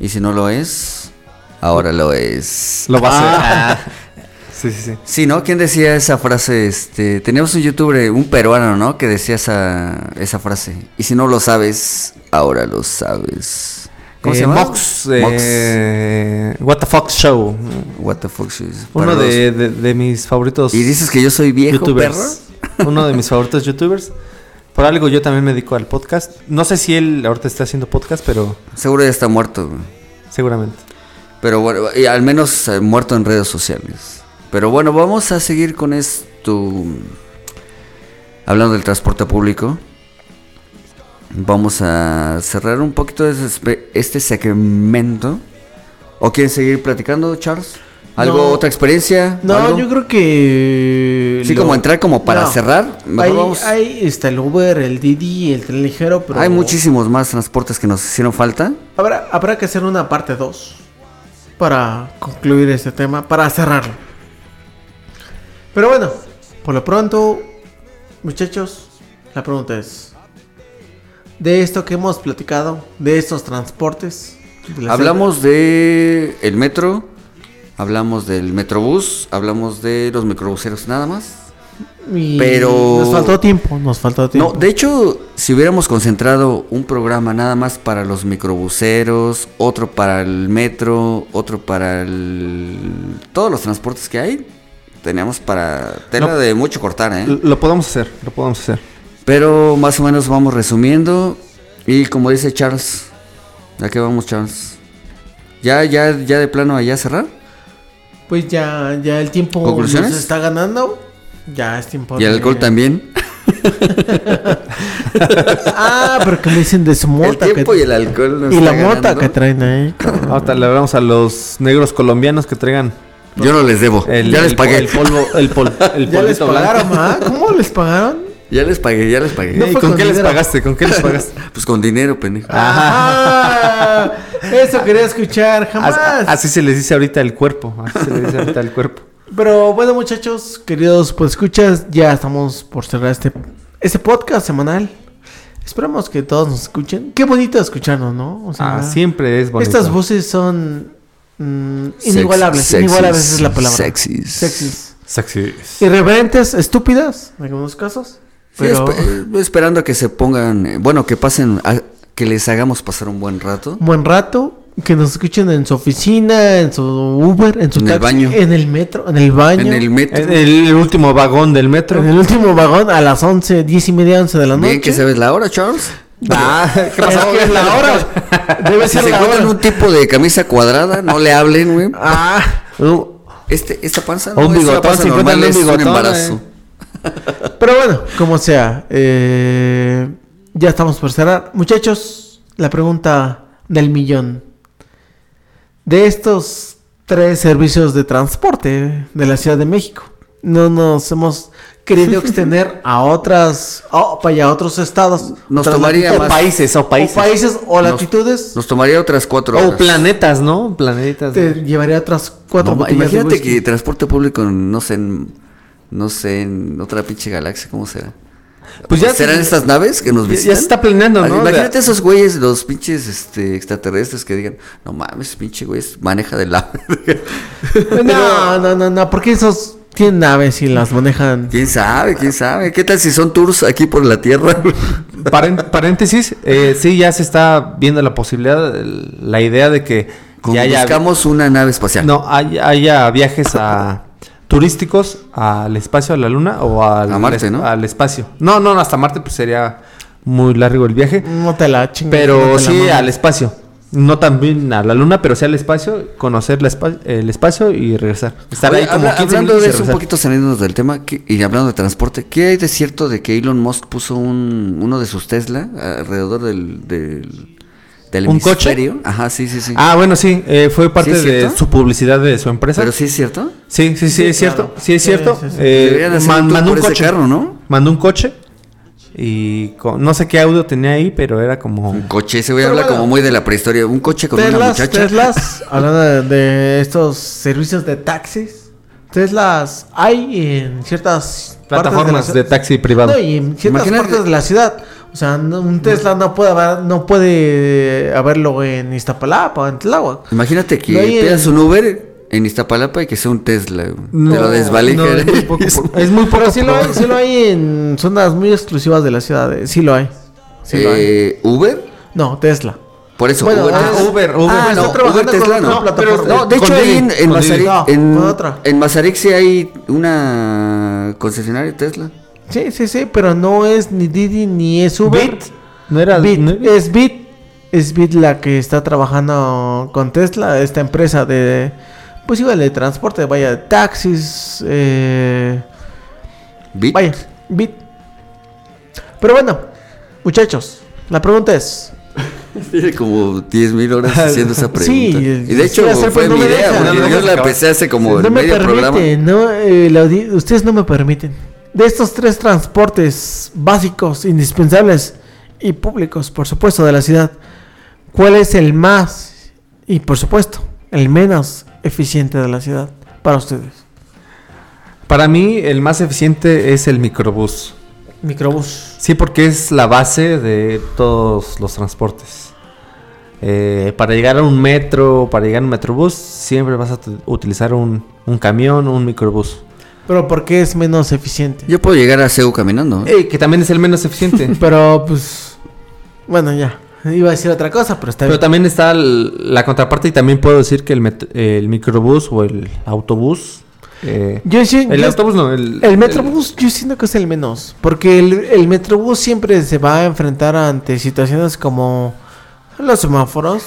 Y si no lo es, ahora lo es. Lo va a hacer. Sí, sí, sí. Sí, ¿no? ¿Quién decía esa frase? Este, teníamos un youtuber, un peruano, ¿no? Que decía esa, esa frase. Y si no lo sabes, ahora lo sabes. ¿Cómo Eh, se llama? Mox, eh, What the Fox Show. What the fuck is- Uno de, de- de mis favoritos Y dices que yo soy viejo, youtubers. Uno de mis favoritos youtubers. Por algo yo también me dedico al podcast. No sé si él ahorita está haciendo podcast, pero. Seguro ya está muerto. güey. seguramente. Pero bueno, y al menos eh, muerto en redes sociales. Pero bueno, vamos a seguir con esto. Hablando del transporte público. Vamos a cerrar un poquito este segmento. ¿O quieren seguir platicando, Charles? ¿Algo, No. otra experiencia? No, ¿Algo? yo creo que. Sí, lo- como entrar como para No. cerrar. Hay, vamos. hay está el Uber, el Didi, el tren ligero, pero. Hay muchísimos más transportes que nos hicieron falta. Habrá, habrá que hacer una parte 2 para concluir este tema, para cerrarlo. Pero bueno, por lo pronto, muchachos, la pregunta es: de esto que hemos platicado, de estos transportes, de Hablamos de el metro, hablamos del metrobús, hablamos de los microbuseros nada más. y pero- Nos faltó tiempo, nos faltó tiempo. No, de hecho, si hubiéramos concentrado un programa nada más para los microbuseros, otro para el metro, otro para el... todos los transportes que hay, teníamos para tela No. de mucho cortar, ¿eh? Lo podemos hacer, lo podemos hacer. Pero más o menos vamos resumiendo y como dice Charles, ¿a qué vamos Charles? ¿Ya, ya, ya de plano allá cerrar? Pues ya, ya el tiempo ¿Conclusiones? nos está ganando. Ya es tiempo Y el de- alcohol también. Ah, pero que me dicen de su El mota. tiempo que- y el alcohol. nos y la mota ganando. que traen ahí. cabrón. Ahorita le hablamos a los negros colombianos que traigan Yo no les debo. el, ya les el- pagué. el polvo, el, pol- el Ya les pagaron. ¿ah? ¿Cómo les pagaron? Ya les pagué, ya les pagué. No ¿Y fue con con qué les pagaste? ¿Con qué les pagaste? Pues con dinero, pendejo. Ah, eso quería escuchar, jamás. As- Así se les dice ahorita el cuerpo. Así se les dice ahorita el cuerpo. Pero bueno, muchachos, queridos, pues escuchas, ya estamos por cerrar este, este podcast semanal. Esperamos que todos nos escuchen. Qué bonito escucharnos, ¿no? O sea, Ah, siempre es bonito. Estas voces son mm, Sex- inigualables. sexys, inigualables es la palabra. sexys. Sexys. Sexy. Irreverentes, estúpidas, en algunos casos. Sí, Pero espe- eh, esperando a que se pongan, eh, bueno, que pasen, a- que les hagamos pasar un buen rato. un buen rato. Que nos escuchen en su oficina, en su Uber, en su En el taxi, baño. en el metro, en el baño. En el metro. En el último vagón del metro. En el último vagón a las 11, 10 y media, 11 de la noche. Bien que sabes la hora, Charles. Ah, ¿qué Es pasó? que es la hora. Debe Si ser se la encuentran hora. un tipo de camisa cuadrada, no le hablen, güey. Ah, Este, esta panza Un no es una bigotón, panza si normal, es un un embarazo. Pero bueno, como sea. eh, ya estamos por cerrar. Muchachos, la pregunta del millón. De estos tres servicios de transporte de la Ciudad de México, no nos hemos querido extender a otras, oh, a otros estados. Nos otras tomaría más- países, o o países. o latitudes. Nos tomaría otras cuatro horas. O planetas, ¿no? Planetas. te llevaría otras cuatro No, imagínate que transporte público, no sé, en, no sé, en otra pinche galaxia, ¿cómo será? Pues ya ¿Serán se- estas naves que nos visitan? ya se está planeando, Ah, ¿no? Imagínate De- esos güeyes, los pinches este, extraterrestres que digan, no mames, pinche güey, maneja de la... No, no, no, no, porque esos tienen naves y las manejan. ¿Quién sabe? ¿Quién sabe? ¿Qué tal si son tours aquí por la Tierra? Paréntesis, eh, sí, ya se está viendo la posibilidad, la idea de que ya haya, buscamos una nave espacial. no, hay- haya viajes a turísticos al espacio, a la luna o al, A Marte, ¿no? al espacio. No, no, hasta Marte pues sería muy largo el viaje, No te la chingas. pero no la sí mames. al espacio. No también a la luna, pero sí al espacio, conocer la espa- el espacio y regresar. Estar Oye, ahí como habla- 15 hablando de eso, un poquito saliéndonos del tema ¿qué- y hablando de transporte, ¿qué hay de cierto de que Elon Musk puso un, uno de sus Tesla alrededor del, del, del ¿Un coche? Ajá, sí, sí, sí. Ah, bueno, sí, eh, fue parte ¿Sí es de su publicidad de su empresa. Pero sí es cierto. Sí, sí, sí, Sí, es cierto. Sí, es Sí, cierto. sí, sí. Eh, Deberían hacer man- un tour mandó un coche. carro, ¿no? Mandó un coche. Y con- no sé qué audio tenía ahí, pero era como. Un coche, ese güey Pero habla bueno. como muy de la prehistoria. Un coche con una Teslas, muchacha. Teslas, hablando de, de estos servicios de taxis. Teslas hay en ciertas Plataformas partes de, la taxi privado. No, y en ciertas Imagínate- partes de la ciudad. O sea, no- un Tesla no puede haber, no puede haberlo en Iztapalapa o en Tláhuac. Imagínate que No pidas un Uber en Iztapalapa y que sea un Tesla. No, Te lo desvalija. no, es muy poco es muy poco Pero sí lo hay, sí lo hay en zonas muy exclusivas de la ciudad. eh, Sí lo hay. Sí lo hay. Eh, ¿Uber? No, Tesla. Por eso, Bueno, Uber. ah, Uber, Uber. Ah, no, Uber Tesla no. No, pero- no, de hecho ahí en, en. Mazarik, No, en, en Mazarik sí hay una concesionaria Tesla. Sí, sí, sí, pero no es ni Didi ni es Uber. Bit. No era. Bit, no- es Bit. Es Bit la que está trabajando con Tesla, esta empresa de, pues igual de transporte, vaya, de taxis, eh, Bit. vaya, Bit. Pero bueno, muchachos, la pregunta es, Tiene como 10 mil horas haciendo esa pregunta. Sí, y de hecho hacer, fue pues, no mi idea, No, no, yo no, la empecé hace como no el me medio programa. permiten, no, eh, la ustedes no me permiten. De estos tres transportes básicos, indispensables y públicos, por supuesto, de la ciudad, ¿cuál es el más y, por supuesto, el menos eficiente de la ciudad para ustedes? Para mí, el más eficiente es el microbús. Microbús. Sí, porque es la base de todos los transportes. Eh, para llegar a un metro, para llegar a un metrobús, siempre vas a utilizar un, un camión o un microbús. Pero ¿por qué es menos eficiente? Yo puedo llegar a CEU caminando. ¿eh? Que también es el menos eficiente. Pero, pues, bueno, ya. Iba a decir otra cosa, pero está Pero bien. también está el- la contraparte y también puedo decir que el, met- el microbús o el autobús... eh, Yo sí- el yo- autobús no, el... El Metrobús yo siento que es el menos, porque el, el Metrobús siempre se va a enfrentar ante situaciones como los semáforos.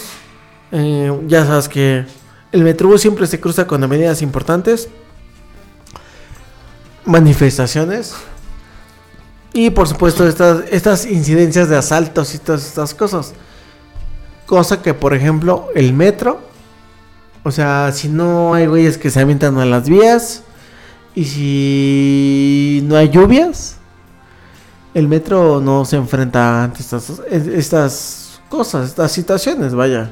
Eh, ya sabes que el Metrobús siempre se cruza con avenidas importantes, manifestaciones y por supuesto estas, estas incidencias de asaltos y todas estas cosas. Cosa que por ejemplo el metro, o sea, si no hay güeyes que se avientan a las vías, y si no hay lluvias, el metro no se enfrenta ante estas, estas cosas, estas situaciones, vaya.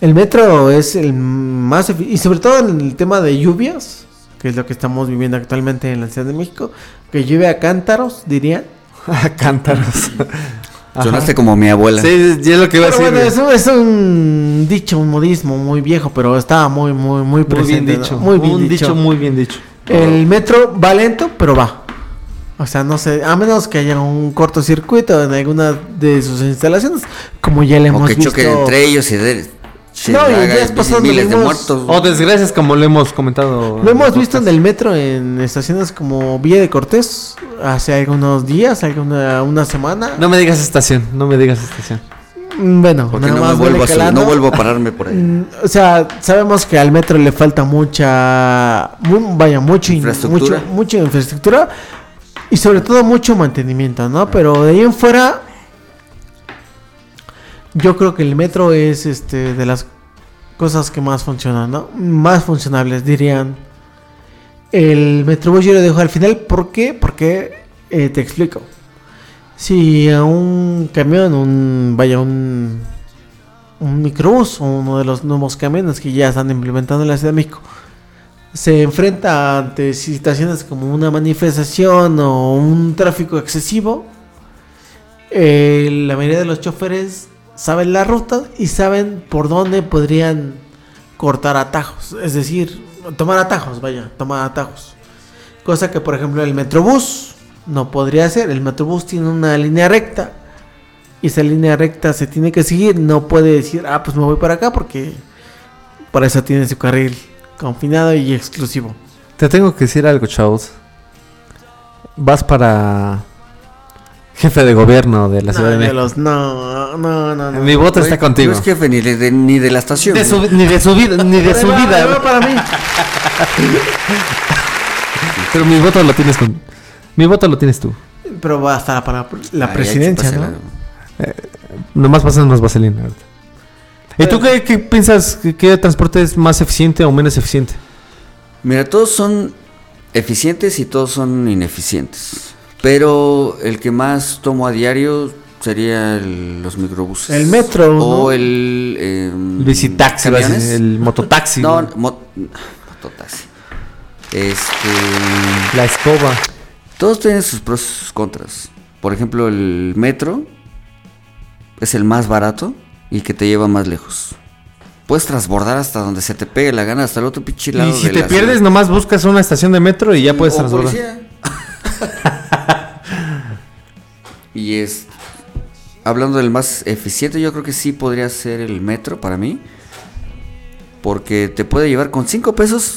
El metro es el más... Y sobre todo en el tema de lluvias, que es lo que estamos viviendo actualmente en la Ciudad de México, que llueve a cántaros, dirían. Cántaros. Sonaste como mi abuela. Sí, es lo que iba a decir. bueno, eso es un dicho, un modismo muy viejo, pero está muy, muy, muy Muy bien presente. ¿no? dicho. Muy bien un dicho. dicho muy bien dicho. El metro va lento, pero va. O sea, no sé, a menos que haya un cortocircuito en alguna de sus instalaciones, como ya le O hemos que visto. choquen entre ellos y de, se No, y haga ya es pasado, miles de muertos. O desgracias como lo hemos comentado. Lo hemos visto en el metro en estaciones como Villa de Cortés hace algunos días, alguna una semana. No me digas estación, no me digas estación. Mm, Bueno, Porque nada no me más vuelvo a no vuelvo a pararme por ahí. Mm, O sea, sabemos que al metro le falta mucha, mu- vaya, mucho, in- Infraestructura. mucho, mucha infraestructura y sobre todo mucho mantenimiento, ¿no? Pero de ahí en fuera, yo creo que el metro es, este, de las cosas que más funcionan, ¿no? Más funcionables, dirían. El Metrobús yo lo dejo al final, ¿por qué? Porque eh, te explico. Si a un camión, un, vaya, un, un microbús uno de los nuevos camiones que ya están implementando en la Ciudad de México se enfrenta ante situaciones como una manifestación o un tráfico excesivo, eh, la mayoría de los choferes saben la ruta y saben por dónde podrían cortar atajos, es decir, tomar atajos, vaya, tomar atajos. Cosa que por ejemplo el Metrobús no podría hacer, el Metrobús tiene una línea recta y esa línea recta se tiene que seguir, no puede decir, ah, pues me voy para acá porque por eso tiene su carril confinado y exclusivo. Te tengo que decir algo, chavos. Vas para jefe de gobierno de la Ciudad de México. los- no, no, no, no. Mi voto está contigo. No es jefe ni de, ni de la estación. De su- ni de su vida, ni de su vida. va para mí. Pero mi voto lo tienes con. Mi voto lo tienes tú. Pero va hasta para la Ay, presidencia. ¿no? Nomás pasan más vaselina ahorita. ¿Y tú qué, qué piensas? que- ¿Qué transporte es más eficiente o menos eficiente? Mira, todos son eficientes y todos son ineficientes. Pero el que más tomo a diario sería el- los microbuses. El metro, O ¿no? el... eh, a decir, el mototaxi. No, mototaxi. Este... La escoba. Todos tienen sus pros y sus contras. Por ejemplo, el metro es el más barato y que te lleva más lejos. Puedes transbordar hasta donde se te pegue la gana, hasta el otro pinche lado Y si de te la pierdes, ciudad. nomás buscas una estación de metro y ya puedes O transbordar. y es. Hablando del más eficiente, yo creo que sí podría ser el metro para mí. Porque te puede llevar con 5 pesos.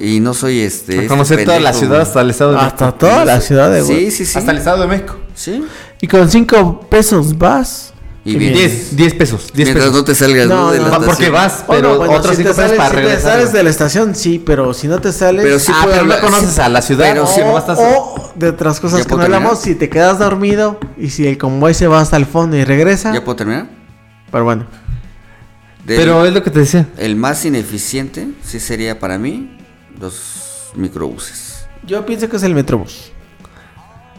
Y no soy este. A este conocer toda la ciudad hasta el estado de Hasta México. toda la ciudad de Sí, sí, sí. Hasta el estado de México. Sí. Y con cinco pesos vas. Y Y bien. 10, 10 pesos. 10 Mientras pesos. no te salgas No, ¿no? de no, la porque vas, Oh, pero no, bueno, otros si 5 te pesos sales, para si te regresar. sales de la estación, sí, pero si no te sales. Pero sí Ah, pero no hablar- conoces sí. a la ciudad. Pero o, sí, nomás estás- o de otras cosas ¿Ya que no hablamos, si te quedas dormido y si el convoy se va hasta el fondo y regresa, ¿Ya puedo terminar? Pero bueno. Del- Pero es lo que te decía. El más ineficiente, sí sería para mí, los microbuses. Yo pienso que es el Metrobús.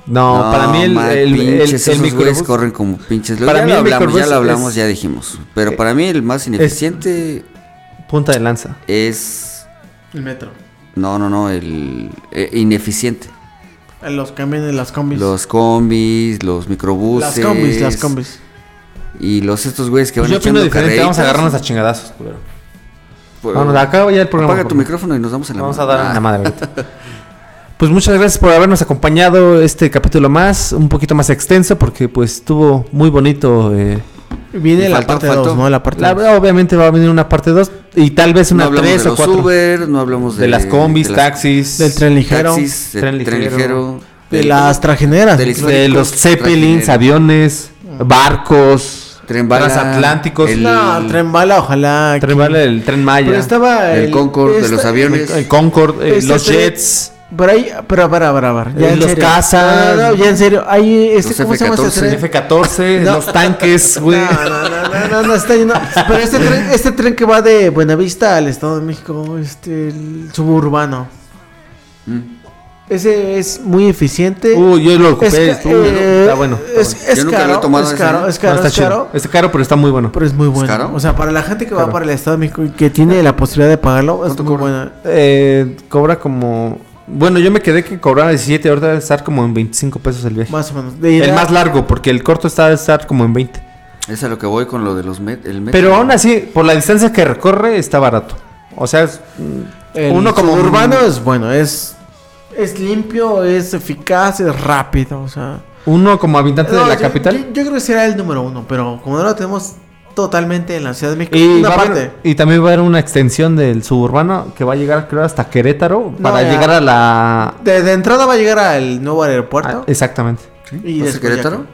No, para mí el, ma, el, el, pinches, el esos güeyes microbús- corren como pinches. Para ya mí lo hablamos, ya lo hablamos, es- ya dijimos. Pero para mí el más ineficiente punta de lanza. es... El metro. No, no, no, el eh, ineficiente. Los camiones, las combis. Los combis, los microbuses. las combis, las combis. Y los estos güeyes que Pues van yo echando diferente, vamos a carreritas. agarrarnos a chingadazos, culero. Pues, Vamos, acaba ya el programa. Apaga tu micrófono y nos damos en la Vamos a madre. dar Ah, una madre ahorita. Pues muchas gracias por habernos acompañado este capítulo más, un poquito más extenso porque pues estuvo muy bonito. eh. Viene la faltó, parte faltó. 2, ¿no? La parte La- dos. obviamente va a venir una parte 2 y tal vez No una hablamos 3 de o los 4 Uber, no hablamos de, de las combis, de las taxis, Del tren ligero. taxis, del Tren tren ligero, De las trajineras. de los zeppelins, aviones, barcos, Tren bala, transatlánticos, el- No, el tren bala, ojalá. tren bala, el tren Maya, Pero estaba El Concorde, de los aviones. el Concorde, eh, Este los tren- Jets, Por ahí, pero para, para, para. Ya Eh, en los serio. cazas. No, no, no, ya en serio. Hay este, ¿cómo se llama F-14. este tren? F-14, No. los tanques, güey. No, no, no, no, no, no, está lleno. Pero este tren, este tren que va de Buenavista al Estado de México, este, el suburbano. Mm. Ese es muy eficiente. Uy, yo lo ocupé, Es eh, está bueno. Es, bueno. es Yo nunca lo he caro, tomado es ese, caro, ¿no? es caro, No, está es chido. caro. Está caro, pero está muy bueno. Pero es muy bueno. caro? O sea, para la gente que va Caro. para el Estado de México y que tiene la posibilidad de pagarlo, es ¿Cuánto muy cobra? buena. Eh, cobra como. Bueno, yo me quedé que cobraba 17, ahorita debe estar como en 25 pesos el viaje. Más o menos. De el más largo, porque el corto está debe estar como en 20. Es a lo que voy con lo de los met el metro. Pero aún así, por la distancia que recorre, está barato. O sea, es, El uno como urbano es bueno, es es limpio, es eficaz, es rápido, o sea. uno como habitante No, de la yo, capital. Yo, yo creo que será el número uno, pero como no lo tenemos totalmente en la Ciudad de México, y, una parte. haber- y también va a haber una extensión del suburbano que va a llegar, creo, hasta Querétaro para ya. llegar a la. De, de entrada va a llegar al nuevo aeropuerto. Ah, exactamente. y ¿Vas a después ya- Querétaro?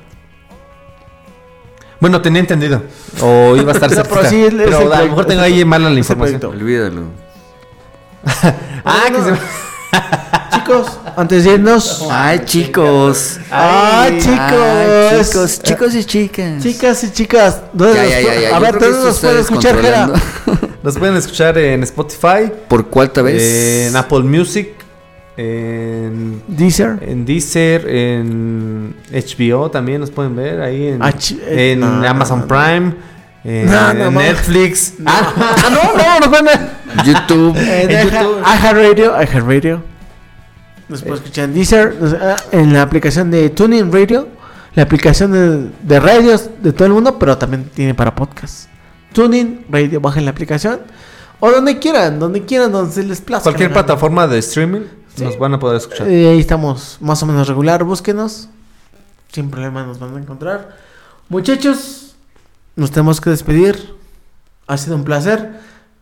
Bueno, tenía entendido. O iba a estar No, cerca. pero sí, pero a lo mejor tengo ahí mala la información. Olvídalo. Ah, que Bueno, se... Chicos, antes de irnos. Ay, chicos. ¡Ay, chicos! Ay, chicos, chicos y chicas. Chicas y chicas, ¿dónde Ya, nos ya, pu- ya, ya. A ver, creo que ¿dónde esto nos está puede escuchar, Jera? Nos pueden escuchar en Spotify, ¿Por cuánta vez? en Apple Music, en, Deezer. en Deezer, en HBO también nos pueden ver ahí en, H- eh, en no, no, Amazon no, no. Prime, en, No, no, en no. Netflix. Ah, ah, no, no, nos pueden ver. YouTube. En YouTube. iHeartRadio, iHeartRadio. Nos puede escuchar en Deezer, ah, en la aplicación de Tuning Radio, la aplicación de, de radios de todo el mundo, pero también tiene para podcast. Tuning Radio, bajen la aplicación. O donde quieran, donde quieran, donde se les plazca. Cualquier plataforma de streaming nos van a poder escuchar. Eh, ahí estamos más o menos regular, búsquenos. Sin problema nos van a encontrar. Muchachos, nos tenemos que despedir. Ha sido un placer.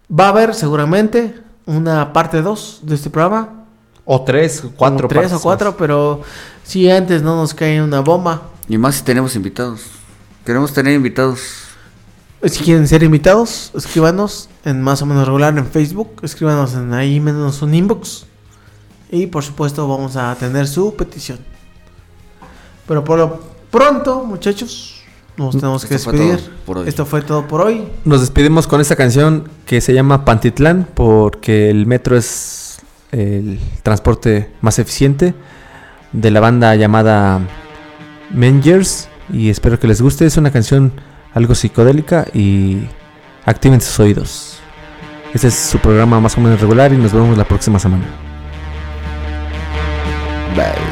Va a haber seguramente una parte 2 de este programa. O tres, cuatro. Como tres o cuatro, pero si antes no nos cae una bomba. Y más si tenemos invitados. Queremos tener invitados. Si quieren ser invitados, escríbanos en más o menos regular en Facebook. Escríbanos en ahí menos un inbox. Y por supuesto vamos a atender su petición. Pero por lo pronto, muchachos, nos tenemos que Esto despedir. Esto fue todo por hoy. Nos despedimos con esta canción que se llama Pantitlán porque el metro es el transporte más eficiente de la banda llamada Mengers y espero que les guste. Es una canción algo psicodélica y activen sus oídos. Este es su programa más o menos regular y nos vemos la próxima semana. Bye.